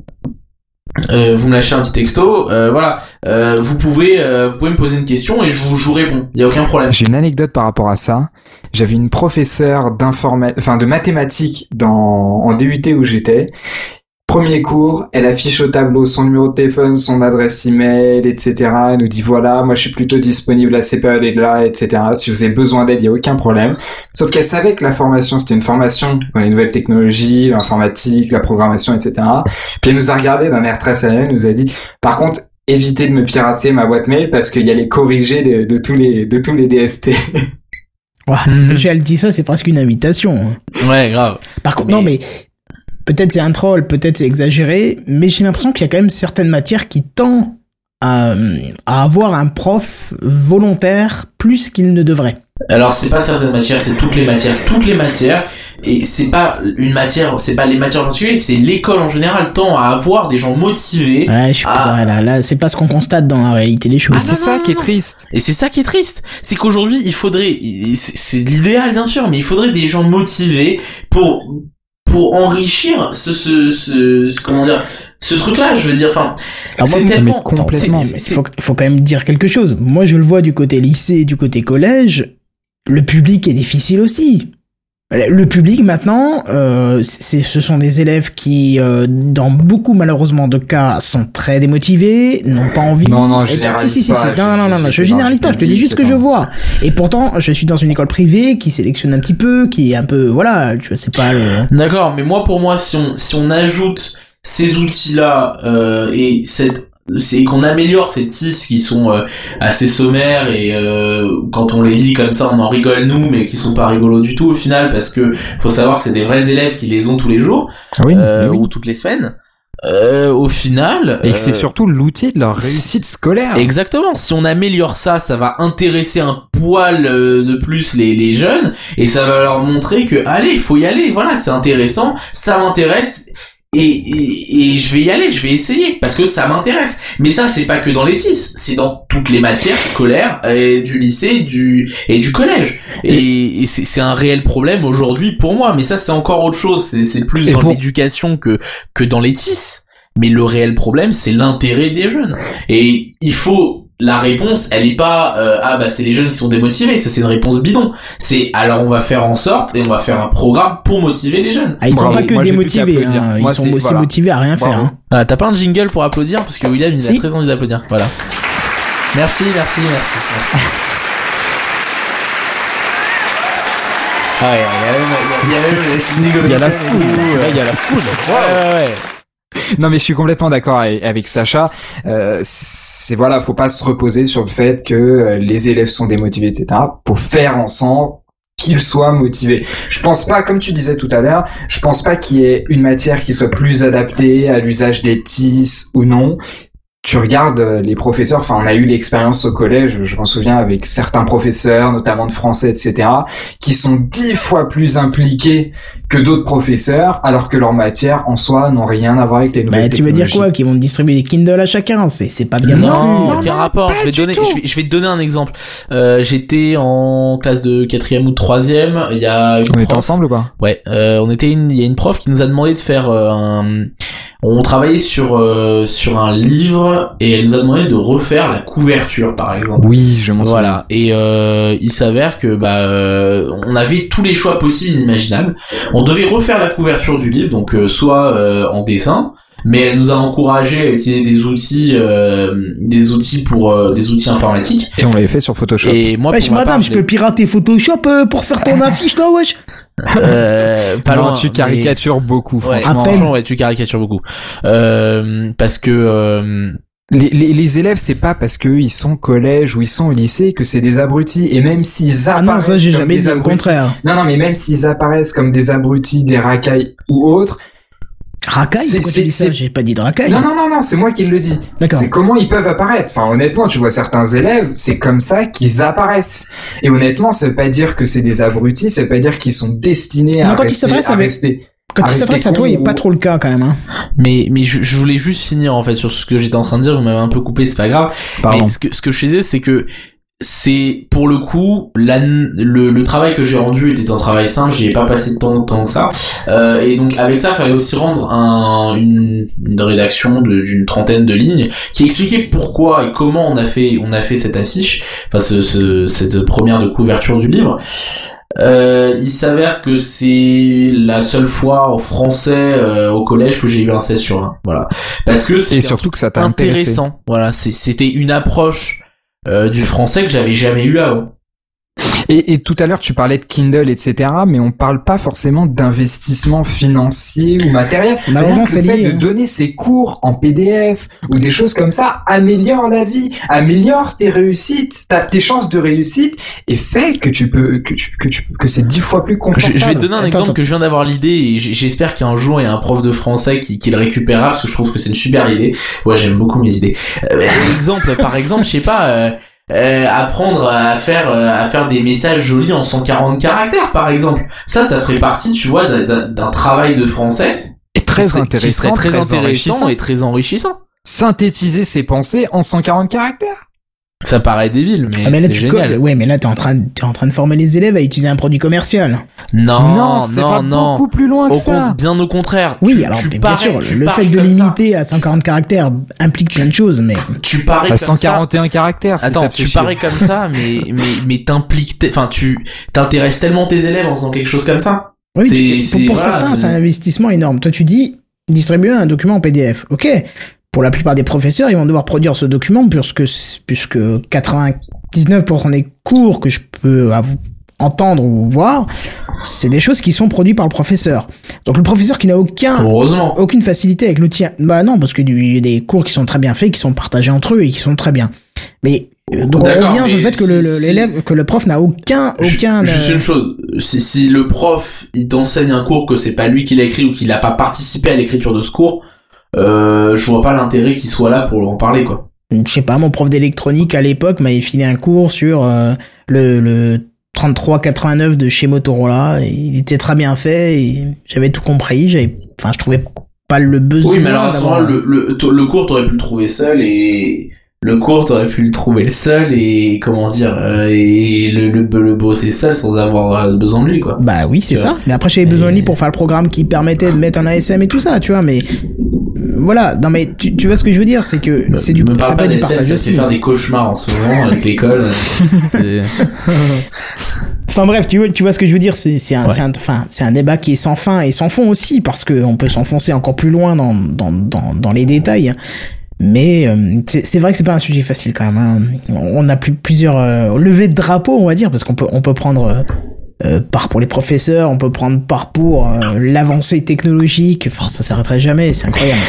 euh, vous me lâchez un petit texto, euh, voilà. Euh, vous pouvez, euh, vous pouvez me poser une question et je vous, je vous réponds. Il y a aucun problème.
J'ai une anecdote par rapport à ça. J'avais une professeure d'informa... enfin de mathématiques dans en DUT où j'étais. Premier cours, elle affiche au tableau son numéro de téléphone, son adresse email, etc. Elle nous dit voilà, moi je suis plutôt disponible à ces périodes-là, etc. Si vous avez besoin d'aide, il y a aucun problème. Sauf qu'elle savait que la formation c'était une formation dans les nouvelles technologies, l'informatique, la programmation, etc. Puis elle nous a regardé d'un air très sérieux, elle nous a dit par contre évitez de me pirater ma boîte mail parce qu'il y a les corrigés de, de tous les de tous les DST.
Si
Mhm.
déjà elle dit ça, c'est presque une invitation. hein.
Ouais, grave.
Par contre,
Mais-
non, mais peut-être c'est un troll, peut-être c'est exagéré, mais j'ai l'impression qu'il y a quand même certaines matières qui tendent à, à avoir un prof volontaire plus qu'il ne devrait.
Alors c'est pas certaines matières, c'est toutes les matières, toutes les matières, et c'est pas une matière, c'est pas les matières en particulier, c'est l'école en général tend à avoir des gens motivés,
Ouais, je suis
Ah.
pas là, là, c'est pas ce qu'on constate dans la réalité des choses.
Ah,
c'est ça
non,
qui est triste.
et c'est ça qui est triste, c'est qu'aujourd'hui il faudrait, c'est l'idéal bien sûr, mais il faudrait des gens motivés pour pour enrichir ce ce ce, ce- comment dire ce truc là, je veux dire, enfin c'est tellement
complètement,
faut, faut quand même dire quelque chose. Moi, je le vois du côté lycée, du côté collège. Le public est difficile aussi. Le public maintenant, euh, c'est, ce sont des élèves qui, euh, dans beaucoup malheureusement de cas, sont très démotivés, n'ont pas envie.
Non, non,
Et-
généralise
si, si, si,
pas.
Non, non, non, non,
je-
je
je-
généralise
je-
pas. Je te dis
je-
juste ce que
je-
je vois. Et pourtant, je suis dans une école privée qui sélectionne un petit peu, qui est un peu, voilà, tu vois, c'est pas le.
D'accord, mais moi pour moi, si on si on ajoute ces outils-là euh, et cette c'est qu'on améliore ces TIS qui sont euh, assez sommaires et euh, quand on les lit comme ça on en rigole nous mais qui sont pas rigolos du tout au final parce que faut savoir que c'est des vrais élèves qui les ont tous les jours
Oui,
euh,
oui.
ou toutes les semaines euh, au final
Et que c'est
euh,
surtout l'outil de leur réussite scolaire.
Exactement. Si on améliore ça, ça va intéresser un poil euh, de plus les, les jeunes et ça va leur montrer que allez, il faut y aller. Voilà, c'est intéressant, ça m'intéresse. Et, et, et je vais y aller, je vais essayer parce que ça m'intéresse. Mais ça, c'est pas que dans les TIS, c'est dans toutes les matières scolaires du lycée, du et du collège. Et, et c'est c'est un réel problème aujourd'hui pour moi. Mais ça, c'est encore autre chose. C'est c'est plus dans
pour-
l'éducation que que dans les TIS. Mais le réel problème, c'est l'intérêt des jeunes. Et il faut la réponse, elle est pas euh, ah bah c'est les jeunes qui sont démotivés, ça c'est une réponse bidon. C'est alors on va faire en sorte et on va faire un programme pour motiver les jeunes.
Ah, ils sont
Bravo.
pas que
Moi,
démotivés, hein.
Moi,
ils sont aussi
voilà.
motivés à rien faire. Hein.
Voilà, t'as pas un jingle pour applaudir parce que William il
Si.
a très envie d'applaudir. Voilà. Merci, merci, merci, merci. Ah ouais, il y a même, il y a même les Cindy
Il y a la foule. il y a la foule.
Ouais, ouais, ouais.
Non mais je suis complètement d'accord avec, Sacha. Euh, c'est voilà, faut pas se reposer sur le fait que euh, les élèves sont démotivés, etc. Faut faire ensemble qu'ils soient motivés. Je pense pas, comme tu disais tout à l'heure, je pense pas qu'il y ait une matière qui soit plus adaptée à l'usage des TIS ou non. Tu regardes euh, les professeurs, enfin on a eu l'expérience au collège, je m'en souviens avec certains professeurs, notamment de français, etc., qui sont dix fois plus impliqués que d'autres professeurs, alors que leurs matières en soi n'ont rien à voir avec les nouvelles
Bah, tu veux dire quoi Qu'ils vont distribuer des Kindle à chacun C'est c'est pas bien non,
Non, rapport. Je vais,
du
donner,
tout.
je, vais, je vais te donner un exemple. Euh, J'étais en classe de quatrième ou de troisième. Il y a une
On était ensemble ou pas?
Ouais, euh, on était une, il y a une prof qui nous a demandé de faire euh, un, on travaillait sur euh, sur un livre et elle nous a demandé de refaire la couverture par exemple.
Oui, je m'en souviens.
Voilà. Et euh, il s'avère que bah euh, on avait tous les choix possibles et inimaginables. On devait refaire la couverture du livre, donc euh, soit euh, en dessin, mais elle nous a encouragé à utiliser des outils, euh, des outils pour euh, des outils informatiques.
Et on l'avait fait sur Photoshop.
Et moi, pour ma
madame,
part,
je peux pirater Photoshop euh, pour faire ton affiche là, wesh?
Euh, pas
non,
loin,
tu
mais-
caricatures beaucoup,
Ouais,
franchement.
À peine.
ouais, tu caricatures beaucoup. Euh, parce que euh,
Les, les, les élèves, c'est pas parce qu'eux, ils sont au collège ou ils sont au lycée que c'est des abrutis. Et même s'ils
Ah non,
apparaissent
ça j'ai
comme
jamais
des
dit, au
abrutis-
contraire.
Non, non, mais même s'ils apparaissent comme des abrutis, des racailles ou autres.
Racaille
C'est-
Pourquoi
c'est-
tu dis ça
c'est-
J'ai pas dit de racaille.
Non, non, non, non, c'est moi qui le dis.
D'accord.
C'est comment ils peuvent apparaître. Enfin, honnêtement, tu vois certains élèves, c'est comme ça qu'ils apparaissent. Et honnêtement, ça veut pas dire que c'est des abrutis, ça veut pas dire qu'ils sont destinés
Non,
à
quand ils
rester,
s'adressent
à
avec-
rester.
Quand il
Arrêtez
s'adresse à toi, il est pas trop le cas quand même. Hein.
mais mais je, je voulais juste finir en fait sur ce que j'étais en train de dire. Vous m'avez un peu coupé, c'est pas grave.
Pardon.
Mais ce que ce que je disais, c'est que c'est pour le coup la, le, le travail que j'ai rendu était un travail simple j'y ai pas passé tant de temps que ça. Euh, et donc avec ça il fallait aussi rendre un, une, une rédaction d'une trentaine de lignes qui expliquait pourquoi et comment on a fait on a fait cette affiche enfin ce, ce- cette première de couverture du livre. Euh, il s'avère que c'est la seule fois en français euh, au collège que j'ai eu un 16 sur 20 voilà. Parce que c'est
surtout que ça t'a
intéressant. Voilà, c'était une approche euh, du français que j'avais jamais eu avant.
Et, et tout à l'heure, tu parlais de Kindle, etc., mais on parle pas forcément d'investissement financier ou matériel.
C'est
le fait
lié.
de
hein.
donner ses cours en PDF ou des choses comme ça améliore la vie, améliore tes réussites, ta- tes chances de réussite et fait que tu peux que tu que tu que c'est dix fois plus
Je,
confortable.
je vais te donner un
Attends,
exemple
attends.
que je viens d'avoir l'idée et j'espère qu'un jour il y a un prof de français qui, qui le récupérera parce que je trouve que c'est une super idée. Ouais, j'aime beaucoup mes idées. Euh, exemple, par exemple, je sais pas. euh, euh, apprendre à faire euh, à faire des messages jolis en 140 caractères par exemple ça ça ferait partie tu vois d'un- travail de français
Et très
serait,
intéressant,
serait très,
très
intéressant
enrichissant.
et très enrichissant
Synthétiser ses pensées en 140 caractères.
Ça paraît débile, mais,
Ah, mais là,
c'est
tu
génial.
codes. Ouais, mais là, t'es en train, de- t'es en train de former les élèves à utiliser un produit commercial.
Non, non,
ça
non,
va
non.
beaucoup plus loin que
Au
ça.
bien au contraire.
Oui,
Tu-
alors,
tu
bien
parais-
sûr,
tu
le fait de
ça.
limiter à 140 caractères implique plein de choses, mais
Tu parais ça.
141 caractères.
Attends,
ça
tu parais comme ça, mais mais mais t'impliques, enfin tu t'intéresses tellement tes élèves en faisant quelque chose comme ça.
oui,
C'est-
tu-
c'est-
pour, pour
voilà,
certains,
c'est-
c'est un investissement énorme. Toi, tu dis, distribuer un document en PDF. Ok. Pour la plupart des professeurs, ils vont devoir produire ce document puisque, puisque 99% des cours que je peux entendre ou voir, c'est des choses qui sont produites par le professeur. Donc le professeur qui n'a aucun aucune facilité avec l'outil. Bah non, parce qu'il y a des cours qui sont très bien faits, qui sont partagés entre eux et qui sont très bien. Mais euh, donc on revient sur le fait que le- le- l'élève, que le prof n'a aucun, aucun.
Juste
euh,
une chose, si, si le prof il t'enseigne un cours que c'est pas lui qui l'a écrit ou qu'il a pas participé à l'écriture de ce cours, euh, je vois pas l'intérêt qu'il soit là pour en parler quoi.
je sais pas, mon prof d'électronique à l'époque m'avait filé un cours sur euh, le, le 3389 de chez Motorola. Et il était très bien fait et j'avais tout compris. J'avais, enfin, je trouvais pas le besoin
Oui, mais alors à ce moment le, le, le cours t'aurais pu le trouver seul et le cours t'aurais pu le trouver le seul et comment dire euh, et le, le, le bosser seul sans avoir euh, besoin de lui quoi.
Bah oui, c'est ça. Mais après, j'avais besoin de lui pour faire le programme qui permettait de mettre un ASM et tout ça, tu vois. Mais euh, voilà, non mais tu, tu vois ce que je veux dire, c'est que c'est du,
Me parle pas
du partage aussi.
fait faire des cauchemars en ce moment avec l'école. C'est-
Enfin bref, tu vois, tu vois ce que je veux dire, c'est c'est un,
Ouais.
c'est un, c'est un débat qui est sans fin et sans fond aussi parce que on peut s'enfoncer encore plus loin dans dans dans, dans les détails. hein. Mais euh, c'est vrai que c'est pas un sujet facile quand même. hein. On a plus, plusieurs euh, levées de drapeaux, on va dire, parce qu'on peut on peut prendre euh, euh, part pour les professeurs, on peut prendre part pour l'avancée technologique. Enfin, ça s'arrêterait jamais. C'est incroyable.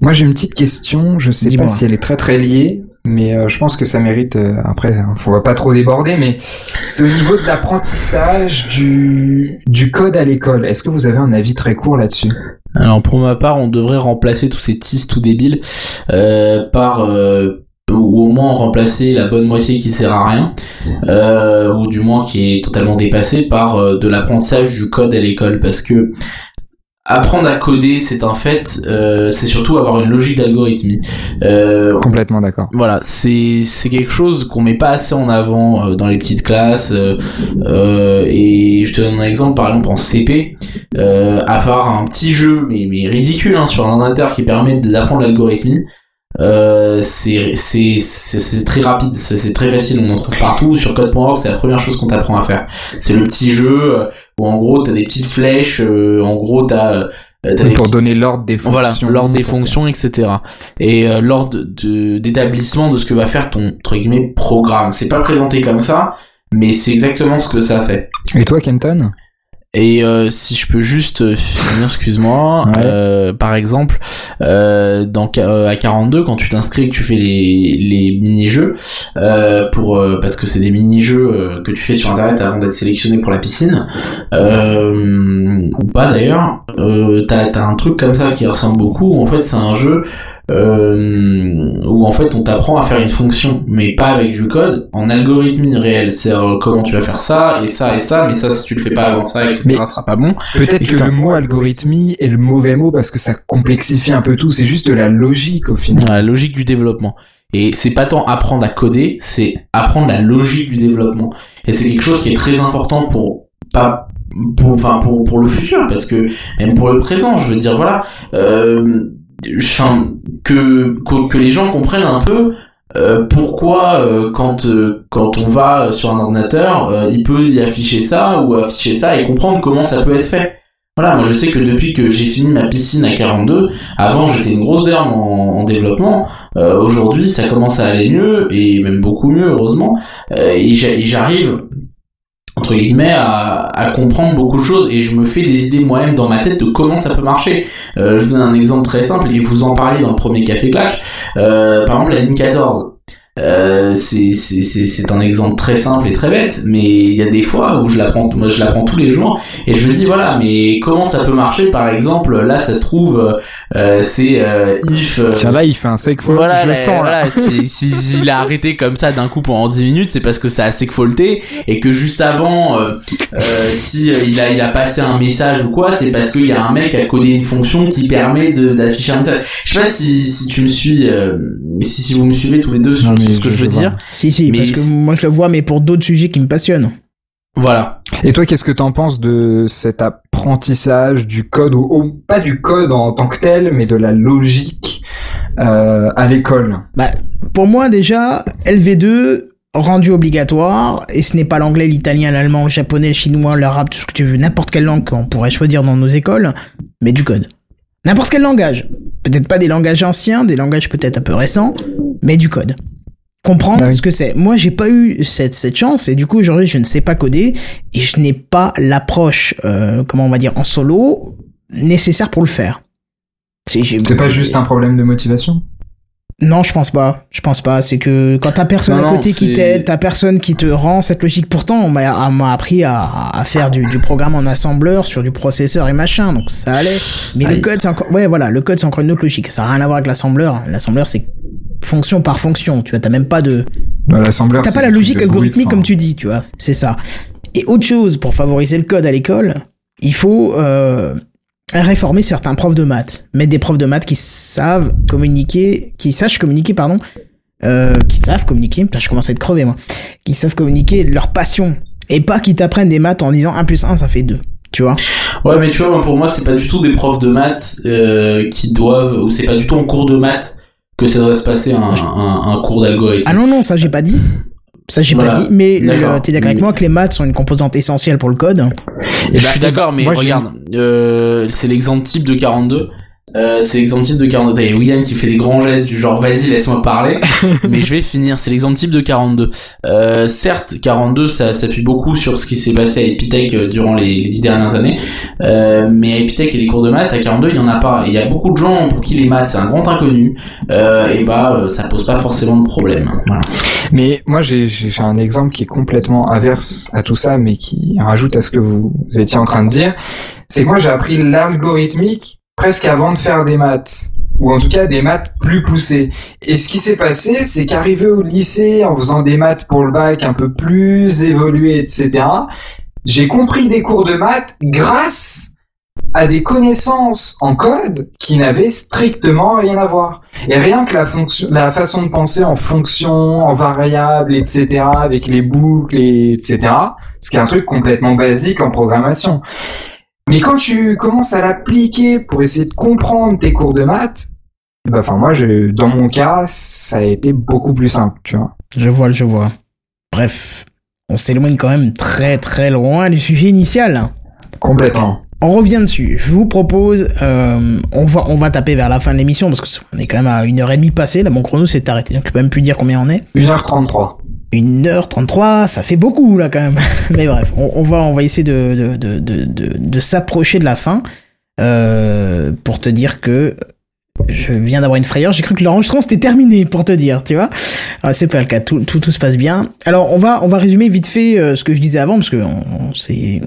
Moi, j'ai une petite question. Je sais pas si elle est très très liée, mais euh, je pense que ça mérite. euh, après, on va pas trop déborder, mais c'est au niveau de l'apprentissage du du code à l'école. Est-ce que vous avez un avis très court là-dessus?
Alors pour ma part, on devrait remplacer tous ces tis tout débiles euh, par euh, ou au moins remplacer la bonne moitié qui sert à rien, euh, ou du moins qui est totalement dépassée par euh, de l'apprentissage du code à l'école, parce que apprendre à coder, c'est un fait, euh, c'est surtout avoir une logique d'algorithmie. Euh,
Complètement d'accord.
voilà, c'est c'est quelque chose qu'on met pas assez en avant euh, dans les petites classes. et je te donne un exemple, par exemple en CP, euh, avoir un petit jeu, mais, mais ridicule, hein, sur un ordinateur qui permet d'apprendre l'algorithmie. Euh, c'est c'est c'est c'est très rapide, c'est très facile, on en trouve partout. Sur code.org, c'est la première chose qu'on t'apprend à faire. C'est le petit jeu euh, où en gros t'as des petites flèches, euh, en gros t'as euh,
Pour
petits-
donner l'ordre des fonctions.
voilà, l'ordre des fonctions, etc. Et euh, l'ordre de- d'établissement de ce que va faire ton entre guillemets programme. C'est pas présenté comme ça, mais c'est exactement ce que ça fait.
Et toi, Kenton?
Et euh, si je peux juste euh, finir, excuse-moi,
Ouais.
euh, par exemple, euh, dans, euh, à 42, quand tu t'inscris et que tu fais les, les mini-jeux, euh, pour euh, parce que c'est des mini-jeux que tu fais sur internet avant d'être sélectionné pour la piscine, euh, ou pas d'ailleurs, euh, t'as as un truc comme ça qui ressemble beaucoup, où en fait c'est un jeu euh, où en fait on t'apprend à faire une fonction, mais pas avec du code, en algorithmie réelle. C'est euh, comment tu vas faire ça et ça et ça, mais ça si tu le fais pas avant ça, etc.
Mais-
ça sera pas bon.
Peut-être que le mot algorithmie est le mauvais mot parce que ça complexifie un peu tout. C'est juste de la logique au final.
La logique du développement. Et c'est pas tant apprendre à coder, c'est apprendre la logique du développement. Et c'est quelque chose qui est très important pour pas pour enfin pour pour le futur parce que même pour le présent, je veux dire voilà, euh, que, que les gens comprennent un peu euh, pourquoi euh, quand euh, quand on va sur un ordinateur, il peut y afficher ça ou afficher ça et comprendre comment ça peut être fait. Voilà, moi je sais que depuis que j'ai fini ma piscine à 42, avant j'étais une grosse derme en, en développement, aujourd'hui ça commence à aller mieux et même beaucoup mieux heureusement, et j'arrive entre guillemets à, à comprendre beaucoup de choses et je me fais des idées moi-même dans ma tête de comment ça peut marcher. Euh, je vous donne un exemple très simple et vous en parlez dans le premier café clash. Euh, par exemple la ligne 14. Euh, c'est un exemple très simple et très bête, mais il y a des fois où je l'apprends, moi je l'apprends tous les jours et je me dis voilà, mais comment ça peut marcher? Par exemple, là ça se trouve euh, c'est euh, if. euh,
Tiens là, il fait un segfault.
voilà,
je le sens là.
voilà, s'il a arrêté comme ça d'un coup pendant 10 minutes, c'est parce que ça a segfaulté et que juste avant, euh, euh, si il a il a passé un message ou quoi, c'est parce qu'il y a un mec qui a codé une fonction qui permet d'afficher un message. Je sais pas si si tu me suis, euh, si si vous me suivez tous les deux sur,
Non, mais
ce que je, veux dire.
Si, si, parce que moi je le vois, mais pour d'autres sujets qui me passionnent.
Voilà.
Et toi, qu'est-ce que t'en penses de cet apprentissage du code, ou, pas du code en tant que tel, mais de la logique euh, à l'école?
Bah, Pour moi, déjà, LV2, rendu obligatoire, et ce n'est pas l'anglais, l'italien, l'allemand, le japonais, le chinois, l'arabe, tout ce que tu veux, n'importe quelle langue qu'on pourrait choisir dans nos écoles, mais du code. N'importe quel langage. Peut-être pas des langages anciens, des langages peut-être un peu récents, mais du code. Comprendre ce que c'est. Moi, j'ai pas eu cette, cette chance, et du coup, aujourd'hui, je ne sais pas coder, et je n'ai pas l'approche, euh, comment on va dire, en solo, nécessaire pour le faire.
C'est pas juste un problème de motivation?
Non, je pense pas. Je pense pas. C'est que quand t'as personne à côté qui t'aide, t'as personne qui te rend cette logique. Pourtant, on m'a appris à, à faire du, du, programme en assembleur sur du processeur et machin, donc ça allait. Mais le code, c'est encore, ouais, voilà, le code, c'est encore une autre logique. Ça a rien à voir avec l'assembleur. L'assembleur, c'est fonction par fonction. Tu vois, t'as même pas de.
Bah.
T'as pas la logique algorithmique comme tu dis, tu vois. C'est ça. Et autre chose, pour favoriser le code à l'école, il faut euh, réformer certains profs de maths, mettre des profs de maths qui savent communiquer, qui sachent communiquer, pardon, euh, qui savent communiquer, putain je commence à être crevé moi, qui savent communiquer leur passion, et pas qui t'apprennent des maths en disant 1 plus 1 ça fait 2. Tu vois
Ouais, mais tu vois, pour moi, c'est pas du tout des profs de maths euh, qui doivent, ou c'est pas du tout en cours de maths que ça doit se passer un, un, un cours d'algorithme.
Ah non, non, ça j'ai pas dit. Ça, j'ai pas dit, mais t'es d'accord avec moi que les maths sont une composante essentielle pour le code.
Et je suis d'accord, mais regarde, euh, c'est l'exemple type de 42. Euh, c'est l'exemple type de 42. T'as William qui fait des grands gestes du genre vas-y laisse-moi parler. mais je vais finir. C'est l'exemple type de 42. Euh, certes, 42 ça s'appuie beaucoup sur ce qui s'est passé à Epitech euh, durant les, dix dernières années. Euh, mais à Epitech et les cours de maths, à 42 il y en a pas. Il y a beaucoup de gens pour qui les maths c'est un grand inconnu. Euh, et bah ça pose pas forcément de problème. Voilà.
Mais moi j'ai un exemple qui est complètement inverse à tout ça, mais qui rajoute à ce que vous étiez en train de dire. C'est que moi j'ai appris l'algorithmique presque avant de faire des maths ou en tout cas des maths plus poussées. Et ce qui s'est passé, c'est qu'arrivé au lycée en faisant des maths pour le bac un peu plus évolués, etc., j'ai compris des cours de maths grâce à des connaissances en code qui n'avaient strictement rien à voir. Et rien que la fonction, la façon de penser en fonction, en variable, etc., avec les boucles, et etc., ce qui est un truc complètement basique en programmation. Mais quand tu commences à l'appliquer pour essayer de comprendre tes cours de maths, bah, enfin, moi, je, dans mon cas, ça a été beaucoup plus simple, tu vois.
Je vois, je vois. Bref, on s'éloigne quand même très très loin du sujet initial.
Complètement.
On revient dessus. Je vous propose, euh, on va on va taper vers la fin de l'émission parce qu'on est quand même à une heure et demie passée. Là, mon chrono s'est arrêté, donc je peux même plus dire combien on est.
1h33.
1h33, ça fait beaucoup là quand même. Mais bref, on, va, on va essayer de, de, de, de, s'approcher de la fin. Euh, pour te dire que je viens d'avoir une frayeur, j'ai cru que l'enregistrement c'était terminé pour te dire, tu vois. Ah, c'est pas le cas, tout, tout, tout, se passe bien. Alors on va, on va résumer vite fait euh, ce que je disais avant, parce que on, on s'est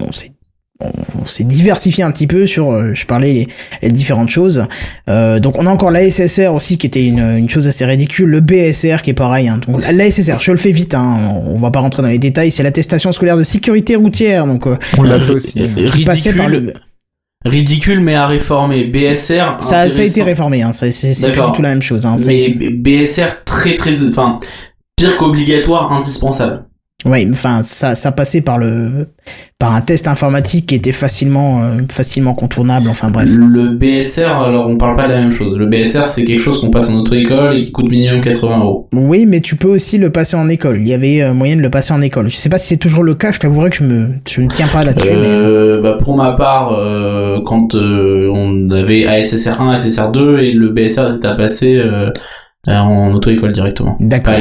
on s'est diversifié un petit peu sur, euh, je parlais les, différentes choses. Euh, donc on a encore la SSR aussi qui était une, une, chose assez ridicule, le BSR qui est pareil. Hein. Donc la SSR, je le fais vite, hein. on va pas rentrer dans les détails, c'est l'attestation scolaire de sécurité routière. Donc euh,
on l'a fait aussi.
Ridicule, par le... ridicule mais à réformer. BSR.
Ça, ça a été réformé, hein. c'est plus du tout la même chose. Hein.
Mais BSR très très, enfin pire qu'obligatoire, indispensable.
Oui, enfin ça ça passait par le par un test informatique qui était facilement euh, facilement contournable. Enfin bref.
Le BSR, alors on parle pas de la même chose. Le BSR c'est quelque chose qu'on passe en auto-école et qui coûte minimum 80 euros.
Oui, mais tu peux aussi le passer en école. Il y avait euh, moyen de le passer en école. Je sais pas si c'est toujours le cas. Je t'avouerai que je me je ne tiens pas là-dessus.
Euh, bah pour ma part, euh, quand on avait ASSR 1, ASSR 2 et le BSR était à passer euh, en auto-école directement.
D'accord.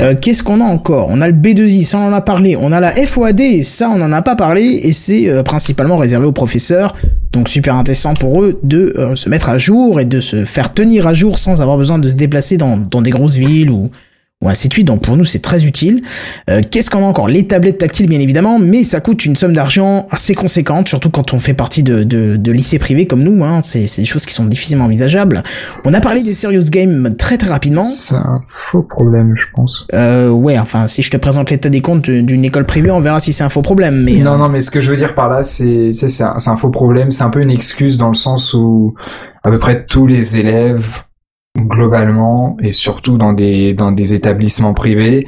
Euh, Qu'est-ce qu'on a encore? On a le B2I, ça on en a parlé. On a la FOAD, ça on en a pas parlé et c'est euh, principalement réservé aux professeurs. Donc super intéressant pour eux de euh, se mettre à jour et de se faire tenir à jour sans avoir besoin de se déplacer dans, dans des grosses villes ou ou ainsi de suite. Donc pour nous, c'est très utile. Euh, Qu'est-ce qu'on a encore? Les tablettes tactiles, bien évidemment, mais ça coûte une somme d'argent assez conséquente, surtout quand on fait partie de, de, de lycées privés comme nous. Hein. C'est des choses qui sont difficilement envisageables. On a parlé des serious games très très rapidement.
C'est un faux problème, je pense.
Euh, ouais, enfin, si je te présente l'état des comptes d'une école privée, on verra si c'est un faux problème. Mais
non, euh, non, mais ce que je veux dire par là, c'est c'est un, un faux problème. C'est un peu une excuse dans le sens où à peu près tous les élèves globalement, et surtout dans des, dans des établissements privés,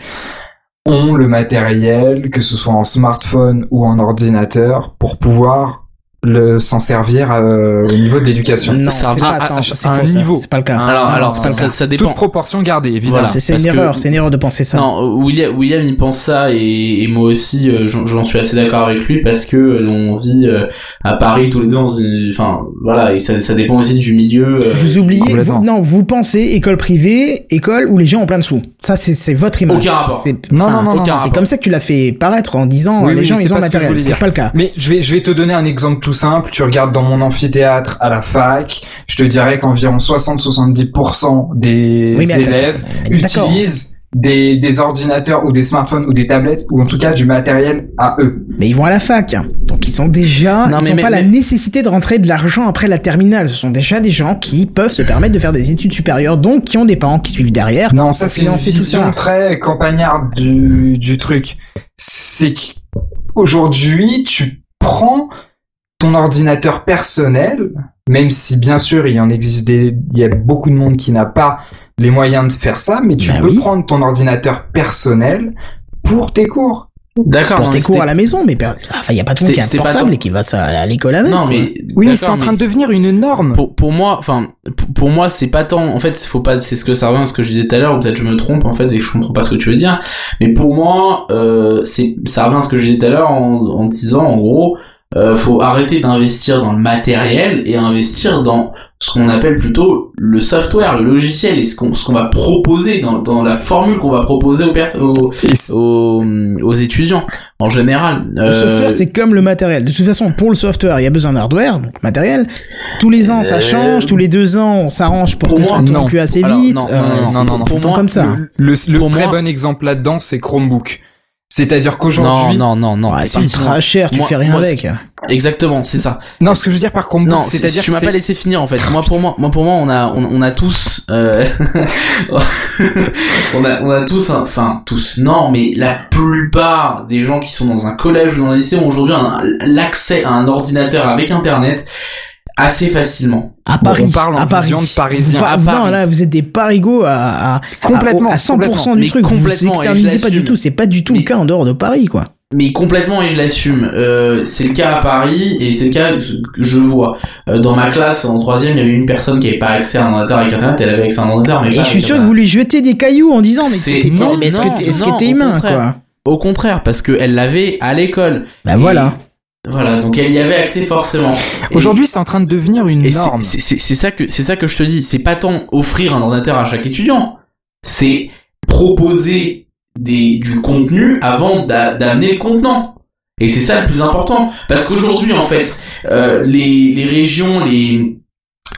ont le matériel, que ce soit en smartphone ou en ordinateur, pour pouvoir le s'en servir euh, au niveau de l'éducation.
Non,
ça
pas,
à,
ça,
à
c'est
un
faux,
niveau.
C'est pas le cas.
Alors,
Non,
alors
pas
ça,
le cas.
ça, ça dépend.
Toute proportion gardée, évidemment.
Voilà.
C'est une
que-
erreur, c'est une erreur de penser ça.
Non, William, William il pense ça et, et moi aussi euh, j'en j'en suis assez d'accord avec lui parce que euh, on vit euh, à Paris tous les deux enfin voilà et ça, ça dépend aussi du milieu. euh,
Vous oubliez, vous, non, vous pensez école privée, école où les gens ont plein de sous. Ça, c'est c'est votre image.
Aucun rapport.
C'est-
Non, non, non,
C'est comme ça que tu l'as fait paraître en disant
Oui,
les
oui,
gens ils
c'est
ont matériel. C'est pas le cas.
Mais je vais, je vais te donner un exemple tout simple. Tu regardes dans mon amphithéâtre à la fac, je te dirais qu'environ 60-70% des
Oui, mais attends,
élèves
attends,
utilisent des, des ordinateurs ou des smartphones ou des tablettes ou en tout cas du matériel à eux.
Mais ils vont à la fac. hein. Donc ils sont déjà,
Non,
ils n'ont
mais-
pas la nécessité de rentrer de l'argent après la terminale. Ce sont déjà des gens qui peuvent se permettre de faire des études supérieures, donc qui ont des parents qui suivent derrière.
Non, ça c'est une vision très campagnarde du, du truc. C'est qu'aujourd'hui, tu prends ton ordinateur personnel, même si bien sûr il y en existe des, il y a beaucoup de monde qui n'a pas les moyens de faire ça, mais tu
Bah
peux
oui.
prendre ton ordinateur personnel pour tes cours.
D'accord.
Pour tes cours à la maison, mais per- enfin, il y a pas tout le monde qui a un portable et qui va ça à l'école avec.
Non
quoi.
mais
Oui, mais c'est en train de devenir une norme.
pour, pour moi, enfin, pour, pour moi, c'est pas tant. En fait, faut pas. C'est ce que ça revient à ce que je disais tout à l'heure, ou peut-être je me trompe en fait et que je comprends pas ce que tu veux dire. Mais pour moi, euh, c'est ça revient à ce que je disais tout à l'heure en, en disant, en gros, euh, faut arrêter d'investir dans le matériel et investir dans ce qu'on appelle plutôt le software, le logiciel et ce qu'on ce qu'on va proposer dans, dans la formule qu'on va proposer aux, pers- aux, aux, aux étudiants en général.
Le
Euh,
software, c'est comme le matériel. De toute façon, pour le software, il y a besoin d'hardware, donc matériel. Tous les ans, ça
Euh,
change. Tous les deux ans, on s'arrange pour,
pour
que
moi,
ça tourne
non.
plus assez
Alors,
vite.
non,
Euh,
non, non,
c'est-
non, non, non.
temps
Pour
comme ça.
le, le
Pour
très
moi-
bon exemple là-dedans, c'est Chromebook. C'est-à-dire
non,
qu'aujourd'hui,
non, non, non.
Ouais,
c'est
c'est
pas-
ultra cher, tu
moi-
fais rien
moi,
avec.
Exactement, c'est ça.
non, ce que je veux dire par
Non,
c'est-à-dire
tu
que
m'as pas laissé finir en fait. Moi pour moi, moi pour moi, on a on, on a tous euh, on a on a tous un- enfin tous non, mais la plupart des gens qui sont dans un collège ou dans un lycée ont aujourd'hui un- l'accès à un ordinateur avec internet assez facilement.
À
Bon,
Paris,
on parle en
à Paris.
de Parisien.
Vous Non, là, vous êtes des parigots à, à,
Complètement,
à, à 100%
complètement.
du truc. Vous
complètement, je
externalisez pas du tout. C'est pas du tout le
Mais-
cas en dehors de Paris, quoi.
Mais complètement et je l'assume. Euh, c'est le cas à Paris et c'est le cas que je vois. Euh, dans ma classe en troisième, il y avait une personne qui avait pas accès à un ordinateur avec internet. Elle avait accès à un ordinateur, mais
Et
pas
je suis sûr que vous lui jetez des cailloux en disant, mais est-ce que t'es humain, quoi?
Au contraire, parce qu'elle l'avait à l'école.
Bah voilà.
Voilà, donc elle y avait accès forcément.
Aujourd'hui, c'est en train de devenir une norme.
c'est ça que c'est ça que je te dis. C'est pas tant offrir un ordinateur à chaque étudiant, c'est proposer des du contenu avant d'a- d'amener le contenant. Et c'est ça le plus important, parce qu'aujourd'hui en fait, euh, les les régions, les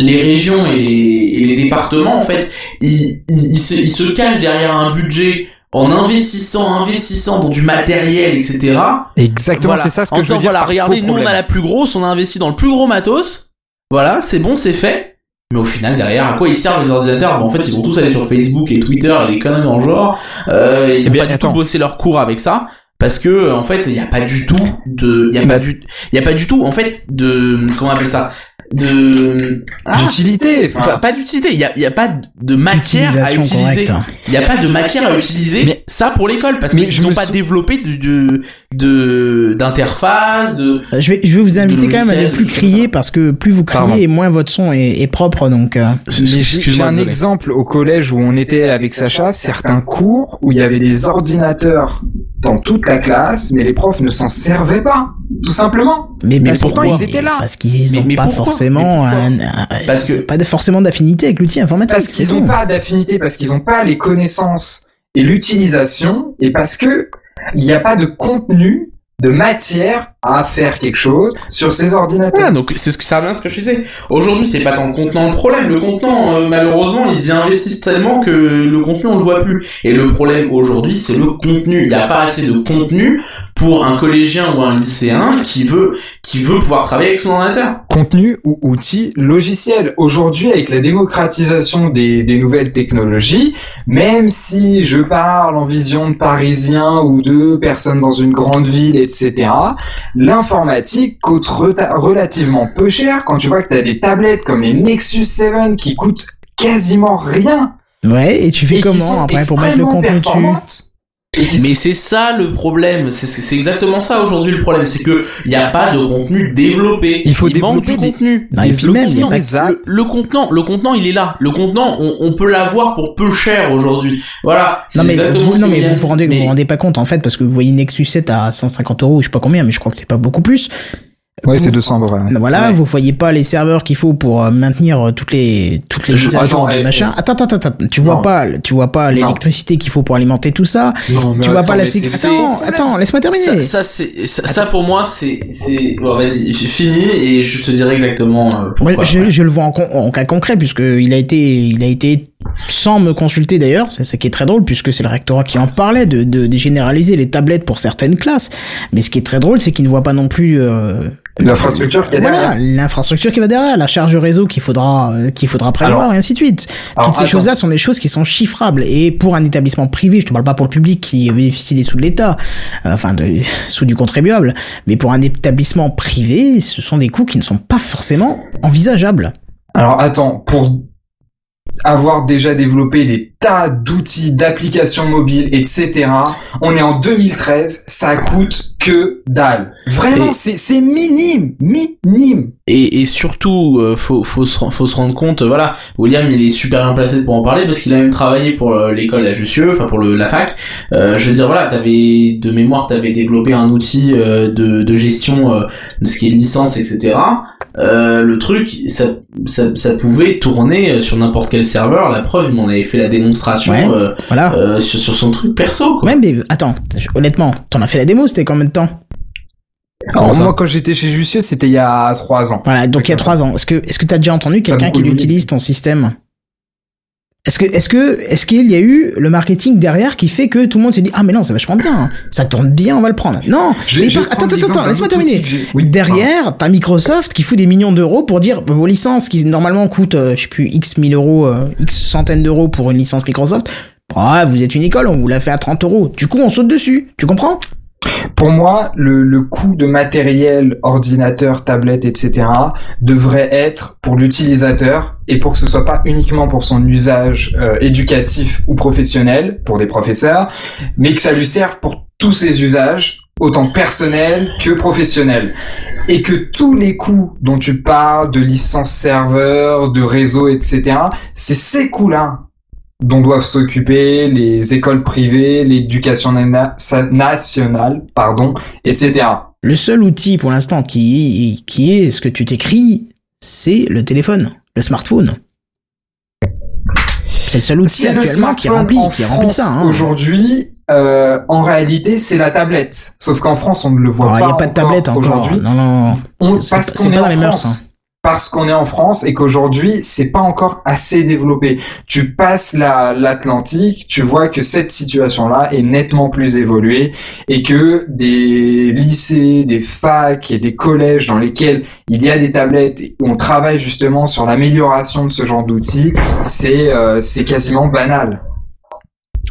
les régions et les, et les départements en fait, ils, ils, ils se, ils se cachent derrière un budget en investissant, investissant dans du matériel, etc.
Exactement,
Voilà.
c'est ça ce que
En
je veux dire.
Voilà,
par
regardez, nous on a la plus grosse, on a investi dans le plus gros matos. Voilà, c'est bon, c'est fait. Mais au final, derrière, à quoi ils servent les ordinateurs? Bon, en fait, ils vont tous aller sur Facebook et Twitter et des conneries le genre. Euh, ils
Eh
vont
bien,
pas du tout bosser leur cours avec ça. Parce que, en fait, il n'y a pas du tout de, il y a
Bah.
pas du, il y a pas du tout, en fait, de, comment on appelle ça? De, Ah,
D'utilité. enfin,
enfin, pas d'utilité. Il y a, il y a pas de matière à utiliser. Il n'y a pas de matière à utiliser
Mais-
ça pour l'école parce qu'ils
je
n'ont pas
sou-
développé de de d'interface de,
Euh, Je vais, je vais vous inviter quand même à ne plus crier parce que plus vous criez
Pardon.
et moins votre son est, est propre donc. euh,
Mais j'ai- un exemple au collège où on était avec Sacha, certains cours où il y avait des ordinateurs dans toute la classe, mais les profs ne s'en servaient pas, tout simplement.
Mais,
Mais
parce
pourtant, ils étaient là.
Parce qu'ils
Mais-
ont
mais
pas
pourquoi?
Forcément
Mais
un,
pourquoi
un-
Parce que-
pas de, forcément d'affinité avec l'outil informatique.
Parce qu'ils n'ont pas d'affinité, parce qu'ils n'ont pas les connaissances et l'utilisation, et parce que il n'y a pas de contenu, de matière à faire quelque chose sur ces ordinateurs.
Voilà, donc c'est ce que ça revient à ce que je disais. Aujourd'hui, c'est pas tant le contenant le problème. Le contenant, euh, malheureusement, ils y investissent tellement que le contenu on le voit plus. Et le problème aujourd'hui, c'est le contenu. Il n'y a pas assez de contenu pour un collégien ou un lycéen qui veut qui veut pouvoir travailler avec son ordinateur.
contenu ou outil logiciel. Aujourd'hui, avec la démocratisation des, des nouvelles technologies, même si je parle en vision de Parisiens ou de personnes dans une grande ville, etc., l'informatique coûte relativement peu cher quand tu vois que tu as des tablettes comme les Nexus 7 qui coûtent quasiment rien.
Ouais, et tu fais comment après pour mettre le contenu dessus?
Mais c'est ça le problème, c'est exactement ça aujourd'hui le problème, c'est que il n'y a pas de contenu développé.
Il faut développer
du contenu.
Non, des
même, le, le, contenant, le contenant, il est là. Le contenant, on, on peut l'avoir pour peu cher aujourd'hui. Voilà.
Non mais, vous, non mais vous vous rendez, vous vous rendez pas compte en fait parce que vous voyez Nexus 7 à 150 euros, je sais pas combien, mais je crois que c'est pas beaucoup plus.
Ouais, c'est 200 euros.
Voilà, vous voyez pas les serveurs qu'il faut pour euh, maintenir euh, toutes les toutes les mises à jour de machin. Attends, attends, attends, tu vois pas, tu vois pas l'électricité qu'il faut pour alimenter tout ça. Non, tu vois pas la. Attends, attends, laisse-moi terminer.
Ça, ça c'est ça, pour moi c'est c'est bon vas-y fini et je te dirai exactement.
Euh, je, je, le vois en, en cas concret puisque il a été il a été sans me consulter d'ailleurs, c'est ce qui est très drôle puisque c'est le rectorat qui en parlait de, de, généraliser les tablettes pour certaines classes. Mais ce qui est très drôle, c'est qu'il ne voit pas non plus euh,
L'infrastructure qui est
derrière. Voilà, l'infrastructure qui va derrière, la charge réseau qu'il faudra euh, qu'il faudra prévoir et ainsi de suite. Toutes ces choses-là sont des choses qui sont chiffrables et pour un établissement privé, je te parle pas pour le public qui bénéficie des sous de l'État, euh, enfin de sous du contribuable, mais pour un établissement privé, ce sont des coûts qui ne sont pas forcément envisageables.
Alors attends, pour avoir déjà développé des tas d'outils, d'applications mobiles, etc. On est en 2013, ça coûte que dalle. Vraiment, c'est minime, minime.
Et, et surtout, euh, faut, faut, se, faut se rendre compte, voilà, William, il est super bien placé pour en parler parce qu'il a même travaillé pour euh, l'école à Jussieu, enfin pour le, la fac. Euh, je veux dire, voilà, t'avais de mémoire, t'avais développé un outil de, de gestion de ce qui est licence, etc. le truc, ça, ça, ça pouvait tourner sur n'importe quel serveur. La preuve, il m'en avait fait la démonstration voilà. sur, sur, son truc perso.
Quoi. Ouais, mais attends, honnêtement, t'en as fait la démo, c'était combien de temps
alors, moi, quand j'étais chez Jussieu, c'était il y a trois ans.
Voilà, donc il y a trois ans. Est-ce que, est-ce que t'as déjà entendu quelqu'un qui utilise ton système? Est-ce que, est-ce que, est-ce qu'il y a eu le marketing derrière qui fait que tout le monde s'est dit ah mais non, c'est vachement bien, hein. ça tourne bien, on va le prendre. Non. attends, attends, attends, laisse-moi terminer. derrière, t'as Microsoft qui fout des millions d'euros pour dire vos licences qui normalement coûtent, euh, je sais plus, x mille euros, euh, x centaines d'euros pour une licence Microsoft. Ah, vous êtes une école, on vous l'a fait à 30 euros. Du coup, on saute dessus. Tu comprends?
Pour moi, le, coût de matériel, ordinateur, tablette, etc., devrait être pour l'utilisateur et pour que ce soit pas uniquement pour son usage euh, éducatif ou professionnel, pour des professeurs, mais que ça lui serve pour tous ses usages, autant personnels que professionnels. Et que tous les coûts dont tu parles, de licence serveur, de réseau, etc., c'est ces coûts-là dont doivent s'occuper les écoles privées, l'éducation nationale, pardon, etc.
Le seul outil pour l'instant qui, qui est ce que tu t'écris, c'est le téléphone, le smartphone. C'est le seul outil actuellement qui remplit, qui remplit ça. Hein.
Aujourd'hui, euh, en réalité, c'est la tablette. Sauf qu'en France, on ne le voit pas.
Il n'y a pas de tablette aujourd'hui. Non, non.
On, parce qu'on est, dans les mœurs. Parce qu'on est en France et qu'aujourd'hui c'est pas encore assez développé. Tu passes l'Atlantique, tu vois que cette situation-là est nettement plus évoluée et que des lycées, des facs et des collèges dans lesquels il y a des tablettes où on travaille justement sur l'amélioration de ce genre d'outils, c'est euh, c'est quasiment banal.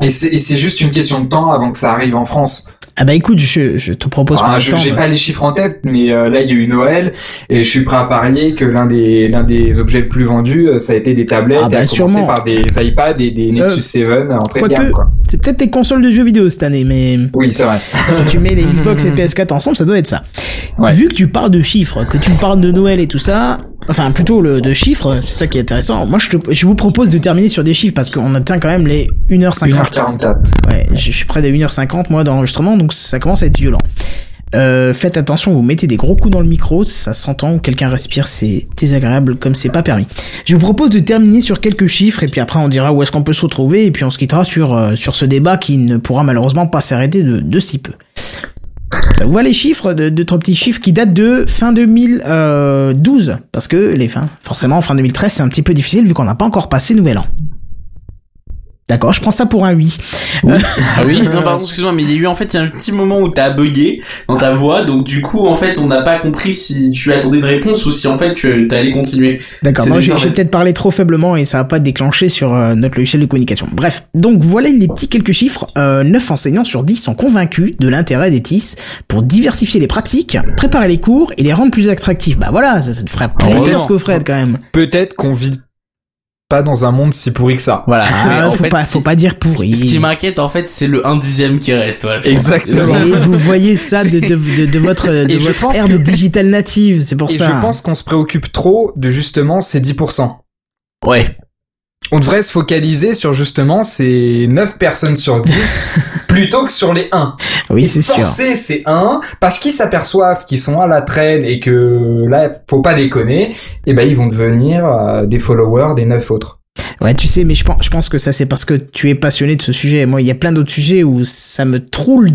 Et c'est juste une question de temps avant que ça arrive en France.
Ah bah écoute, je, je te propose
ah, je J'ai pas les chiffres en tête, mais euh, là il y a eu Noël et je suis prêt à parier que l'un des l'un des objets les plus vendus, euh, ça a été des tablettes, ah bah, à par des iPads et des Nexus euh, 7 en très bien.
C'est peut-être les consoles de jeux vidéo cette année, mais
oui c'est vrai.
si tu mets les Xbox et PS4 ensemble, ça doit être ça. Vu que tu parles de chiffres, que tu parles de Noël et tout ça, enfin plutôt le de chiffres, c'est ça qui est intéressant. Moi je, te, je vous propose de terminer sur des chiffres parce qu'on atteint quand même les 1h50.
1h44.
Ouais, je, suis près des 1h50 moi d'enregistrement donc ça commence à être violent. Euh, faites attention, vous mettez des gros coups dans le micro, ça s'entend, quelqu'un respire, c'est désagréable comme c'est pas permis. Je vous propose de terminer sur quelques chiffres et puis après on dira où est-ce qu'on peut se retrouver et puis on se quittera sur, euh, sur ce débat qui ne pourra malheureusement pas s'arrêter de, de si peu. Ça vous voit les chiffres, de, trois petits chiffres qui datent de fin 2012 Parce que les fins, forcément, fin 2013, c'est un petit peu difficile vu qu'on n'a pas encore passé Nouvel An. D'accord, je prends ça pour un oui.
ah oui, non pardon, excuse-moi, mais il y a eu en fait il y a un petit moment où t'as bugué dans ta voix, donc du coup en fait on n'a pas compris si tu attendais une réponse ou si en fait tu allais continuer.
D'accord, moi j'ai peut-être parlé trop faiblement et ça va pas déclenché sur euh, notre logiciel de communication. Bref, donc voilà les petits quelques chiffres. Euh, 9 enseignants sur 10 sont convaincus de l'intérêt des TIS pour diversifier les pratiques, préparer les cours et les rendre plus attractifs. Bah voilà, ça, ça te ferait plaisir ce que vous quand même.
Peut-être qu'on vit pas dans un monde si pourri que ça.
Voilà.
Ah, faut, pas, faut pas dire pourri.
Ce qui m'inquiète, en fait, c'est le 1 dixième qui reste. Voilà.
Exactement.
Et vous voyez ça de, de, de, de votre, de votre ère
que-
de digital native, c'est pour
Et
ça.
je pense qu'on se préoccupe trop de justement ces 10%.
Ouais.
On devrait se focaliser sur justement ces 9 personnes sur 10 plutôt que sur les 1.
Oui, c'est sûr.
forcer ces 1 parce qu'ils s'aperçoivent qu'ils sont à la traîne et que là, faut pas déconner, et ben ils vont devenir euh, des followers des 9 autres.
Ouais, tu sais, mais je pense, je pense que ça, c'est parce que tu es passionné de ce sujet. Moi, il y a plein d'autres sujets où ça me troule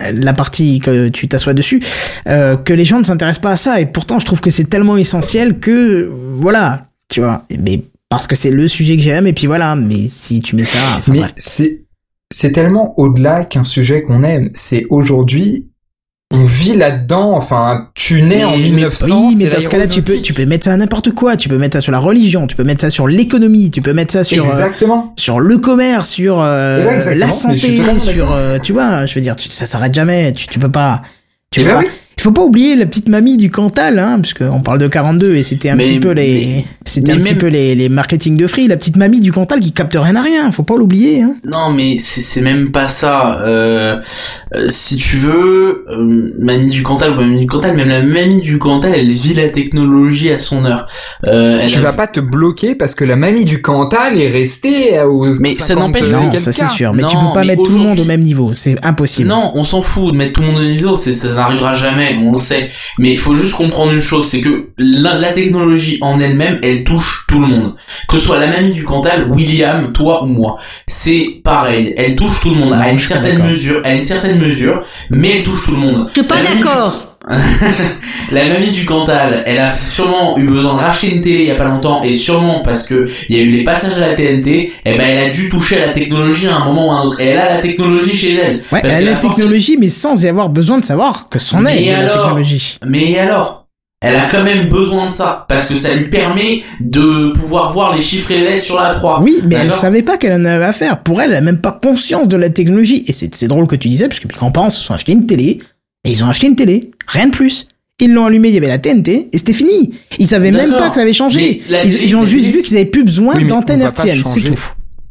la partie que tu t'assois dessus, euh, que les gens ne s'intéressent pas à ça. Et pourtant, je trouve que c'est tellement essentiel que, voilà, tu vois. Mais parce que c'est le sujet que j'aime, et puis voilà. Mais si tu mets ça, enfin,
Mais c'est c'est tellement au-delà qu'un sujet qu'on aime. C'est aujourd'hui, on vit là-dedans. Enfin, tu nais
Mais-
en
mais-
1900.
oui, mais dans ce cas-là, tu peux, tu peux mettre ça à n'importe quoi. Tu peux mettre ça sur la religion, tu peux mettre ça sur l'économie, tu peux mettre ça sur, euh,
Exactement.
sur le commerce, sur euh,
Eh ben,
la santé, sur, euh, tu vois, je veux dire, tu, ça s'arrête jamais. Tu, tu peux pas. Tu
Eh
peux
ben
pas.
oui.
Il faut pas oublier la petite mamie du Cantal, hein, parce qu'on parle de 42 et c'était un
Mais-
petit peu les, c'était un petit
même-
peu les, les marketing de free, la petite mamie du Cantal qui capte rien à rien. Faut pas l'oublier. Hein.
Non, mais c'est c'est même pas ça. Euh, euh, si tu veux, euh, mamie du Cantal ou mamie du Cantal, même la mamie du Cantal, elle vit la technologie à son heure. Euh, elle
Tu
a-
vas pas te bloquer parce que la mamie du Cantal est restée au
Mais ça
50
n'empêche-
Non, ça c'est sûr. Mais tu
Non,
peux pas mettre tout le monde au même niveau. C'est impossible.
Non, on s'en fout de mettre tout le monde au niveau, c'est ça n'arrivera jamais, on le sait. Mais il faut juste comprendre une chose, c'est que la, la technologie en elle-même, elle touche tout le monde. Que ce soit la mamie du Cantal, William, toi ou moi. C'est pareil, elle touche tout le monde
Non,
à une certaine mesure, à une certaine mesure, mais elle touche tout le monde.
Je suis pas
du-
d'accord.
La mamie du Cantal, elle a sûrement eu besoin de racheter une télé il y a pas longtemps et sûrement parce que il y a eu les passages à la TNT, et ben elle a dû toucher à la technologie à un moment ou à un autre. Et elle a la technologie chez elle.
Ouais, elle a la technologie, mais sans y avoir besoin de savoir que c'en est de la technologie.
Mais alors Elle a quand même besoin de ça parce que ça lui permet de pouvoir voir les chiffres et les lettres sur la 3.
Oui, mais elle
D'accord
savait pas qu'elle en avait à faire. Pour elle, elle a même pas conscience de la technologie. Et c'est c'est drôle que tu disais, parce que mes grands-parents se sont achetés une télé, et ils ont acheté une télé, rien de plus. Ils l'ont allumé, il y avait la TNT, et c'était fini. Ils savaient même pas que ça avait changé.
La
Ils, ont juste vu qu'ils avaient plus besoin
Oui, pas
hertziennes, c'est tout.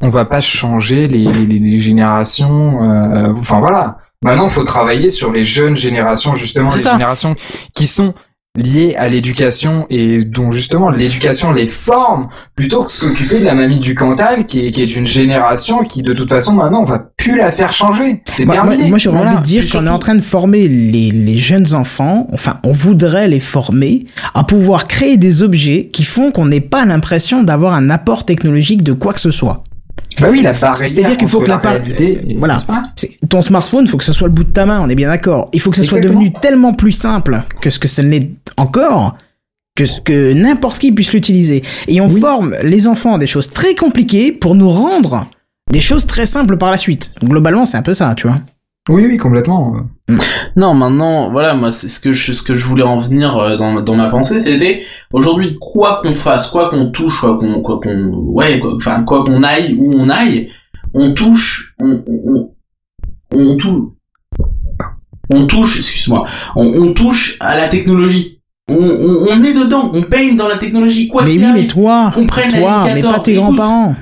on va pas changer les, les, les générations. euh, enfin voilà. Maintenant, il faut travailler sur les jeunes générations, justement, les
ça.
générations qui sont liées à l'éducation et dont justement l'éducation les forme plutôt que s'occuper de la mamie du Cantal qui est, qui est une génération qui de toute façon maintenant on va plus la faire changer. C'est
Moi, moi,
terminé.
moi, j'aurais
Voilà.
envie de dire qu'on est en train de former les, les jeunes enfants, enfin, on voudrait les former à pouvoir créer des objets qui font qu'on n'ait pas l'impression d'avoir un apport technologique de quoi que ce soit.
Bah oui, la barrière.
C'est-à-dire qu'il faut que la
la
par-
réalité
voilà. Ton smartphone, faut que ce soit le bout de ta main, on est bien d'accord. Il faut que ça soit devenu tellement plus simple que ce que ça ne l'est encore, que, que n'importe qui puisse l'utiliser. Et on forme les enfants à des choses très compliquées pour nous rendre des choses très simples par la suite. Donc, globalement, c'est un peu ça, tu vois.
Oui, oui, complètement.
Non, maintenant, voilà, moi, c'est ce que je, ce que je voulais en venir euh, dans, dans ma pensée, c'était aujourd'hui, quoi qu'on fasse, quoi qu'on touche, quoi qu'on, quoi qu'on, ouais, quoi- enfin, quoi qu'on aille où on aille, on touche, on, on, on, touche, on touche, excuse-moi, on, on touche à la technologie. On, on, on est dedans, on baigne dans la technologie, quoi
mais
qu'il
oui, mais
arrive.
toi,
qu'on prenne
toi, mais
14,
pas tes
écoute.
grands-parents.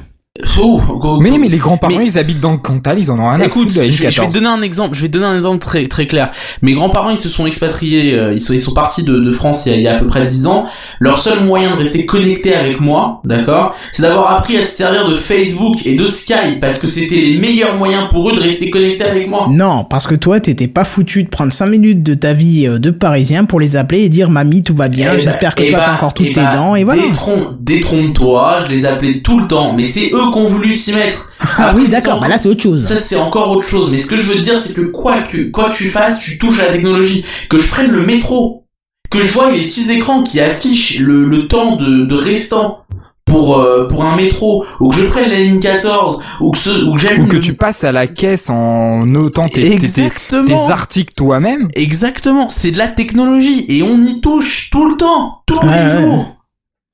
Oh, go-
Mais,
go-
mais les grands-parents,
Mais-
ils habitent dans le Cantal, ils en ont rien à
Écoute,
foutre de la
je, vais- je vais
14.
te donner un exemple. Je vais te donner un exemple très très clair. Mes grands-parents, ils se sont expatriés, euh, ils sont ils sont partis de, de France il y, a, il y a à peu près 10 ans. Leur seul moyen de rester connecté avec moi, d'accord, c'est d'avoir appris à se servir de Facebook et de Skype parce que c'était les meilleurs moyens pour eux de rester connectés avec moi.
Non, parce que toi, t'étais pas foutu de prendre 5 minutes de ta vie euh, de parisien pour les appeler et dire Mamie, tout va bien,
Eh
j'espère
bah-
que
eh
toi
bah-
t'as encore toutes
eh
tes
bah,
dents, et voilà.
détrompe- Détrompe-toi, je les appelais tout le temps, mais c'est eux qui ont voulu s'y mettre.
Ah oui,
c'est
d'accord, bah là c'est autre chose.
Ça c'est encore autre chose. Mais ce que je veux te dire, c'est que quoi que quoi que tu fasses, tu touches à la technologie. Que je prenne le métro, que je vois les petits écrans qui affichent le, le temps de, de restant pour euh, pour un métro, ou que je prenne la ligne 14, ou que ce, ou que j'allume
Ou que
le-
tu passes à la caisse en notant tes, tes, tes,
exactement.
tes articles toi-même.
Exactement, c'est de la technologie et on y touche tout le temps, tous
Ouais,
les
ouais.
jours.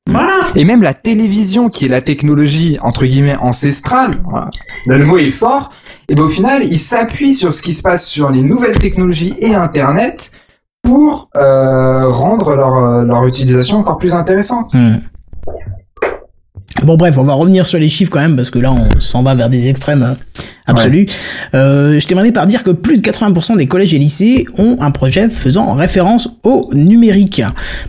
Voilà.
Et même la télévision, qui est la technologie, entre guillemets, ancestrale, voilà. Là, le mot est fort, et ben au final, ils s'appuient sur ce qui se passe sur les nouvelles technologies et Internet pour euh, rendre leur, euh, leur utilisation encore plus intéressante.
Bon bref, on va revenir sur les chiffres quand même parce que là on s'en va vers des extrêmes euh, absolus. Euh, je par dire que plus de 80% des collèges et lycées ont un projet faisant référence au numérique.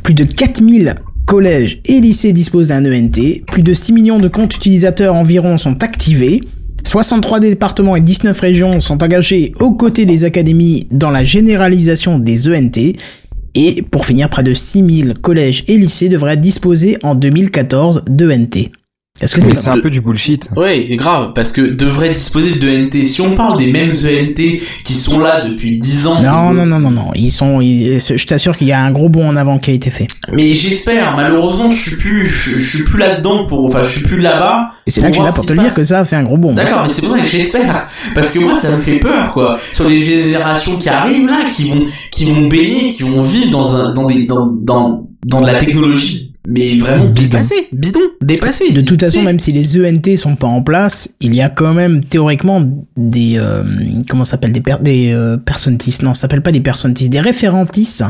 Plus de 4000 collèges et lycées disposent d'un ENT, plus de 6 millions de comptes utilisateurs environ sont activés. 63 départements et 19 régions sont engagés aux côtés des académies dans la généralisation des ENT. Et pour finir, près de 6000 collèges et lycées devraient disposer en 2014 d'ENT.
Est-ce que c'est un peu du bullshit
Oui, grave, parce que devrait disposer de NT. Si on parle des mêmes ENT qui sont là depuis 10 ans.
Non, non, non, non, non. Ils sont, je t'assure qu'il y a un gros bond en avant qui a été fait.
Mais j'espère. Malheureusement, je suis plus, je, suis plus là-dedans pour, enfin, je suis plus là-bas.
Et c'est là que je suis là pour te dire que ça a fait un gros bond.
D'accord, mais c'est pour ça que j'espère. Parce que moi, ça me fait peur, quoi. Sur les générations qui arrivent là, qui vont, qui vont baigner, qui vont vivre dans un, dans des, dans, dans, dans de la technologie mais vraiment dépassé, bidon, dépassé.
De toute façon, même si les ENT sont pas en place, il y a quand même théoriquement des euh, comment s'appelle des per des euh. Non, ça s'appelle pas des personentistes, des référentistes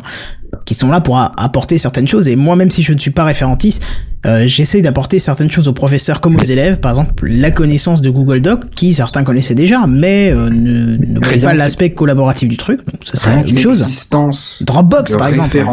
qui sont là pour apporter certaines choses. Et moi, même si je ne suis pas référentiste, euh, j'essaye d'apporter certaines choses aux professeurs comme aux élèves. Par exemple, la connaissance de Google Doc, qui certains connaissaient déjà, mais euh, ne, ne pas l'aspect collaboratif du truc. Donc ça, c'est une chose. Dropbox, par exemple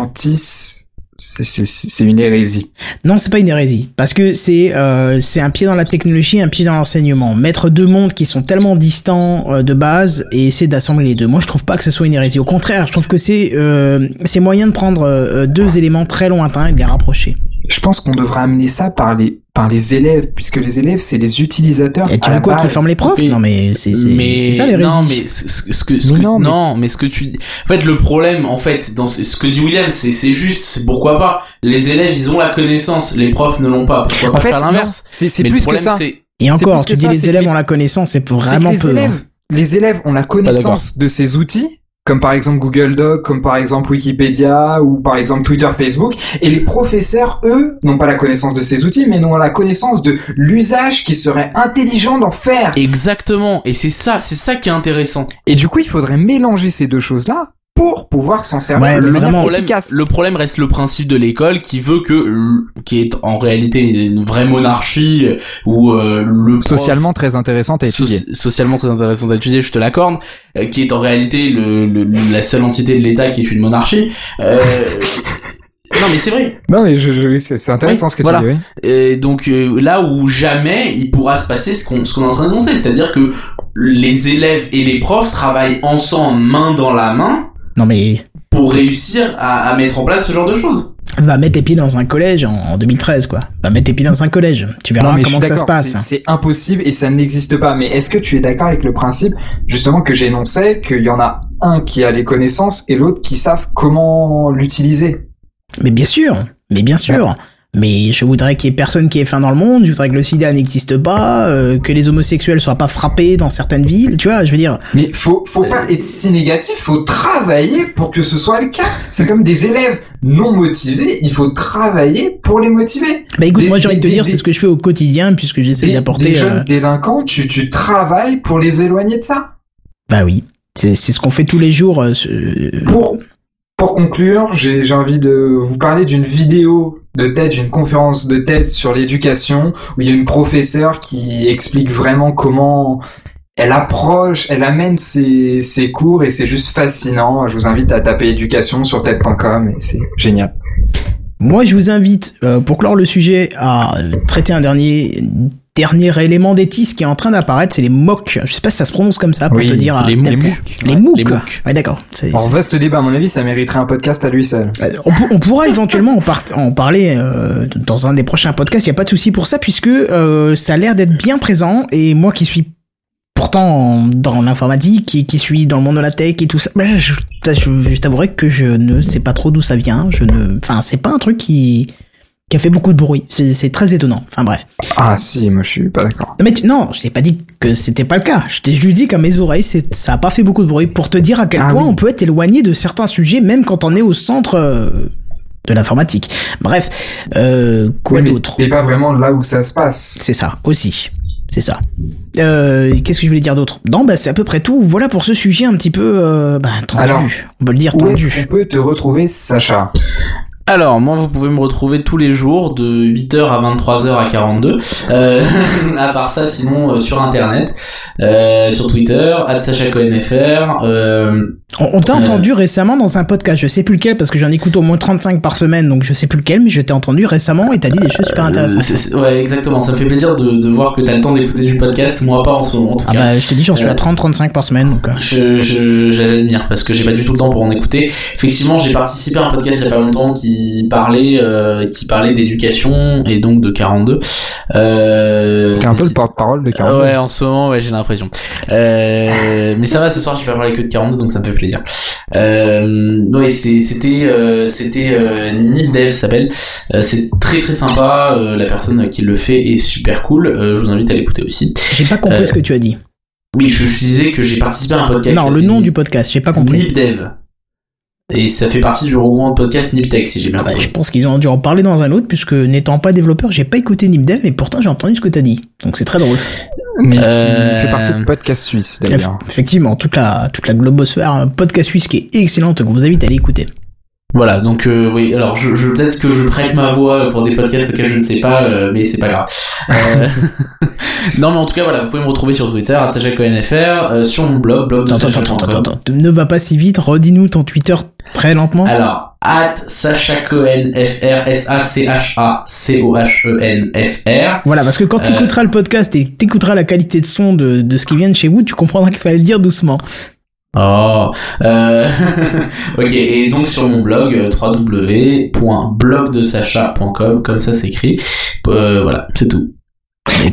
c'est une hérésie.
Non, c'est pas une hérésie, parce que c'est euh, c'est un pied dans la technologie, un pied dans l'enseignement. Mettre deux mondes qui sont tellement distants euh, de base et essayer d'assembler les deux. Moi, je trouve pas que ce soit une hérésie. Au contraire, je trouve que c'est euh, c'est moyen de prendre euh, deux éléments très lointains et de les rapprocher.
Je pense qu'on devrait amener ça par les par les élèves, puisque les élèves, c'est des utilisateurs.
Et tu veux quoi qui forment les profs? Non, mais c'est c'est ça les
Non, mais ce, que, non, mais... ce que tu en fait le problème en fait dans ce que dit William, c'est c'est juste pourquoi pas les élèves ils ont la connaissance, les profs ne l'ont pas. Pourquoi pas faire l'inverse?
C'est plus que ça.
Et encore, tu dis les élèves ont la connaissance, c'est vraiment peu.
Hein. Les élèves ont la connaissance de ces outils comme par exemple Google Doc, comme par exemple Wikipédia ou par exemple Twitter, Facebook. Et les professeurs, eux, n'ont pas la connaissance de ces outils, mais n'ont la connaissance de l'usage qui serait intelligent d'en faire.
Exactement. Et c'est ça, c'est ça qui est intéressant.
Et du coup, il faudrait mélanger ces deux choses-là pour pouvoir s'en servir
le, le problème reste le principe de l'école qui veut que qui est en réalité une vraie monarchie ou euh, le
socialement très intéressante à étudier
socialement très intéressante à étudier je te l'accorde euh, qui est en réalité le, la seule entité de l'État qui est une monarchie euh, Non mais c'est vrai.
Non mais je, c'est intéressant ce que tu dis. Oui.
Et donc là où jamais il pourra se passer ce qu'on ce qu'on est en train d'annoncer, c'est-à-dire que les élèves et les profs travaillent ensemble main dans la main
non mais
pour réussir à, mettre en place ce genre de choses.
Va mettre les pieds dans un collège en, 2013 quoi. Va mettre les pieds dans un collège. Tu verras comment ça se passe.
C'est impossible et ça n'existe pas. Mais est-ce que tu es d'accord avec le principe justement que j'énonçais qu'il y en a un qui a les connaissances et l'autre qui savent comment l'utiliser?
Mais bien sûr. Mais bien sûr. Mais je voudrais qu'il y ait personne qui ait faim dans le monde, je voudrais que le sida n'existe pas, euh, que les homosexuels soient pas frappés dans certaines villes, tu vois, je veux dire.
Mais faut, faut pas être si négatif, faut travailler pour que ce soit le cas. C'est comme des élèves non motivés, il faut travailler pour les motiver.
Bah écoute, moi j'ai envie de te dire, c'est ce que je fais au quotidien puisque j'essaie d'apporter. Des
jeunes euh, délinquants, tu, tu travailles pour les éloigner de ça.
Bah oui. C'est, c'est ce qu'on fait tous les jours. Euh,
pour, pour conclure, j'ai envie de vous parler d'une vidéo de TED, d'une conférence de TED sur l'éducation, où il y a une professeure qui explique vraiment comment elle approche, elle amène ses, ses cours et c'est juste fascinant. Je vous invite à taper éducation sur TED.com et c'est génial.
Moi, je vous invite, euh, pour clore le sujet, à traiter un dernier dernier élément d'étis qui est en train d'apparaître, c'est les MOOC. Je sais pas si ça se prononce comme ça pour te dire.
Les,
MOOC.
Les
MOOC. Les MOOC. Ouais, d'accord.
En vaste débat, à mon avis, ça mériterait un podcast à lui seul.
Euh, on, pourra éventuellement en, en parler euh, dans un des prochains podcasts. Il y a pas de souci pour ça puisque euh, ça a l'air d'être bien présent et moi qui suis pourtant dans l'informatique et qui suis dans le monde de la tech et tout ça, ben, je, je t'avouerai que je ne sais pas trop d'où ça vient. Je ne, enfin, c'est pas un truc qui qui a fait beaucoup de bruit. C'est très étonnant. Enfin bref.
Ah si, moi je suis pas d'accord.
Mais non, je t'ai pas dit que c'était pas le cas. Je t'ai juste dit qu'à mes oreilles, ça a pas fait beaucoup de bruit pour te dire à quel ah point on peut être éloigné de certains sujets, même quand on est au centre euh, de l'informatique. Bref, euh, quoi d'autre?
C'est pas vraiment là où ça se passe.
C'est ça aussi. C'est ça. Euh, Qu'est-ce que je voulais dire d'autre? Non, bah c'est à peu près tout. Voilà pour ce sujet un petit peu, euh, bah, tendu.
Alors,
on peut le dire
tendu. Où est-ce qu'on peut te retrouver, Sacha?
Alors, moi, vous pouvez me retrouver tous les jours de 8h à 23h à 42. Euh, à part ça, sinon, euh, sur Internet, euh, sur Twitter, @sachacoNFR. Euh,
On, on t'a
Euh.
entendu récemment dans un podcast, je sais plus lequel parce que j'en écoute au moins 35 par semaine, donc je sais plus lequel, mais je t'ai entendu récemment et t'as dit des choses super intéressantes.
ouais, exactement. Ça me fait plaisir de, de voir que t'as le temps d'écouter du podcast. Moi, pas en ce moment, en tout
Ah
cas.
bah je t'ai dit j'en suis à 30-35 par semaine, donc...
Je, je, j'admire parce que j'ai pas du tout le temps pour en écouter. Effectivement, j'ai participé à un podcast il y a pas longtemps qui parlait, euh, qui parlait d'éducation et donc de 42. Euh,
T'es un peu le porte-parole de 42.
Ouais, en ce moment, ouais, j'ai l'impression. Euh, mais ça va, ce soir, j'ai pas parlé que de 42, donc ça me fait plaisir. Euh, ouais, c'est- c'était, euh, c'était euh, Nibdev ça s'appelle. Euh, c'est très très sympa. euh, la personne qui le fait est super cool. Euh, je vous invite à l'écouter aussi.
J'ai pas compris
Euh,
ce que tu as dit.
Oui, je, je disais que j'ai participé à un podcast.
Non, le nom du podcast, j'ai pas compris.
Nibdev. Et ça fait partie du regroupement de podcast Niptech, si j'ai bien
Bah,
compris.
je pense qu'ils ont dû en parler dans un autre, puisque n'étant pas développeur, j'ai pas écouté Nipdev, mais pourtant j'ai entendu ce que t'as dit. Donc c'est très drôle.
Mais qui
Euh,
fait partie de podcast suisse d'ailleurs.
Eff- Effectivement, toute la, toute la globosphère, un podcast suisse qui est excellente, que vous invite à aller écouter.
Voilà, donc euh, oui, alors je, je peut-être que je prête ma voix pour des podcasts auxquels je ne sais pas, euh, mais c'est pas grave. Euh, non, mais en tout cas, voilà, vous pouvez me retrouver sur Twitter, @sajaconfr, euh, sur mon blog, blog de
Attends, attends, attends, attends. Ne va pas si vite, redis-nous ton Twitter très lentement.
Alors, at Sacha Cohen FR, S-A-C-H-A-C-O-H-E-N-F-R.
Voilà, parce que quand
Euh.
t'écouteras le podcast et t'écouteras la qualité de son de, de ce qui vient de chez vous, tu comprendras qu'il fallait le dire doucement.
Oh, euh, ok, et donc sur mon blog, euh, www.blogdesacha.com, comme ça s'écrit. Euh, voilà, c'est tout.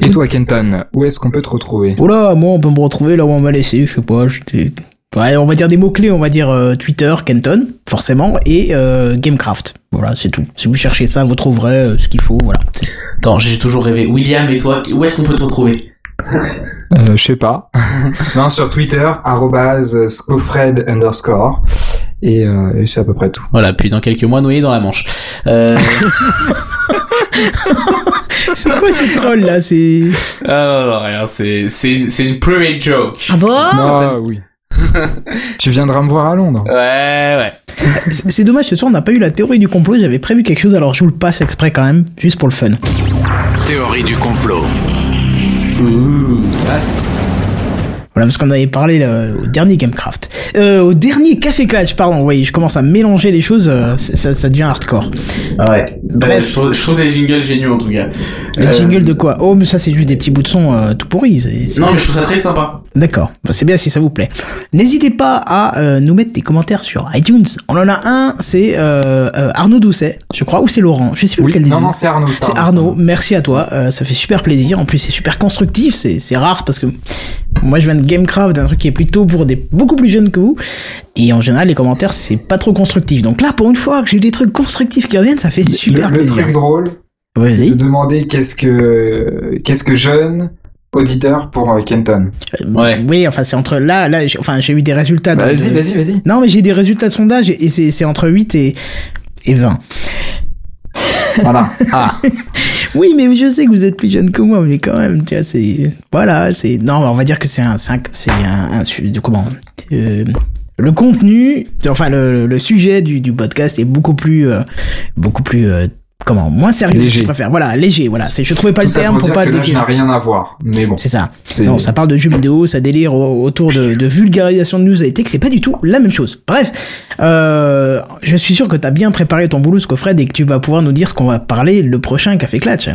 Et toi, Kenton, où est-ce qu'on peut te retrouver?
Oh là, moi on peut me retrouver là où on m'a laissé, je sais pas, j'étais... Ouais, on va dire des mots-clés, on va dire euh, Twitter, Kenton, forcément, et euh, Gamecraft. Voilà, c'est tout. Si vous cherchez ça, vous trouverez euh, ce qu'il faut, voilà. C'est-
Attends, j'ai toujours rêvé. William et toi, où est-ce qu'on peut te retrouver
euh, Je sais pas. non, sur Twitter, arrobase scofred underscore. Et, euh, et c'est à peu près tout.
Voilà, puis dans quelques mois, noyé dans la Manche. Euh...
C'est quoi ce troll là? C'est...
ah non, non, rien, c'est, c'est, c'est une private joke.
Ah bon?
Ah oui. tu viendras me voir à Londres.
Ouais, ouais.
c'est dommage, ce soir on n'a pas eu la théorie du complot, j'avais prévu quelque chose, alors je vous le passe exprès quand même, juste pour le fun.
Théorie du complot.
Ouh.
Voilà, parce qu'on avait parlé euh, au dernier Gamecraft. Euh, au dernier Café Clutch, pardon, oui, je commence à mélanger les choses, euh, c'est- ça, ça devient hardcore.
Ah ouais.
Bref.
je, trouve, je trouve des jingles géniaux en tout cas.
Les
Euh,
jingles de quoi? Oh, mais ça c'est juste des petits bouts de son euh, tout pourris.
Non, mais je trouve ça très sympa.
D'accord, Bah, c'est bien si ça vous plaît. N'hésitez pas à euh, nous mettre des commentaires sur iTunes. On en a un, c'est euh, euh, Arnaud Doucet, je crois, ou c'est Laurent, je sais plus
Oui,
lequel des
non, non, c'est Arnaud.
C'est Arnaud, merci à toi, ça fait super plaisir. En plus, c'est super constructif, c'est rare parce que moi je viens de Gamecraft, d'un truc qui est plutôt pour des beaucoup plus jeunes que vous. Et en général, les commentaires, c'est pas trop constructif. Donc là, pour une fois que j'ai des trucs constructifs qui reviennent, ça fait super
le, le
plaisir.
truc drôle, c'est de demander qu'est-ce que qu'est-ce que jeune auditeur pour euh, Kenton.
Ouais.
Oui, enfin, c'est entre là, là, j'ai- enfin, j'ai eu des résultats.
Bah,
de-
vas-y, vas-y, vas-y.
Non, mais j'ai des résultats de sondage et c'est c'est entre 8 et, et 20.
Voilà. Ah.
Oui, mais je sais que vous êtes plus jeune que moi, mais quand même, tu vois, c'est, voilà, c'est, non, on va dire que c'est un, c'est un, c'est un, un su- de comment, euh, le contenu, enfin, le, le sujet du, du podcast est beaucoup plus, euh, beaucoup plus, euh, comment, moins sérieux,
Léger.
je préfère, voilà, léger, voilà, c'est, je trouvais pas
Tout
le
ça
terme
pour
pas
que n'a rien à voir. Mais bon,
C'est ça. Non, ça parle de jeux vidéo, ça délire au- autour de, de vulgarisation de news et que c'est pas du tout la même chose. Bref, euh, je suis sûr que t'as bien préparé ton boulot, Scofred, et que tu vas pouvoir nous dire ce qu'on va parler le prochain Café Clatch.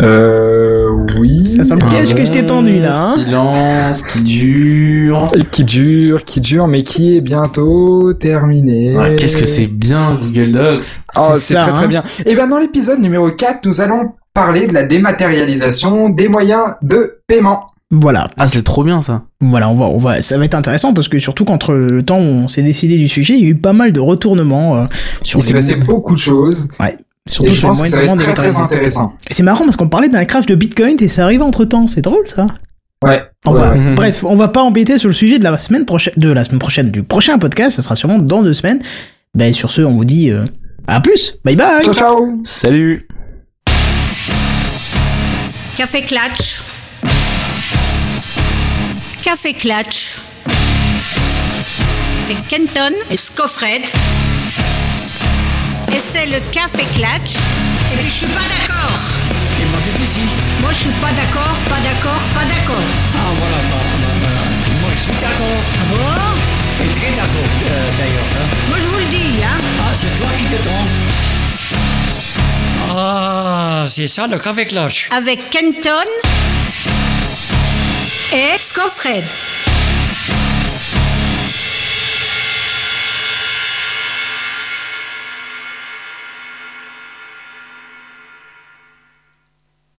Euh, oui.
Ça sent le piège que je t'ai tendu, là, hein.
Silence qui dure.
Et Qui dure, qui dure, mais qui est bientôt terminé.
Ouais, Qu'est-ce que c'est bien Google Docs
Oh,
C'est ça,
très
hein.
très bien. Et ben dans l'épisode numéro 4, nous allons parler de la dématérialisation des moyens de paiement.
Voilà.
Ah, c'est trop bien ça.
Voilà, on va, on va, ça va être intéressant parce que surtout qu'entre le temps où on s'est décidé du sujet, il y a eu pas mal de retournements euh, sur
Il s'est passé beaucoup de choses.
Surtout sur moyens
ça
de
très très intéressant.
C'est marrant parce qu'on parlait d'un crash de Bitcoin et ça arrive entre temps. C'est drôle ça.
Ouais.
On
ouais,
va-
ouais.
Bref, on va pas embêter sur le sujet de la semaine prochaine, de la semaine prochaine, du prochain podcast. Ça sera sûrement dans deux semaines. Ben sur ce, on vous dit euh, à plus. Bye bye.
Ciao ciao.
Salut
Café Clatch. Café Clatch. Avec Kenton et Scofred. Et c'est le café Clatch. Et puis je suis pas d'accord.
Et moi j'étais ici.
Moi je suis pas d'accord, pas d'accord, pas d'accord.
Ah voilà, bah, bah, bah, moi je suis d'accord.
Bon,
Et très d'accord euh, d'ailleurs. hein.
moi je vous le dis, hein.
Ah, c'est toi qui te trompes. Ah, c'est ça le café clutch.
Avec Kenton et Scoffred.